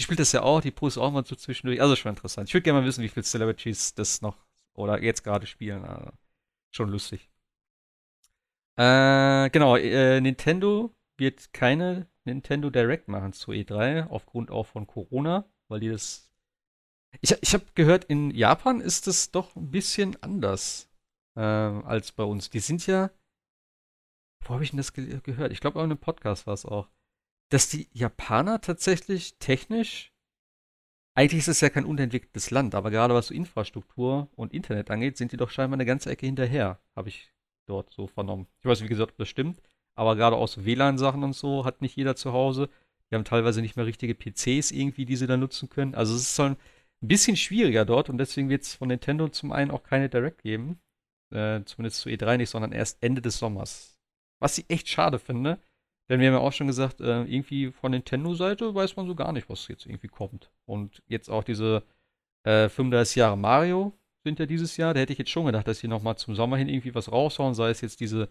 Die spielt das ja auch, die postet auch mal so zwischendurch. Also schon interessant. Ich würde gerne mal wissen, wie viele Celebrities das noch oder jetzt gerade spielen. Also schon lustig. Äh, genau, äh, Nintendo wird keine Nintendo Direct machen zu E3, aufgrund auch von Corona, weil die das. Ich, ich habe gehört, in Japan ist es doch ein bisschen anders äh, als bei uns. Die sind ja. Wo habe ich denn das ge gehört? Ich glaube, auch in einem Podcast war es auch dass die Japaner tatsächlich technisch, eigentlich ist es ja kein unentwickeltes Land, aber gerade was so Infrastruktur und Internet angeht, sind die doch scheinbar eine ganze Ecke hinterher, habe ich dort so vernommen. Ich weiß, wie gesagt, ob das stimmt, aber gerade auch so WLAN-Sachen und so hat nicht jeder zu Hause. Die haben teilweise nicht mehr richtige PCs irgendwie, die sie da nutzen können. Also es ist so ein bisschen schwieriger dort und deswegen wird es von Nintendo zum einen auch keine Direct geben. Äh, zumindest zu E3 nicht, sondern erst Ende des Sommers. Was ich echt schade finde, denn wir haben ja auch schon gesagt, äh, irgendwie von Nintendo-Seite weiß man so gar nicht, was jetzt irgendwie kommt. Und jetzt auch diese äh, 35 Jahre Mario sind ja dieses Jahr. Da hätte ich jetzt schon gedacht, dass sie nochmal zum Sommer hin irgendwie was raushauen, sei es jetzt diese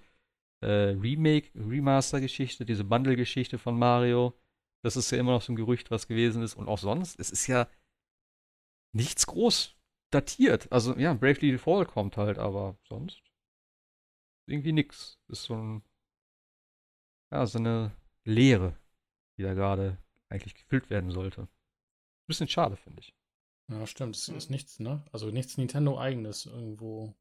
äh, Remake, Remaster-Geschichte, diese Bundle-Geschichte von Mario. Das ist ja immer noch so ein Gerücht, was gewesen ist. Und auch sonst, es ist ja nichts groß datiert. Also ja, Bravely Default kommt halt, aber sonst irgendwie nix. Ist so ein ja, so eine Leere, die da gerade eigentlich gefüllt werden sollte. Bisschen schade, finde ich. Ja, stimmt. Es ist nichts, ne? Also nichts Nintendo-eigenes irgendwo.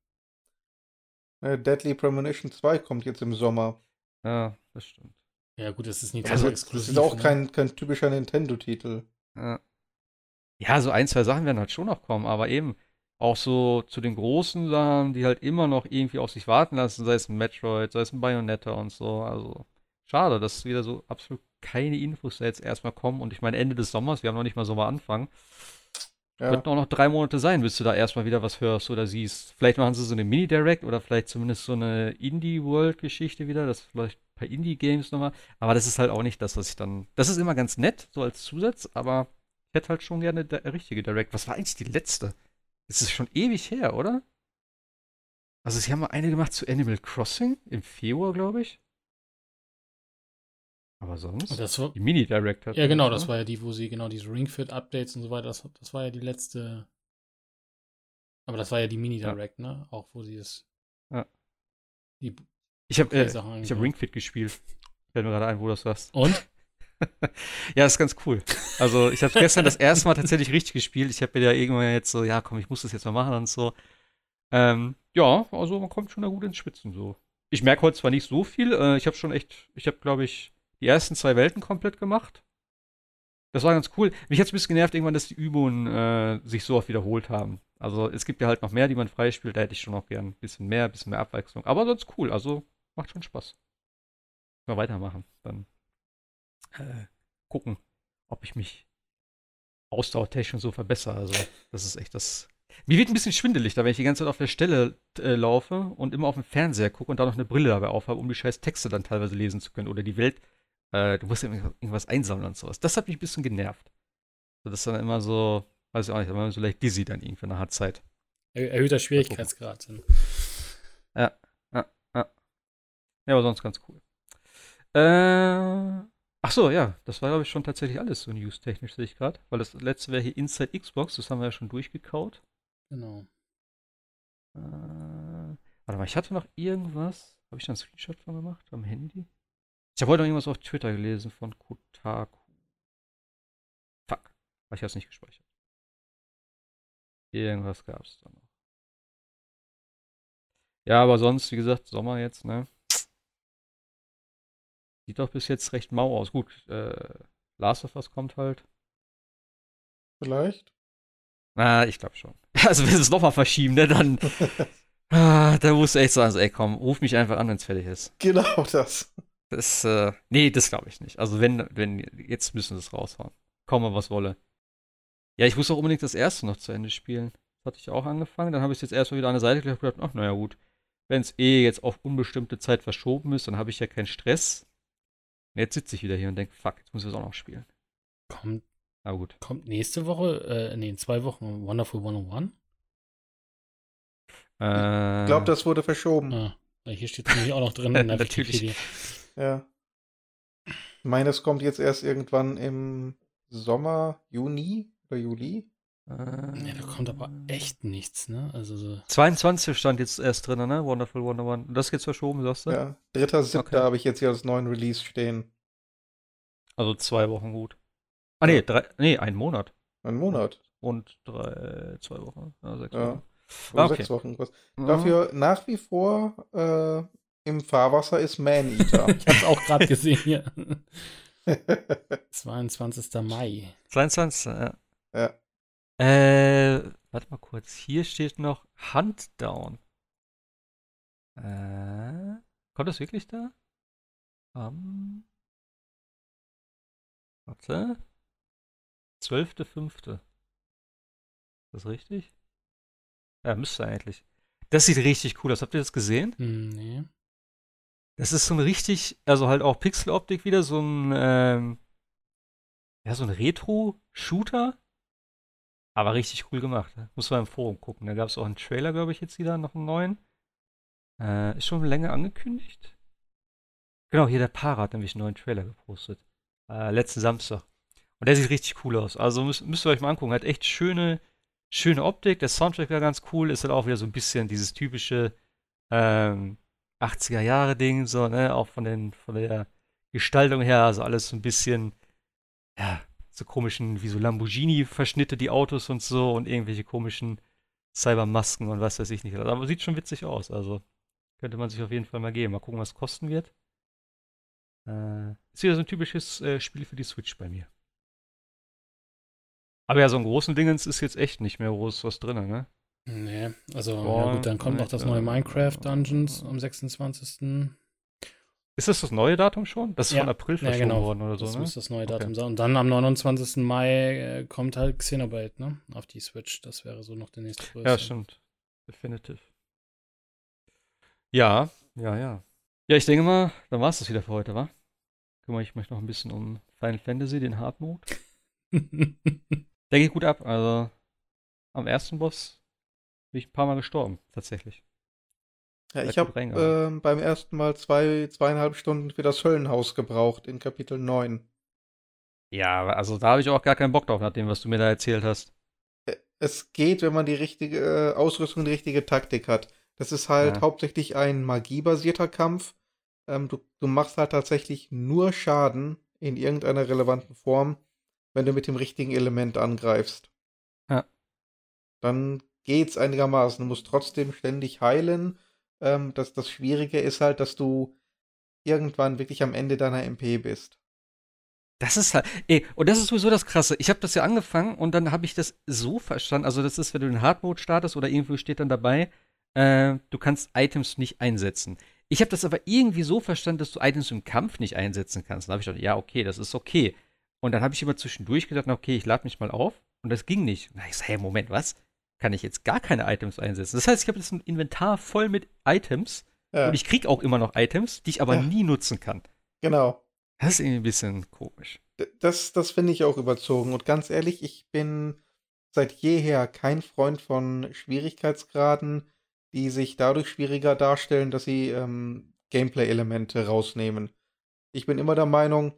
Äh, Deadly Premonition 2 kommt jetzt im Sommer. Ja, das stimmt. Ja, gut, das ist Nintendo-exklusiv. Also, das ist auch ne? kein, kein typischer Nintendo-Titel. Ja. ja, so ein, zwei Sachen werden halt schon noch kommen, aber eben auch so zu den großen Sachen, die halt immer noch irgendwie auf sich warten lassen, sei es ein Metroid, sei es ein Bayonetta und so. Also, Schade, dass wieder so absolut keine Infos da jetzt erstmal kommen. Und ich meine, Ende des Sommers, wir haben noch nicht mal Sommeranfang. Ja. Könnten auch noch drei Monate sein, bis du da erstmal wieder was hörst oder siehst. Vielleicht machen sie so eine Mini-Direct oder vielleicht zumindest so eine Indie-World-Geschichte wieder, das vielleicht ein paar Indie-Games nochmal. Aber das ist halt auch nicht das, was ich dann. Das ist immer ganz nett, so als Zusatz, aber ich hätte halt schon gerne eine richtige Direct. Was war eigentlich die letzte? Das ist schon ewig her, oder? Also, sie haben mal eine gemacht zu Animal Crossing im Februar, glaube ich. Aber sonst? Das war, die Mini-Direct Ja, genau, das war ja die, wo sie genau diese Ringfit-Updates und so weiter, das, das war ja die letzte. Aber das war ja die Mini-Direct, ja. ne? Auch wo sie es. Ja. Die ich habe äh, hab Ringfit gespielt. Fällt mir gerade ein, wo du das sagst. Und? ja, ist ganz cool. Also, ich habe gestern das erste Mal tatsächlich richtig gespielt. Ich habe mir ja irgendwann jetzt so, ja, komm, ich muss das jetzt mal machen und so. Ähm, ja, also man kommt schon da gut ins Spitzen so. Ich merke heute zwar nicht so viel, äh, ich habe schon echt, ich habe glaube ich die ersten zwei Welten komplett gemacht. Das war ganz cool. Mich hat es ein bisschen genervt, irgendwann, dass die Übungen äh, sich so oft wiederholt haben. Also es gibt ja halt noch mehr, die man freispielt. Da hätte ich schon noch gern ein bisschen mehr, ein bisschen mehr Abwechslung. Aber sonst cool. Also macht schon Spaß. Mal weitermachen. Dann äh, gucken, ob ich mich ausdauertechnisch so verbessere. Also das ist echt das. Mir wird ein bisschen schwindelig, da wenn ich die ganze Zeit auf der Stelle äh, laufe und immer auf den Fernseher gucke und da noch eine Brille dabei aufhabe, um die scheiß Texte dann teilweise lesen zu können oder die Welt äh, du musst ja irgendwas einsammeln und sowas. Das hat mich ein bisschen genervt. So, das ist dann immer so, weiß ich auch nicht, immer so leicht dizzy dann irgendwie nach einer Zeit. Er erhöhter Schwierigkeitsgrad. Ja, ja, ja. Ja, aber sonst ganz cool. Äh, ach so, ja, das war glaube ich schon tatsächlich alles so news-technisch, sehe ich gerade. Weil das letzte wäre hier Inside Xbox, das haben wir ja schon durchgekaut. Genau. Äh, warte mal, ich hatte noch irgendwas. Habe ich da einen Screenshot von gemacht am Handy? Ich habe heute noch irgendwas auf Twitter gelesen von Kotaku. Fuck. Habe ich das nicht gespeichert. Irgendwas gab es da noch. Ja, aber sonst, wie gesagt, Sommer jetzt, ne? Sieht doch bis jetzt recht mau aus. Gut, äh, Last of Us kommt halt. Vielleicht? Na, ich glaube schon. Also, wenn sie es nochmal verschieben, ne, dann. ah, da musst du echt sagen, ey, komm, ruf mich einfach an, wenn es fertig ist. Genau das. Das, äh, nee, das glaube ich nicht. Also, wenn, wenn, jetzt müssen sie es raushauen. Komme, was wolle. Ja, ich muss auch unbedingt das erste noch zu Ende spielen. Das hatte ich auch angefangen. Dann habe ich es jetzt erstmal wieder an der Seite gelegt und gedacht, ach, naja, gut. Wenn es eh jetzt auf unbestimmte Zeit verschoben ist, dann habe ich ja keinen Stress. Und jetzt sitze ich wieder hier und denke, fuck, jetzt muss ich es auch noch spielen. Kommt, Aber gut. kommt nächste Woche, äh, nee, in zwei Wochen Wonderful 101? Äh, Ich glaube, das wurde verschoben. Ah, hier steht es nämlich auch noch drin in der Natürlich. Wikipedia. Ja. Ich meine, es kommt jetzt erst irgendwann im Sommer, Juni oder Juli. Äh, Ja, da kommt aber echt nichts, ne? Also so. 22 stand jetzt erst drin, ne? Wonderful 101. Und das jetzt verschoben, sagst du? Ja. Dritter, siebter Okay. habe ich jetzt hier als neuen Release stehen. Also zwei Wochen gut. Ah, nee, drei, nee, ein Monat. Ein Monat. Und drei, zwei Wochen. Ja, sechs Ja. Wochen. Ah, okay. sechs Wochen. Was. Mhm. Dafür nach wie vor äh, im Fahrwasser ist Man-Eater. Ich hab's auch gerade gesehen hier. 22. Mai. 22, ja. ja. Äh, warte mal kurz. Hier steht noch Huntdown. Äh, kommt das wirklich da? Am. warte. 12.05. Ist das richtig? Ja, müsste eigentlich. Das sieht richtig cool aus. Habt ihr das gesehen? Hm, nee. Das ist so ein richtig, also halt auch Pixeloptik wieder, so ein, ähm, ja, so ein Retro-Shooter. Aber richtig cool gemacht. ne? Muss man im Forum gucken. Da gab es auch einen Trailer, glaube ich, jetzt wieder, noch einen neuen. Äh, ist schon länger angekündigt. Genau, hier der Para hat nämlich einen neuen Trailer gepostet. Äh, letzten Samstag. Und der sieht richtig cool aus. Also müsst, müsst ihr euch mal angucken. Hat echt schöne, schöne Optik. Der Soundtrack war ganz cool. Ist halt auch wieder so ein bisschen dieses typische, ähm, 80er Jahre Ding, so, ne, auch von den, von der Gestaltung her, also alles so ein bisschen, ja, so komischen, wie so Lamborghini-Verschnitte, die Autos und so und irgendwelche komischen Cybermasken und was weiß ich nicht. Aber sieht schon witzig aus, also könnte man sich auf jeden Fall mal geben. Mal gucken, was kosten wird. Äh, ist wieder so ein typisches äh, Spiel für die Switch bei mir. Aber ja, so einen großen Dingens ist jetzt echt nicht mehr groß was drin, ne? Nee, also, Boah, ja gut, dann kommt noch das neue Minecraft Dungeons am 26. Ist das das neue Datum schon? Das ist Ja. von April Ja, verschoben genau. worden oder so, das ne? müsste das neue Okay. Datum sein. Und dann am 29. Mai äh, kommt halt Xenoblade, ne? Auf die Switch. Das wäre so noch der nächste Größe. Ja, stimmt. Definitiv. Ja, ja, ja. Ja, ich denke mal, dann war es das wieder für heute, wa? Kümmere ich mich noch ein bisschen um Final Fantasy, den Hard Mode. Der geht gut ab. Also am ersten Boss bin ich ein paar Mal gestorben, tatsächlich. Ja, ich habe ähm, beim ersten Mal zwei, zweieinhalb Stunden für das Höllenhaus gebraucht in Kapitel 9. Ja, also da habe ich auch gar keinen Bock drauf, nach dem, was du mir da erzählt hast. Es geht, wenn man die richtige äh, Ausrüstung, die richtige Taktik hat. Das ist halt Ja. hauptsächlich ein magiebasierter Kampf. Ähm, du, du machst halt tatsächlich nur Schaden in irgendeiner relevanten Form, wenn du mit dem richtigen Element angreifst. Ja. Dann geht's einigermaßen. Du musst trotzdem ständig heilen. Ähm, das, das Schwierige ist halt, dass du irgendwann wirklich am Ende deiner MP bist. Das ist halt, ey, und das ist sowieso das Krasse. Ich habe das ja angefangen und dann habe ich das so verstanden. Also, das ist, wenn du den Hard Mode startest oder irgendwo steht dann dabei, äh, du kannst Items nicht einsetzen. Ich habe das aber irgendwie so verstanden, dass du Items im Kampf nicht einsetzen kannst. Dann habe ich gedacht, ja, okay, das ist okay. Und dann habe ich immer zwischendurch gedacht, okay, ich lade mich mal auf. Und das ging nicht. Und hab ich so, hey, Moment, was? Kann ich jetzt gar keine Items einsetzen? Das heißt, ich habe jetzt ein Inventar voll mit Items Ja, und ich krieg auch immer noch Items, die ich aber Ja. nie nutzen kann. genau. Das ist irgendwie ein bisschen komisch. D- Das, das finde ich auch überzogen. Und ganz ehrlich, ich bin seit jeher kein Freund von Schwierigkeitsgraden, die sich dadurch schwieriger darstellen, dass sie ähm, Gameplay-Elemente rausnehmen. Ich bin immer der Meinung,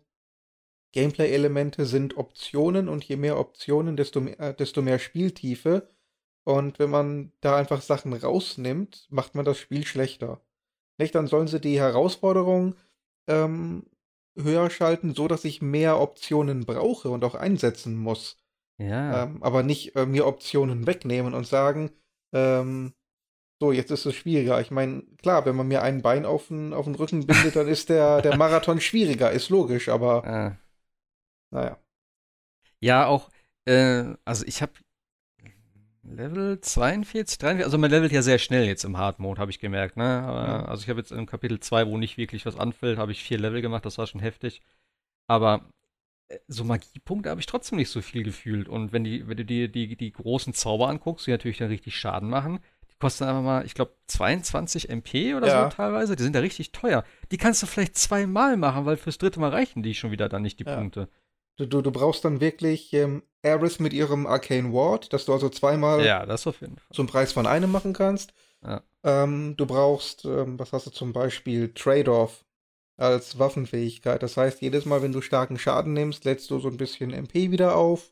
Gameplay-Elemente sind Optionen und je mehr Optionen, desto mehr, desto mehr Spieltiefe. Und wenn man da einfach Sachen rausnimmt, macht man das Spiel schlechter. Nicht, dann sollen sie die Herausforderung ähm, höher schalten, so dass ich mehr Optionen brauche und auch einsetzen muss. Ja. Ähm, aber nicht äh, mir Optionen wegnehmen und sagen, ähm, so, jetzt ist es schwieriger. Ich meine, klar, wenn man mir ein Bein auf den, auf den Rücken bindet, dann ist der, der Marathon schwieriger, ist logisch, aber ah. naja. Ja, auch, äh, also ich habe Level 42, 43, also man levelt ja sehr schnell jetzt im Hard Mode, habe ich gemerkt, ne? Ja. Also ich habe jetzt im Kapitel 2, wo nicht wirklich was anfällt, habe ich vier Level gemacht, das war schon heftig. Aber äh, so Magiepunkte habe ich trotzdem nicht so viel gefühlt. Und wenn, die, wenn du dir die, die großen Zauber anguckst, die natürlich dann richtig Schaden machen, die kosten einfach mal, ich glaube, 22 MP oder ja. so teilweise. Die sind ja richtig teuer. Die kannst du vielleicht zweimal machen, weil fürs dritte Mal reichen die schon wieder dann nicht, die ja. Punkte. Du, du, du, brauchst dann wirklich ähm, Aerith mit ihrem Arcane Ward, dass du also zweimal ja, das auf jeden Fall. zum Preis von einem machen kannst. Ja. Ähm, du brauchst, ähm, was hast du zum Beispiel, Trade-off als Waffenfähigkeit. Das heißt, jedes Mal, wenn du starken Schaden nimmst, lädst du so ein bisschen MP wieder auf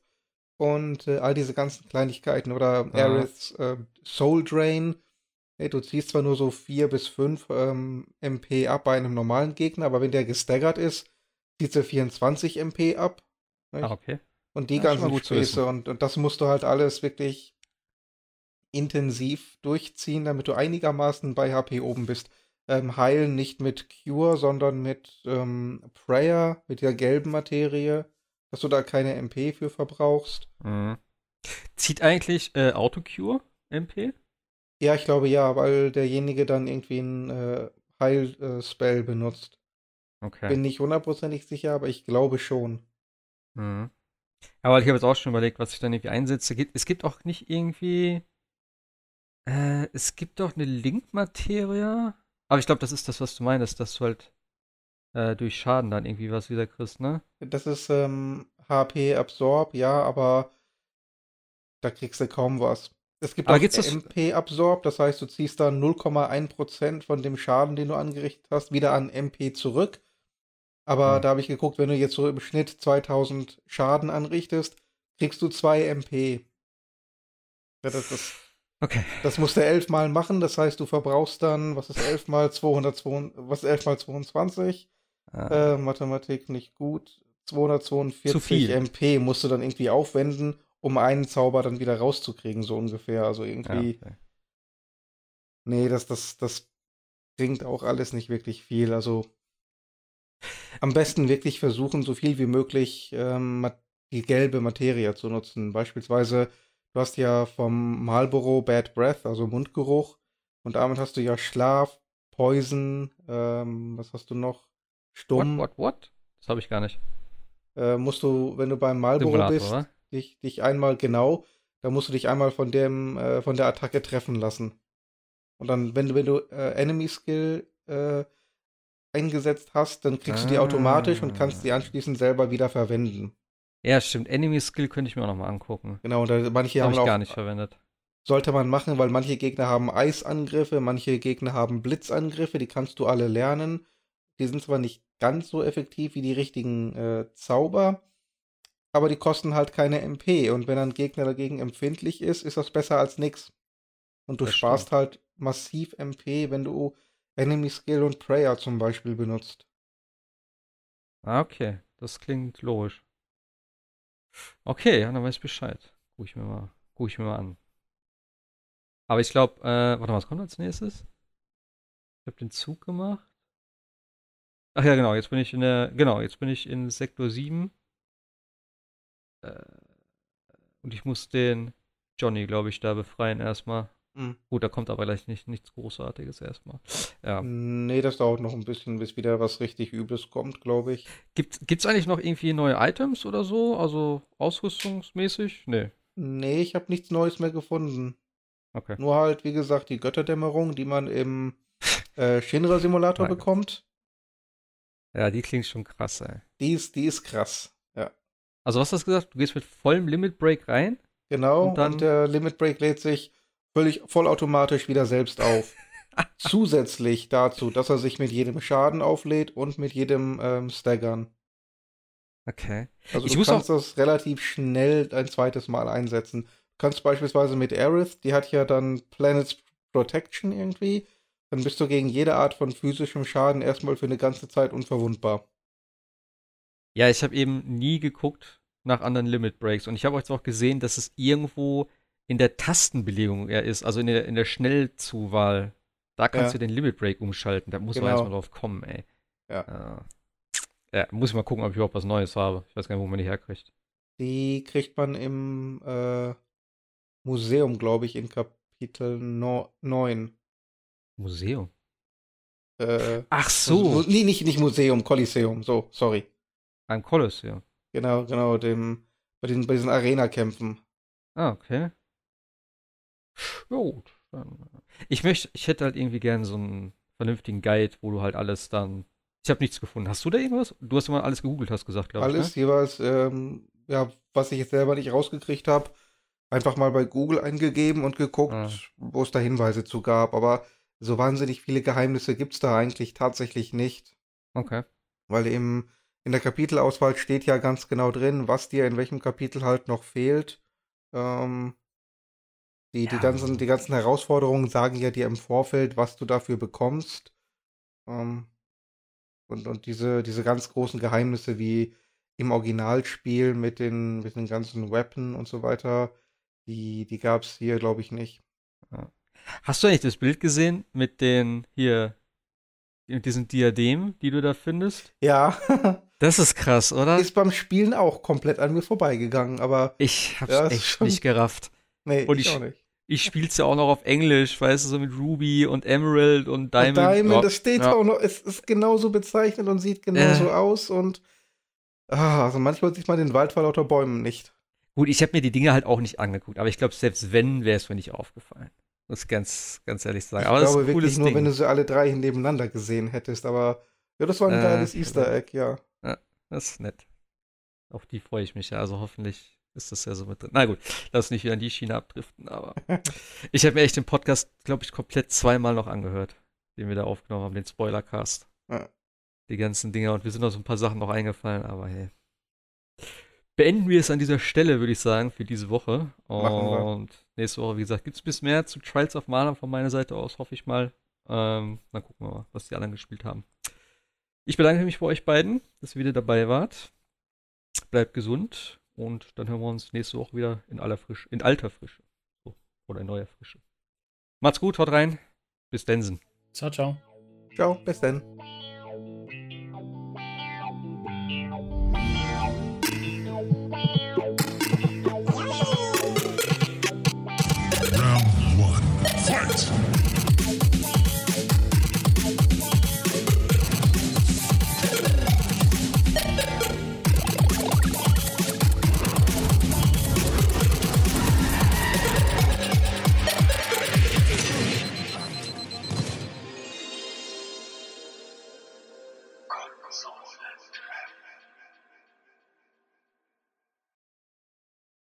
und äh, all diese ganzen Kleinigkeiten oder Aeriths äh, Soul Drain. Hey, du ziehst zwar nur so vier bis fünf ähm, MP ab bei einem normalen Gegner, aber wenn der gestaggert ist, zieht er 24 MP ab. Ah, okay. Und die ja, ganzen Späße und, und das musst du halt alles wirklich intensiv durchziehen, damit du einigermaßen bei HP oben bist ähm, heilen nicht mit Cure, sondern mit ähm, Prayer, mit der gelben Materie, dass du da keine MP für verbrauchst. Mhm. Zieht eigentlich äh, Autocure MP? Ja, ich glaube ja, weil derjenige dann irgendwie einen äh, Heil-Spell benutzt. Okay. Bin nicht hundertprozentig sicher, aber ich glaube schon. Mhm. Ja, weil ich habe jetzt auch schon überlegt, was ich dann irgendwie einsetze. Es gibt auch nicht irgendwie. Äh, es gibt doch eine Link-Materie. Aber ich glaube, das ist das, was du meinst, dass du halt äh, durch Schaden dann irgendwie was wieder kriegst, ne? Das ist ähm, HP Absorb, ja, aber da kriegst du kaum was. Es gibt aber auch MP Absorb, das heißt, du ziehst dann 0,1% von dem Schaden, den du angerichtet hast, wieder an MP zurück. Aber hm. da habe ich geguckt, wenn du jetzt so im Schnitt 2000 Schaden anrichtest, kriegst du 2 MP. Ja, das ist Okay. Das musst du elfmal machen, das heißt, du verbrauchst dann, was ist elf mal 202, was ist elf mal 22? Ah. Äh, Mathematik nicht gut. 242 MP musst du dann irgendwie aufwenden, um einen Zauber dann wieder rauszukriegen, so ungefähr. Also irgendwie. Ja, okay. Nee, das, das, das bringt auch alles nicht wirklich viel. Also am besten wirklich versuchen, so viel wie möglich ähm, die gelbe Materie zu nutzen. Beispielsweise Du hast ja vom Marlboro Bad Breath, also Mundgeruch. Und damit hast du ja Schlaf, Poison, ähm, was hast du noch? Stumm. What, what, what? Das habe ich gar nicht. Äh, musst du, wenn du beim Marlboro bist, dich, dich einmal genau, da musst du dich einmal von dem, äh, von der Attacke treffen lassen. Und dann, wenn du, wenn du äh, Enemy Skill äh, eingesetzt hast, dann kriegst ah. du die automatisch und kannst die anschließend selber wieder verwenden. Ja, stimmt. Enemy Skill könnte ich mir auch nochmal angucken. Genau, und da, manche haben ich auch, gar nicht verwendet. Sollte man machen, weil manche Gegner haben Eisangriffe, manche Gegner haben Blitzangriffe, die kannst du alle lernen. Die sind zwar nicht ganz so effektiv wie die richtigen äh, Zauber, aber die kosten halt keine MP. Und wenn ein Gegner dagegen empfindlich ist, ist das besser als nix. Und du das sparst stimmt. halt massiv MP, wenn du Enemy Skill und Prayer zum Beispiel benutzt. Ah, okay. Das klingt logisch. Okay, dann weiß ich Bescheid. Guck ich mir mal, guck ich mir mal an. Aber ich glaube, äh, warte mal, was kommt als nächstes? Ich habe den Zug gemacht. Ach ja, genau, jetzt bin ich in der, genau, jetzt bin ich in Sektor 7. Äh, und ich muss den Johnny, glaube ich, da befreien erstmal. Mhm. Gut, da kommt aber gleich nicht, nichts Großartiges erstmal. Ja. Nee, das dauert noch ein bisschen, bis wieder was richtig Übles kommt, glaube ich. Gibt es eigentlich noch irgendwie neue Items oder so? Also ausrüstungsmäßig? Nee. Nee, ich habe nichts Neues mehr gefunden. Okay. Nur halt, wie gesagt, die Götterdämmerung, die man im äh, Shinra-Simulator bekommt. Ja, die klingt schon krass, ey. Die ist, die ist krass, ja. Also was hast du gesagt? Du gehst mit vollem Limit Break rein? Genau, und, dann und der Limit Break lädt sich völlig vollautomatisch wieder selbst auf. Zusätzlich dazu, dass er sich mit jedem Schaden auflädt und mit jedem ähm, Staggern. Okay. Also ich du kannst das relativ schnell ein zweites Mal einsetzen. Du kannst beispielsweise mit Aerith, die hat ja dann Planets Protection irgendwie, dann bist du gegen jede Art von physischem Schaden erstmal für eine ganze Zeit unverwundbar. Ja, ich habe eben nie geguckt, nach anderen Limit Breaks. Und ich habe jetzt auch gesehen, dass es irgendwo in der Tastenbelegung eher ist, also in der, in der Schnellzuwahl. Da kannst ja. du den Limit Break umschalten. Da muss genau. man erstmal drauf kommen, ey. Ja. Äh, ja. Muss ich mal gucken, ob ich überhaupt was Neues habe. Ich weiß gar nicht, wo man die herkriegt. Die kriegt man im äh, Museum, glaube ich, in Kapitel no 9. Museum? Äh, Ach so. Also, nee, nicht, nicht Museum, Kolosseum, so, sorry. Ein Kolosseum. Genau, genau, dem, bei, den, bei diesen Arena-Kämpfen. Ah, okay. Gut. Ich möchte, ich hätte halt irgendwie gern so einen vernünftigen Guide, wo du halt alles dann. Ich habe nichts gefunden. Hast du da irgendwas? Du hast immer alles gegoogelt, hast gesagt, glaube ich. Alles ne? jeweils, ähm, ja, was ich jetzt selber nicht rausgekriegt habe, einfach mal bei Google eingegeben und geguckt, ah. wo es da Hinweise zu gab. Aber so wahnsinnig viele Geheimnisse gibt es da eigentlich tatsächlich nicht. Okay. Weil eben in der Kapitelauswahl steht ja ganz genau drin, was dir in welchem Kapitel halt noch fehlt. Ähm, die, ja. die, ganzen, die ganzen Herausforderungen sagen ja dir im Vorfeld, was du dafür bekommst. Ähm, und, und diese, diese ganz großen Geheimnisse wie im Originalspiel mit den, mit den ganzen Weapon und so weiter, die, die gab es hier, glaube ich, nicht. Ja. Hast du eigentlich das Bild gesehen mit den hier, mit diesen Diademen, die du da findest? Ja. Das ist krass, oder? Ist beim Spielen auch komplett an mir vorbeigegangen, aber. Ich hab's ja, echt schon... nicht gerafft. Nee, und ich, ich auch nicht. Ich spiel's ja auch noch auf Englisch, weißt du, so mit Ruby und Emerald und Diamond. Und Diamond, oh, das steht ja. auch noch, es ist genauso bezeichnet und sieht genauso äh. aus und. Ah, also manchmal sieht man den Wald vor lauter Bäumen nicht. Gut, ich habe mir die Dinge halt auch nicht angeguckt, aber ich glaube, selbst wenn, wäre es mir nicht aufgefallen. Muss ganz, ganz ehrlich sagen. Ich aber glaube wirklich nur, Ding. wenn du sie alle drei nebeneinander gesehen hättest. Aber ja, das war ein äh, geiles Easter Egg, ja. Ja, das ist nett. Auf die freue ich mich ja. Also hoffentlich ist das ja so mit drin. Na gut, lass nicht wieder in die Schiene abdriften, aber ich habe mir echt den Podcast, glaube ich, komplett zweimal noch angehört, den wir da aufgenommen haben, den Spoilercast. Ja. Die ganzen Dinge und wir sind noch so ein paar Sachen noch eingefallen, aber hey beenden wir es an dieser Stelle, würde ich sagen, für diese Woche. Und nächste Woche, wie gesagt, gibt es bisschen mehr zu Trials of Mana von meiner Seite aus, hoffe ich mal. Ähm, dann gucken wir mal, was die anderen gespielt haben. Ich bedanke mich bei euch beiden, dass ihr wieder dabei wart. Bleibt gesund und dann hören wir uns nächste Woche wieder in aller Frische, in alter Frische. So, oder in neuer Frische. Macht's gut, haut rein. Bis Densen. Ciao, ciao. Ciao, bis dann.